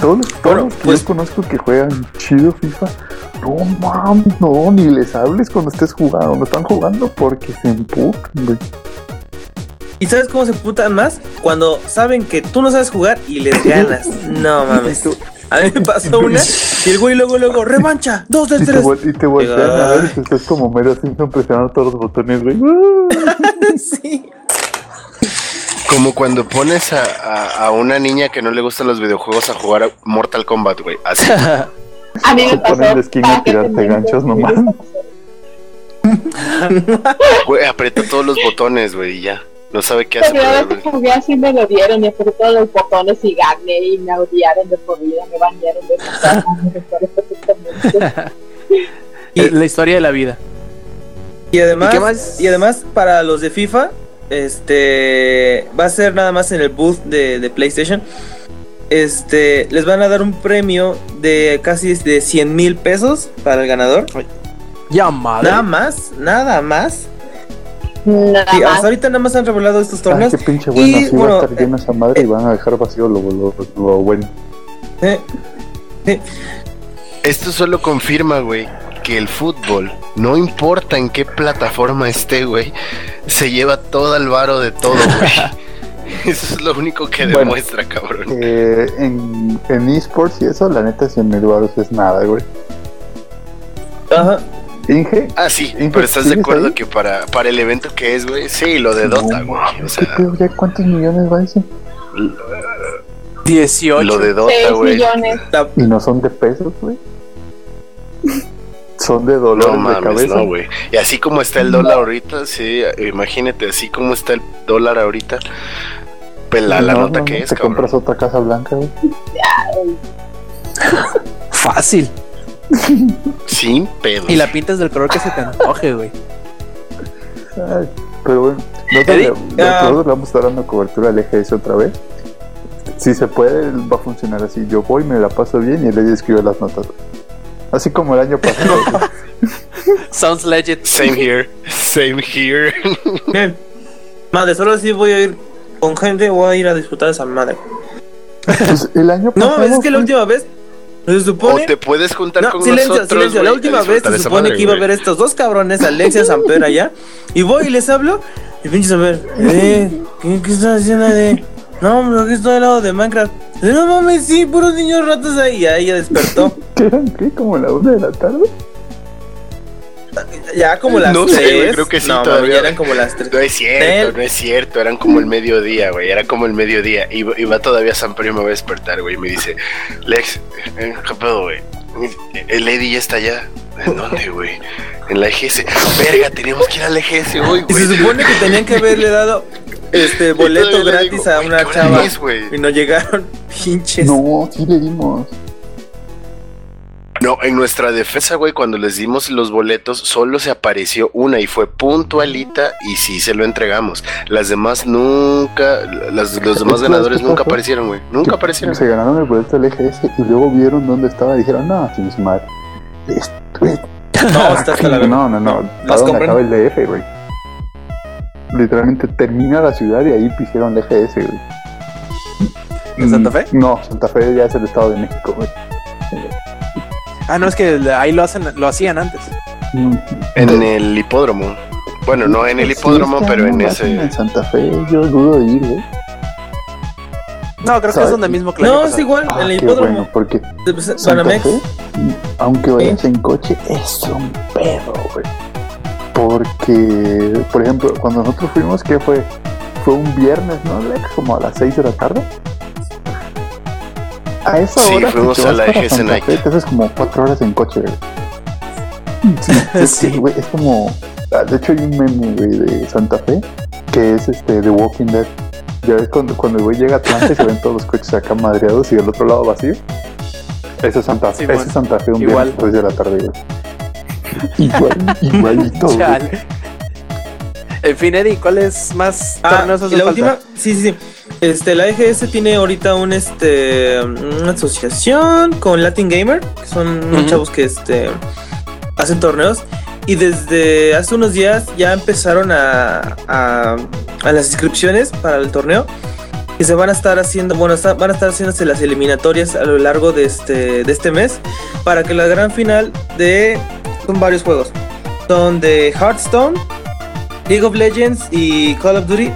Todos los, todos Bueno, los que pues- yo conozco que juegan chido FIFA, no mames, no, ni les hables cuando estés jugando, no están jugando porque se empujan, güey. ¿Y sabes cómo se putan más? Cuando saben que tú no sabes jugar y les ganas. No mames. A mí me pasó una y el güey luego luego revancha, dos de Y tres. y te voltean a ver y te estás como mero Simpson presionando todos los botones, güey. Sí. Como cuando pones a, a- a una niña que no le gustan los videojuegos a jugar a Mortal Kombat, güey. Así. A mí me pasó. ponen de esquina a tirarte te ganchos nomás. Güey, aprieta todos los botones, güey, y ya. No sabe qué La hacer. que jugué así me lo dieron y apreté todos los botones y gané y me odiaron de por vida, me bañaron de perfectamente. Y- La historia de la vida. Y además, ¿Y qué más? y además para los de FIFA, este va a ser nada más en el booth de, de PlayStation. Este, les van a dar un premio de casi de 100 mil pesos para el ganador. Ya, madre. Nada más, nada más. Nada más. hasta ahorita nada más han revelado estos Ay, torneos. qué pinche bueno, Y, así bueno, va a estar llena esa madre y van a dejar vacío lo, lo, lo bueno. Eh, Esto solo confirma, güey, que el fútbol, no importa en qué plataforma esté, güey, se lleva todo el varo de todo, güey. Eso es lo único que Bueno. demuestra, cabrón. Eh, en, en esports y eso, la neta, 100 mil baros es nada, güey. Ajá. Inge, Ah, sí, ¿Inge, pero estás de acuerdo ahí? que para, para el evento que es, güey, sí, lo de Dota, No, güey. O ¿qué sea, cuántos millones va ese? 18. lo de 6 Dota, güey. millones. Y no son de pesos, güey. Son de No dólares de cabeza. no, güey. Y así como está el dólar ahorita, sí, imagínate, así como está el dólar ahorita, pues la, la No, nota no, que no, es, Te cabrón. compras otra casa blanca, güey. Fácil. Sin pedo. Y la pintas del color que se te antoje, güey. Ay, pero bueno, nosotros, le, ah. le vamos a estar dando cobertura al EGS otra vez. Si se puede, va a funcionar así. Yo voy, me la paso bien y el Eddie escribe las notas. Así como el año pasado. Sounds legit. Same here, same here. Bien. Madre, solo si voy a ir con gente, voy a ir a disfrutar esa madre. Pues el año pasado. No, es que la última vez se o supone. te puedes juntar No, con silencio, nosotros. silencio. La a última vez se supone madre, que iba a güey. ver estos dos cabrones, Alexia Samper allá. Y voy y les hablo. Y pinche Samper, eh, ¿qué, qué estás haciendo de.? No, hombre, aquí estoy al lado de Minecraft. No mames, sí, puros niños ratos ahí. Y ahí ya despertó. ¿Qué eran? ¿Qué? ¿Como la una de la tarde? Ya como las No sé, tres. güey, creo que sí, No, todavía. eran como las tres. No es cierto, no es cierto, eran como el mediodía, güey, era como el mediodía. Y, y va todavía San Pedro y me va a despertar, güey, y me dice, Lex, eh, ¿qué pedo, güey? El Eddie ya está allá. ¿En dónde, güey? En la EGS. Verga, tenemos que ir a la EGS hoy, Y güey. se supone que tenían que haberle dado este boleto gratis digo, a "Güey, una ¿qué hora chava. es, güey?" Y no llegaron, pinches. No, sí le dimos. No, en nuestra defensa, güey, cuando les dimos los boletos, solo se apareció una y fue puntualita y sí se lo entregamos. Las demás nunca, las, los demás ¿Sabes ganadores nunca aparecieron, güey. Nunca aparecieron. Se ganaron el boleto del EGS y luego vieron dónde estaba y dijeron, no, sin madre. No, está hasta la verga. No, no, no. ¿Para dónde acaba el DF, güey? Literalmente termina la ciudad y ahí hicieron el EGS, güey. ¿En Santa Fe? Mm, No, Santa Fe ya es el Estado de México, güey. Ah, no, es que ahí lo hacen, lo hacían antes. Mm, En el hipódromo. Bueno, no en el sí, hipódromo, pero en ese. En Santa Fe, yo dudo de ir, güey. No, creo que es donde mismo que No, es igual, Ah, en el qué hipódromo. bueno, porque pues, Santa. Fe, aunque vayas en coche, es un pedo, güey. Porque, por ejemplo, cuando nosotros fuimos, ¿qué fue? Fue un viernes, ¿no, Lex? Como a las 6 de la tarde. A esa Sí, hora, si fuimos te a la para EGS Santa Night. Fe, te haces como 4 horas en coche, güey. Sí, es, Sí. que, güey, es como. ah, De hecho, hay un meme, güey, de Santa Fe que es este The Walking Dead. Ya ves cuando, cuando el güey llega a Atlanta y se ven todos los coches acá madreados y del otro lado vacío. Ese es Santa Fe, Sí, ese bueno. es Santa Fe un Igual. viernes 3 de la tarde, güey. Igual, igualito. güey. En fin, Eddie, ¿cuál es más Ah, hace la falta? última, sí, sí, sí. Este, la EGS tiene ahorita un este una asociación con Latin Gamer, que son unos Ujú. chavos que este hacen torneos. Y desde hace unos días ya empezaron a, a, a las inscripciones para el torneo. Que se van a estar haciendo, bueno, está- van a estar haciéndose las eliminatorias a lo largo de este, de este mes. Para que la gran final de. Son varios juegos. Son de Hearthstone, League of Legends y Call of Duty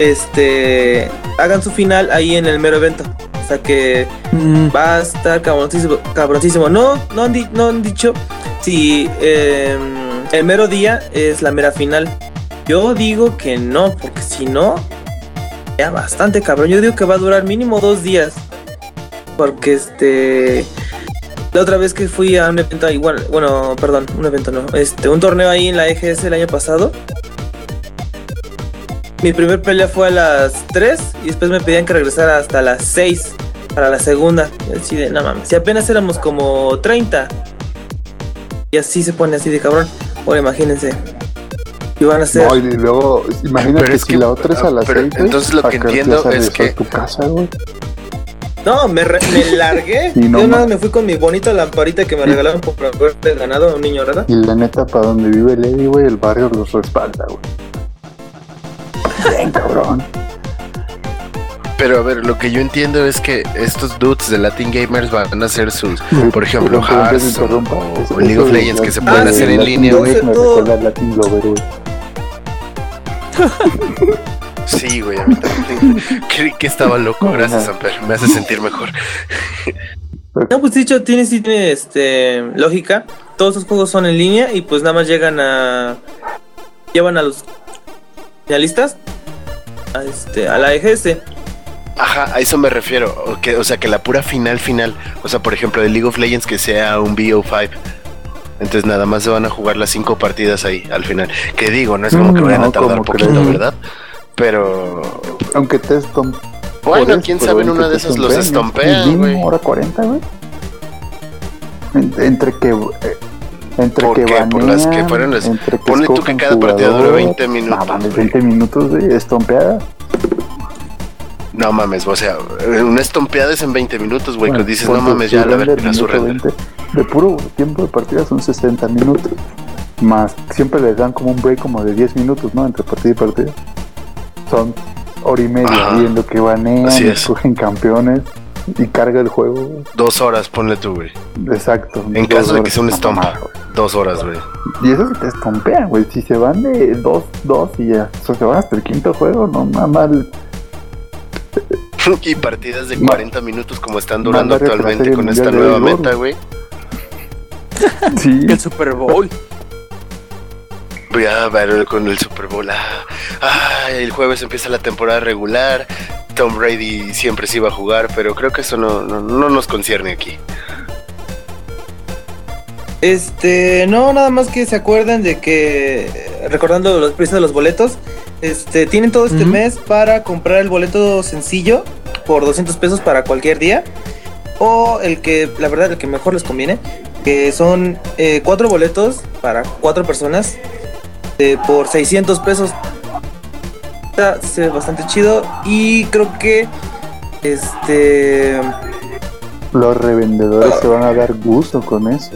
este hagan su final ahí en el mero evento. O sea que Mm, va a estar cabroncísimo. cabroncísimo. No, no, han, di- no han dicho si eh, el mero día es la mera final. Yo digo que no, porque si no, ya bastante cabrón. Yo digo que va a durar mínimo dos días. Porque este. La otra vez que fui a un evento bueno, bueno, perdón, un evento no, este, un torneo ahí en la EGS el año pasado. Mi primer pelea fue a las 3 y después me pedían que regresara hasta las 6 para la segunda. Así de, no mames, si apenas éramos como 30. Y así se pone así de cabrón. Ahora imagínense. Y van a ser... No, y luego, imagínate Pero es si que- la otra es a las pero 6. entonces lo que entiendo es que- tu casa, güey. No, me, re- me largué. Y no Yo nada me fui con mi bonita lamparita que me regalaron por haber ganado a un niño, ¿verdad? Y la neta, para donde vive Lady, güey, el barrio los respalda, güey. Bien, cabrón. Pero a ver, lo que yo entiendo es que estos dudes de Latin Gamers van a hacer sus, por ejemplo, interrumpa. o League eso of Legends que se pueden Ah, hacer sí, en Latin línea, güey. Sí, güey, a mí también. Creí que estaba loco, gracias. Amper. Me hace sentir mejor. No, pues dicho, tiene, sí tiene este, lógica. Todos esos juegos son en línea y pues nada más llegan a. Llevan a los finalistas a, este, a la EGS. Ajá, a eso me refiero. O, que, o sea, que la pura final, final. O sea, por ejemplo, de League of Legends que sea un BO5. Entonces nada más se van a jugar las cinco partidas ahí al final. Que digo, no es como que Mm, vayan a no, tardar ¿cómo poquito? ¿verdad? Pero Aunque te estom- bueno, quién sabe en una de esas los estompean, estompean, güey. hora 40, güey. En- Entre que. eh, Entre ¿Por que qué? Por las que banean, fueron las- entre que ponle tú que cada partida dure jugador. 20 minutos, No mames, güey. 20 minutos, güey, estompeada. No mames, o sea, una estompeada es en 20 minutos, güey, que dices, no mames, ya, la verga, su minuto render. 20. De puro tiempo de partida son 60 minutos. Más siempre les dan como un break como de 10 minutos, ¿no? Entre partida y partida. Son hora y media Ajá. y en lo que banean, escogen campeones y carga el juego. Dos horas, ponle tú, güey. Exacto. En Dos caso de que sea un güey. Dos horas, güey. Y eso se te estompean, güey. Si se van de 2, 2 y ya. O sea, se van hasta el quinto juego, no mal. y partidas de Ma- 40 minutos como están durando que actualmente con esta nueva meta, güey. Sí. El Super Bowl. Voy a ver con el Super Bowl. Ah, ah, el jueves empieza la temporada regular. Tom Brady siempre se iba a jugar, pero creo que eso no, no, no nos concierne aquí. Este, no, nada más que se acuerden de que, recordando los precios de los boletos, este, tienen todo este mes para comprar el boleto sencillo por 200 pesos para cualquier día. O el que, la verdad, el que mejor les conviene, que son eh, cuatro boletos para cuatro personas eh, por 600 pesos. Está se ve bastante chido y creo que, este, Los revendedores se van a dar gusto con eso.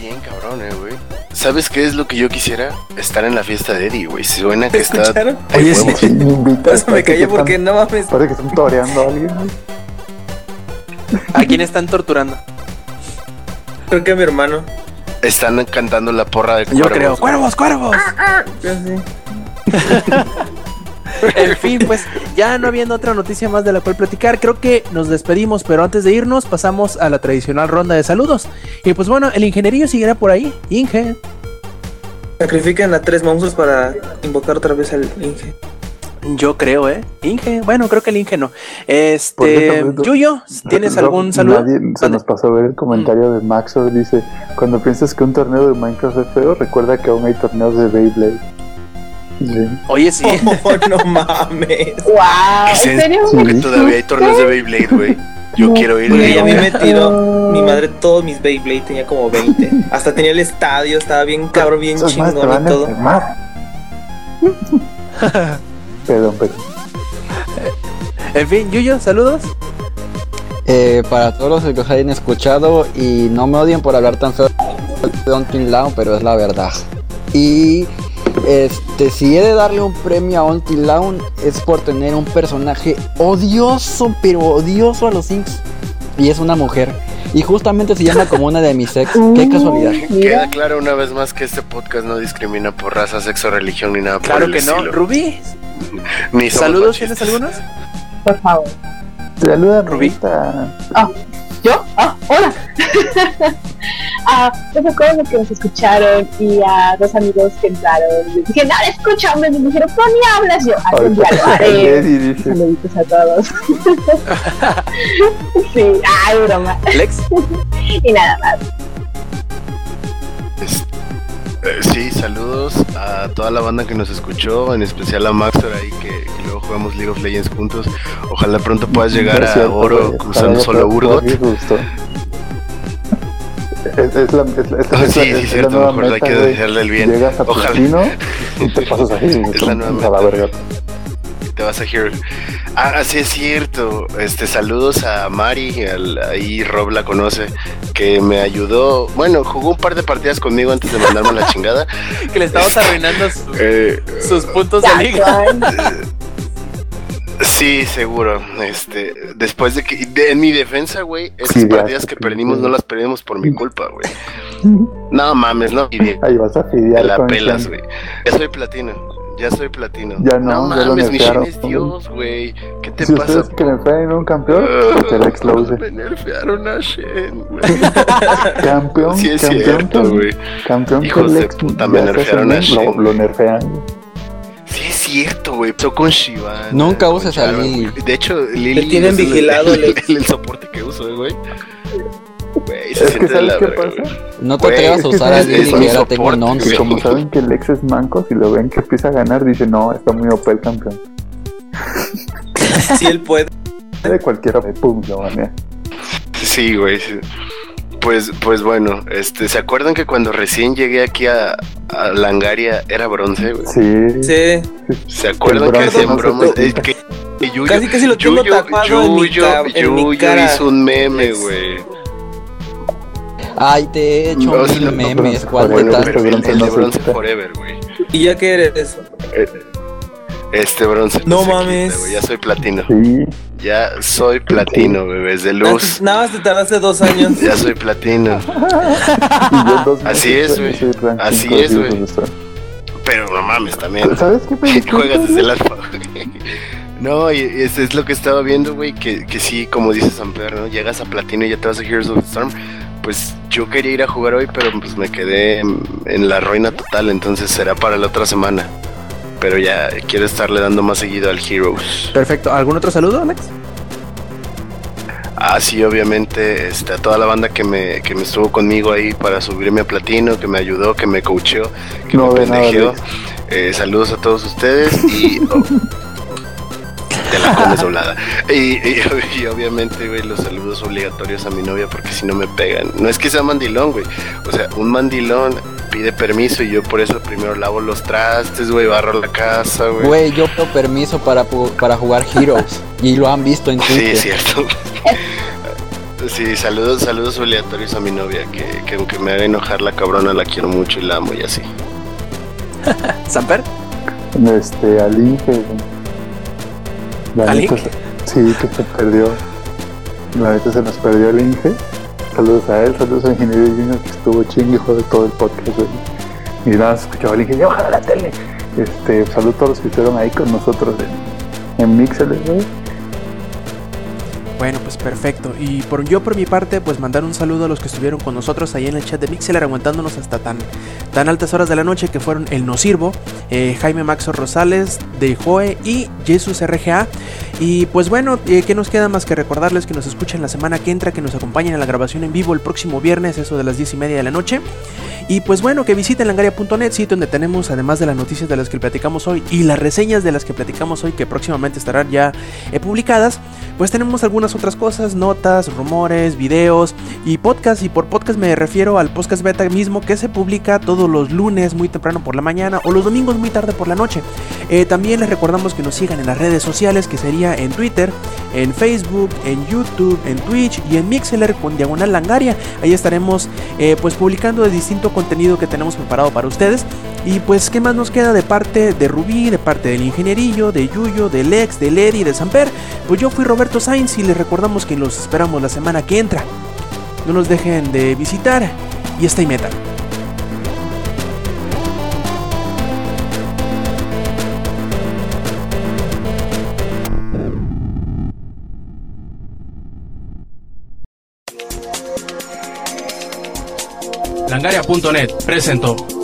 Bien cabrón, eh, güey. ¿Sabes qué es lo que yo quisiera? Estar en la fiesta de Eddie, güey. Suena que está... Oye, sí. eso me callé porque están- no mames. Parece que están toreando a alguien, güey. ¿A quién están torturando? Creo que a mi hermano. Están cantando la porra de Yo cuervos, creo. güey. ¡Cuervos, cuervos! En fin, pues ya no habiendo otra noticia más de la cual platicar, creo que nos despedimos, pero antes de irnos pasamos a la tradicional ronda de saludos. Y pues bueno, el ingenierillo seguirá por ahí. Inge, Sacrifican a tres monstruos para invocar otra vez al Inge. Yo creo, ¿eh? Inge, bueno, creo que el Inge no. Este, Yuyo, ¿tienes No, algún saludo? Nadie se nos pasó a ver el comentario de Maxor. Dice: Cuando piensas que un torneo de Minecraft es feo, recuerda que aún hay torneos de Beyblade. Sí. Oye, sí. Oh, no mames. ¡Wow! ¿Es ¿En serio? Sí. Que todavía hay torneos de Beyblade, güey. Yo No. quiero ir, Güey, a mí me tiró mi madre todos mis Beyblade, tenía como 20. Hasta tenía el estadio, estaba bien cabrón, bien chingón y todo. perdón, perdón. En fin, Yuyo, saludos. Eh, para todos los que os hayan escuchado y no me odien por hablar tan feo de Until Dawn, pero es la verdad. Y este, si he de darle un premio a Until Dawn es por tener un personaje odioso, pero odioso a los Sinks. Y es una mujer. Y justamente se llama como una de mis ex. Qué casualidad. Uh, Mira, Queda claro una vez más que este podcast no discrimina por raza, sexo, religión ni nada Claro por el que no. Rubí, Ni somos ¿saludos machistas. tienes algunos? por favor. Saluda, Rubí. Rubita. ¿Yo? Ah, hola. ah, les recuerdo que nos escucharon y a dos amigos que entraron. Les dije, no, escúchame. Y me dijeron, ¿cómo ni hablas? Yo, día lo haré. Eddie dice: Saluditos a todos. sí, ay, broma. Lex, Y nada más. Eh, sí, saludos a toda la banda que nos escuchó, en especial a Maxor ahí que, que luego jugamos League of Legends juntos. Ojalá pronto puedas llegar "No es a oro cruzando solo Urgot. Es, es la, es, la- es, Ah, sí, la- sí, es la cierto, nueva mejor hay que güey. desearle el bien. Llegas a Ojalá. y te pasas ahí. Es la nueva la verga. Te vas a hear. Ah, sí es cierto. Este, saludos a Mari, al- ahí Rob la conoce, que me ayudó. Bueno, jugó un par de partidas conmigo antes de mandarme la chingada. que le estamos arruinando su- Eh, sus puntos de liga. Sí, seguro. Este, después de que, de- en mi defensa, güey, esas Sí, partidas que perdimos no las perdimos por mi culpa, güey. No mames, no. Y Ahí vas a te la pelas, güey. Ya soy platino. Ya soy platino. Ya no, ya lo mames, mi Shen nerfearon. es Dios, güey. ¿Qué te Si pasa? ustedes que le enfrenten un campeón, que el ex lo use. Me nerfearon a Shen, güey. Campeón, Sí es campeón, cierto, güey. campeón Hijos el de ex puta, me ya nerfearon a Shen. Lo, lo nerfean. Sí es cierto, güey. Empezó con Shivan. Nunca uses a güey. De hecho, Lili tienen es el- vigilado, el, el- el soporte que uso, eh, güey. Güey, se Es que siente de ¿sabes la qué verga, pasa? güey. No te atrevas a usar a es que un ya tengo en soporte, 11. Y como saben que el ex es manco, si lo ven que empieza a ganar, dicen, no, está muy OP el campeón. Si él puede. De cualquiera, pum, lo banea. Sí, güey. sí. Pues, pues bueno, este, ¿se acuerdan que cuando recién llegué aquí a, a Langaria era bronce, güey? Sí. Sí. ¿Se acuerdan que hacían no bromas? que, que Yuyo, Casi, casi lo tengo Yuyo, tatuado en mi en mi cara. hizo un meme, güey. Ay, te he hecho No, mil memes, ¿cuál de el, bronce de forever, güey. ¿Y ya que eres eso? Este bronce No quita, mames. ya soy platino. Sí. Ya soy platino, bebés de luz. Nada más te tardaste dos años. Ya soy platino. Así es, güey. Así es, de güey. Pero no mames también. ¿Sabes qué? Juegas desde el alfa. No, y es, es lo que estaba viendo, güey, que, que sí, como dice Samper, ¿no? Llegas a Platino y ya te vas a Heroes of the Storm. Pues yo quería ir a jugar hoy, pero pues me quedé en, en la ruina total, entonces será para la otra semana. Pero ya quiero estarle dando más seguido al Heroes. Perfecto. ¿Algún otro saludo, Alex? Ah, sí, obviamente, este, a toda la banda que me, que me estuvo conmigo ahí para subirme a Platino, que me ayudó, que me coacheó, que No, me pendejeó. Eh, saludos a todos ustedes y... oh, te la comes doblada. Y, y- y obviamente, güey, los saludos obligatorios a mi novia porque si no me pegan. No es que sea mandilón, güey. O sea, un mandilón pide permiso y yo por eso primero lavo los trastes, güey, barro la casa, güey. Güey, yo pido permiso para, pu- para jugar Heroes. y lo han visto en Sí, Twitter. es cierto. Sí, saludos, saludos obligatorios a mi novia, que, que aunque me haga enojar la cabrona, la quiero mucho y la amo y así. ¿Samper? Este, al Inge. La ¿Al neta Sí, que se perdió. La neta se nos perdió el Inge. Saludos a él, saludos a Ingeniero Junior que estuvo chingue de todo el podcast, güey. Y nada, se escuchaba el Inge, ya la tele. Este, saludos a todos los que estuvieron ahí con nosotros en, en Mixel, güey. Bueno, pues perfecto. Y por yo por mi parte, pues mandar un saludo a los que estuvieron con nosotros ahí en el chat de Mixeler, aguantándonos hasta tan, tan altas horas de la noche, que fueron el No Sirvo, eh, Jaime Maxo Rosales, de Joe y Jesus RGA. Y pues bueno, eh, ¿qué nos queda más que recordarles que nos escuchen la semana que entra, que nos acompañen a la grabación en vivo el próximo viernes, eso de las 10 y media de la noche? Y pues bueno, que visiten langaria.net, sitio donde tenemos, además de las noticias de las que platicamos hoy y las reseñas de las que platicamos hoy, que próximamente estarán ya eh, publicadas, pues tenemos algunas otras cosas, notas, rumores, videos y podcast. Y por podcast me refiero al podcast beta mismo que se publica todos los lunes muy temprano por la mañana o los domingos muy tarde por la noche. Eh, también les recordamos que nos sigan en las redes sociales, que sería en Twitter, en Facebook, en YouTube, en Twitch y en Mixler con Diagonal Langaria. Ahí estaremos eh, pues publicando de distinto contenido que tenemos preparado para ustedes. Y pues, ¿qué más nos queda de parte de Rubí, de parte del ingenierillo, de Yuyo, de Lex, de Lady, de Samper? Pues yo fui Roberto Sainz y les recordamos que los esperamos la semana que entra. No nos dejen de visitar y stay metal. Langaria.net presentó.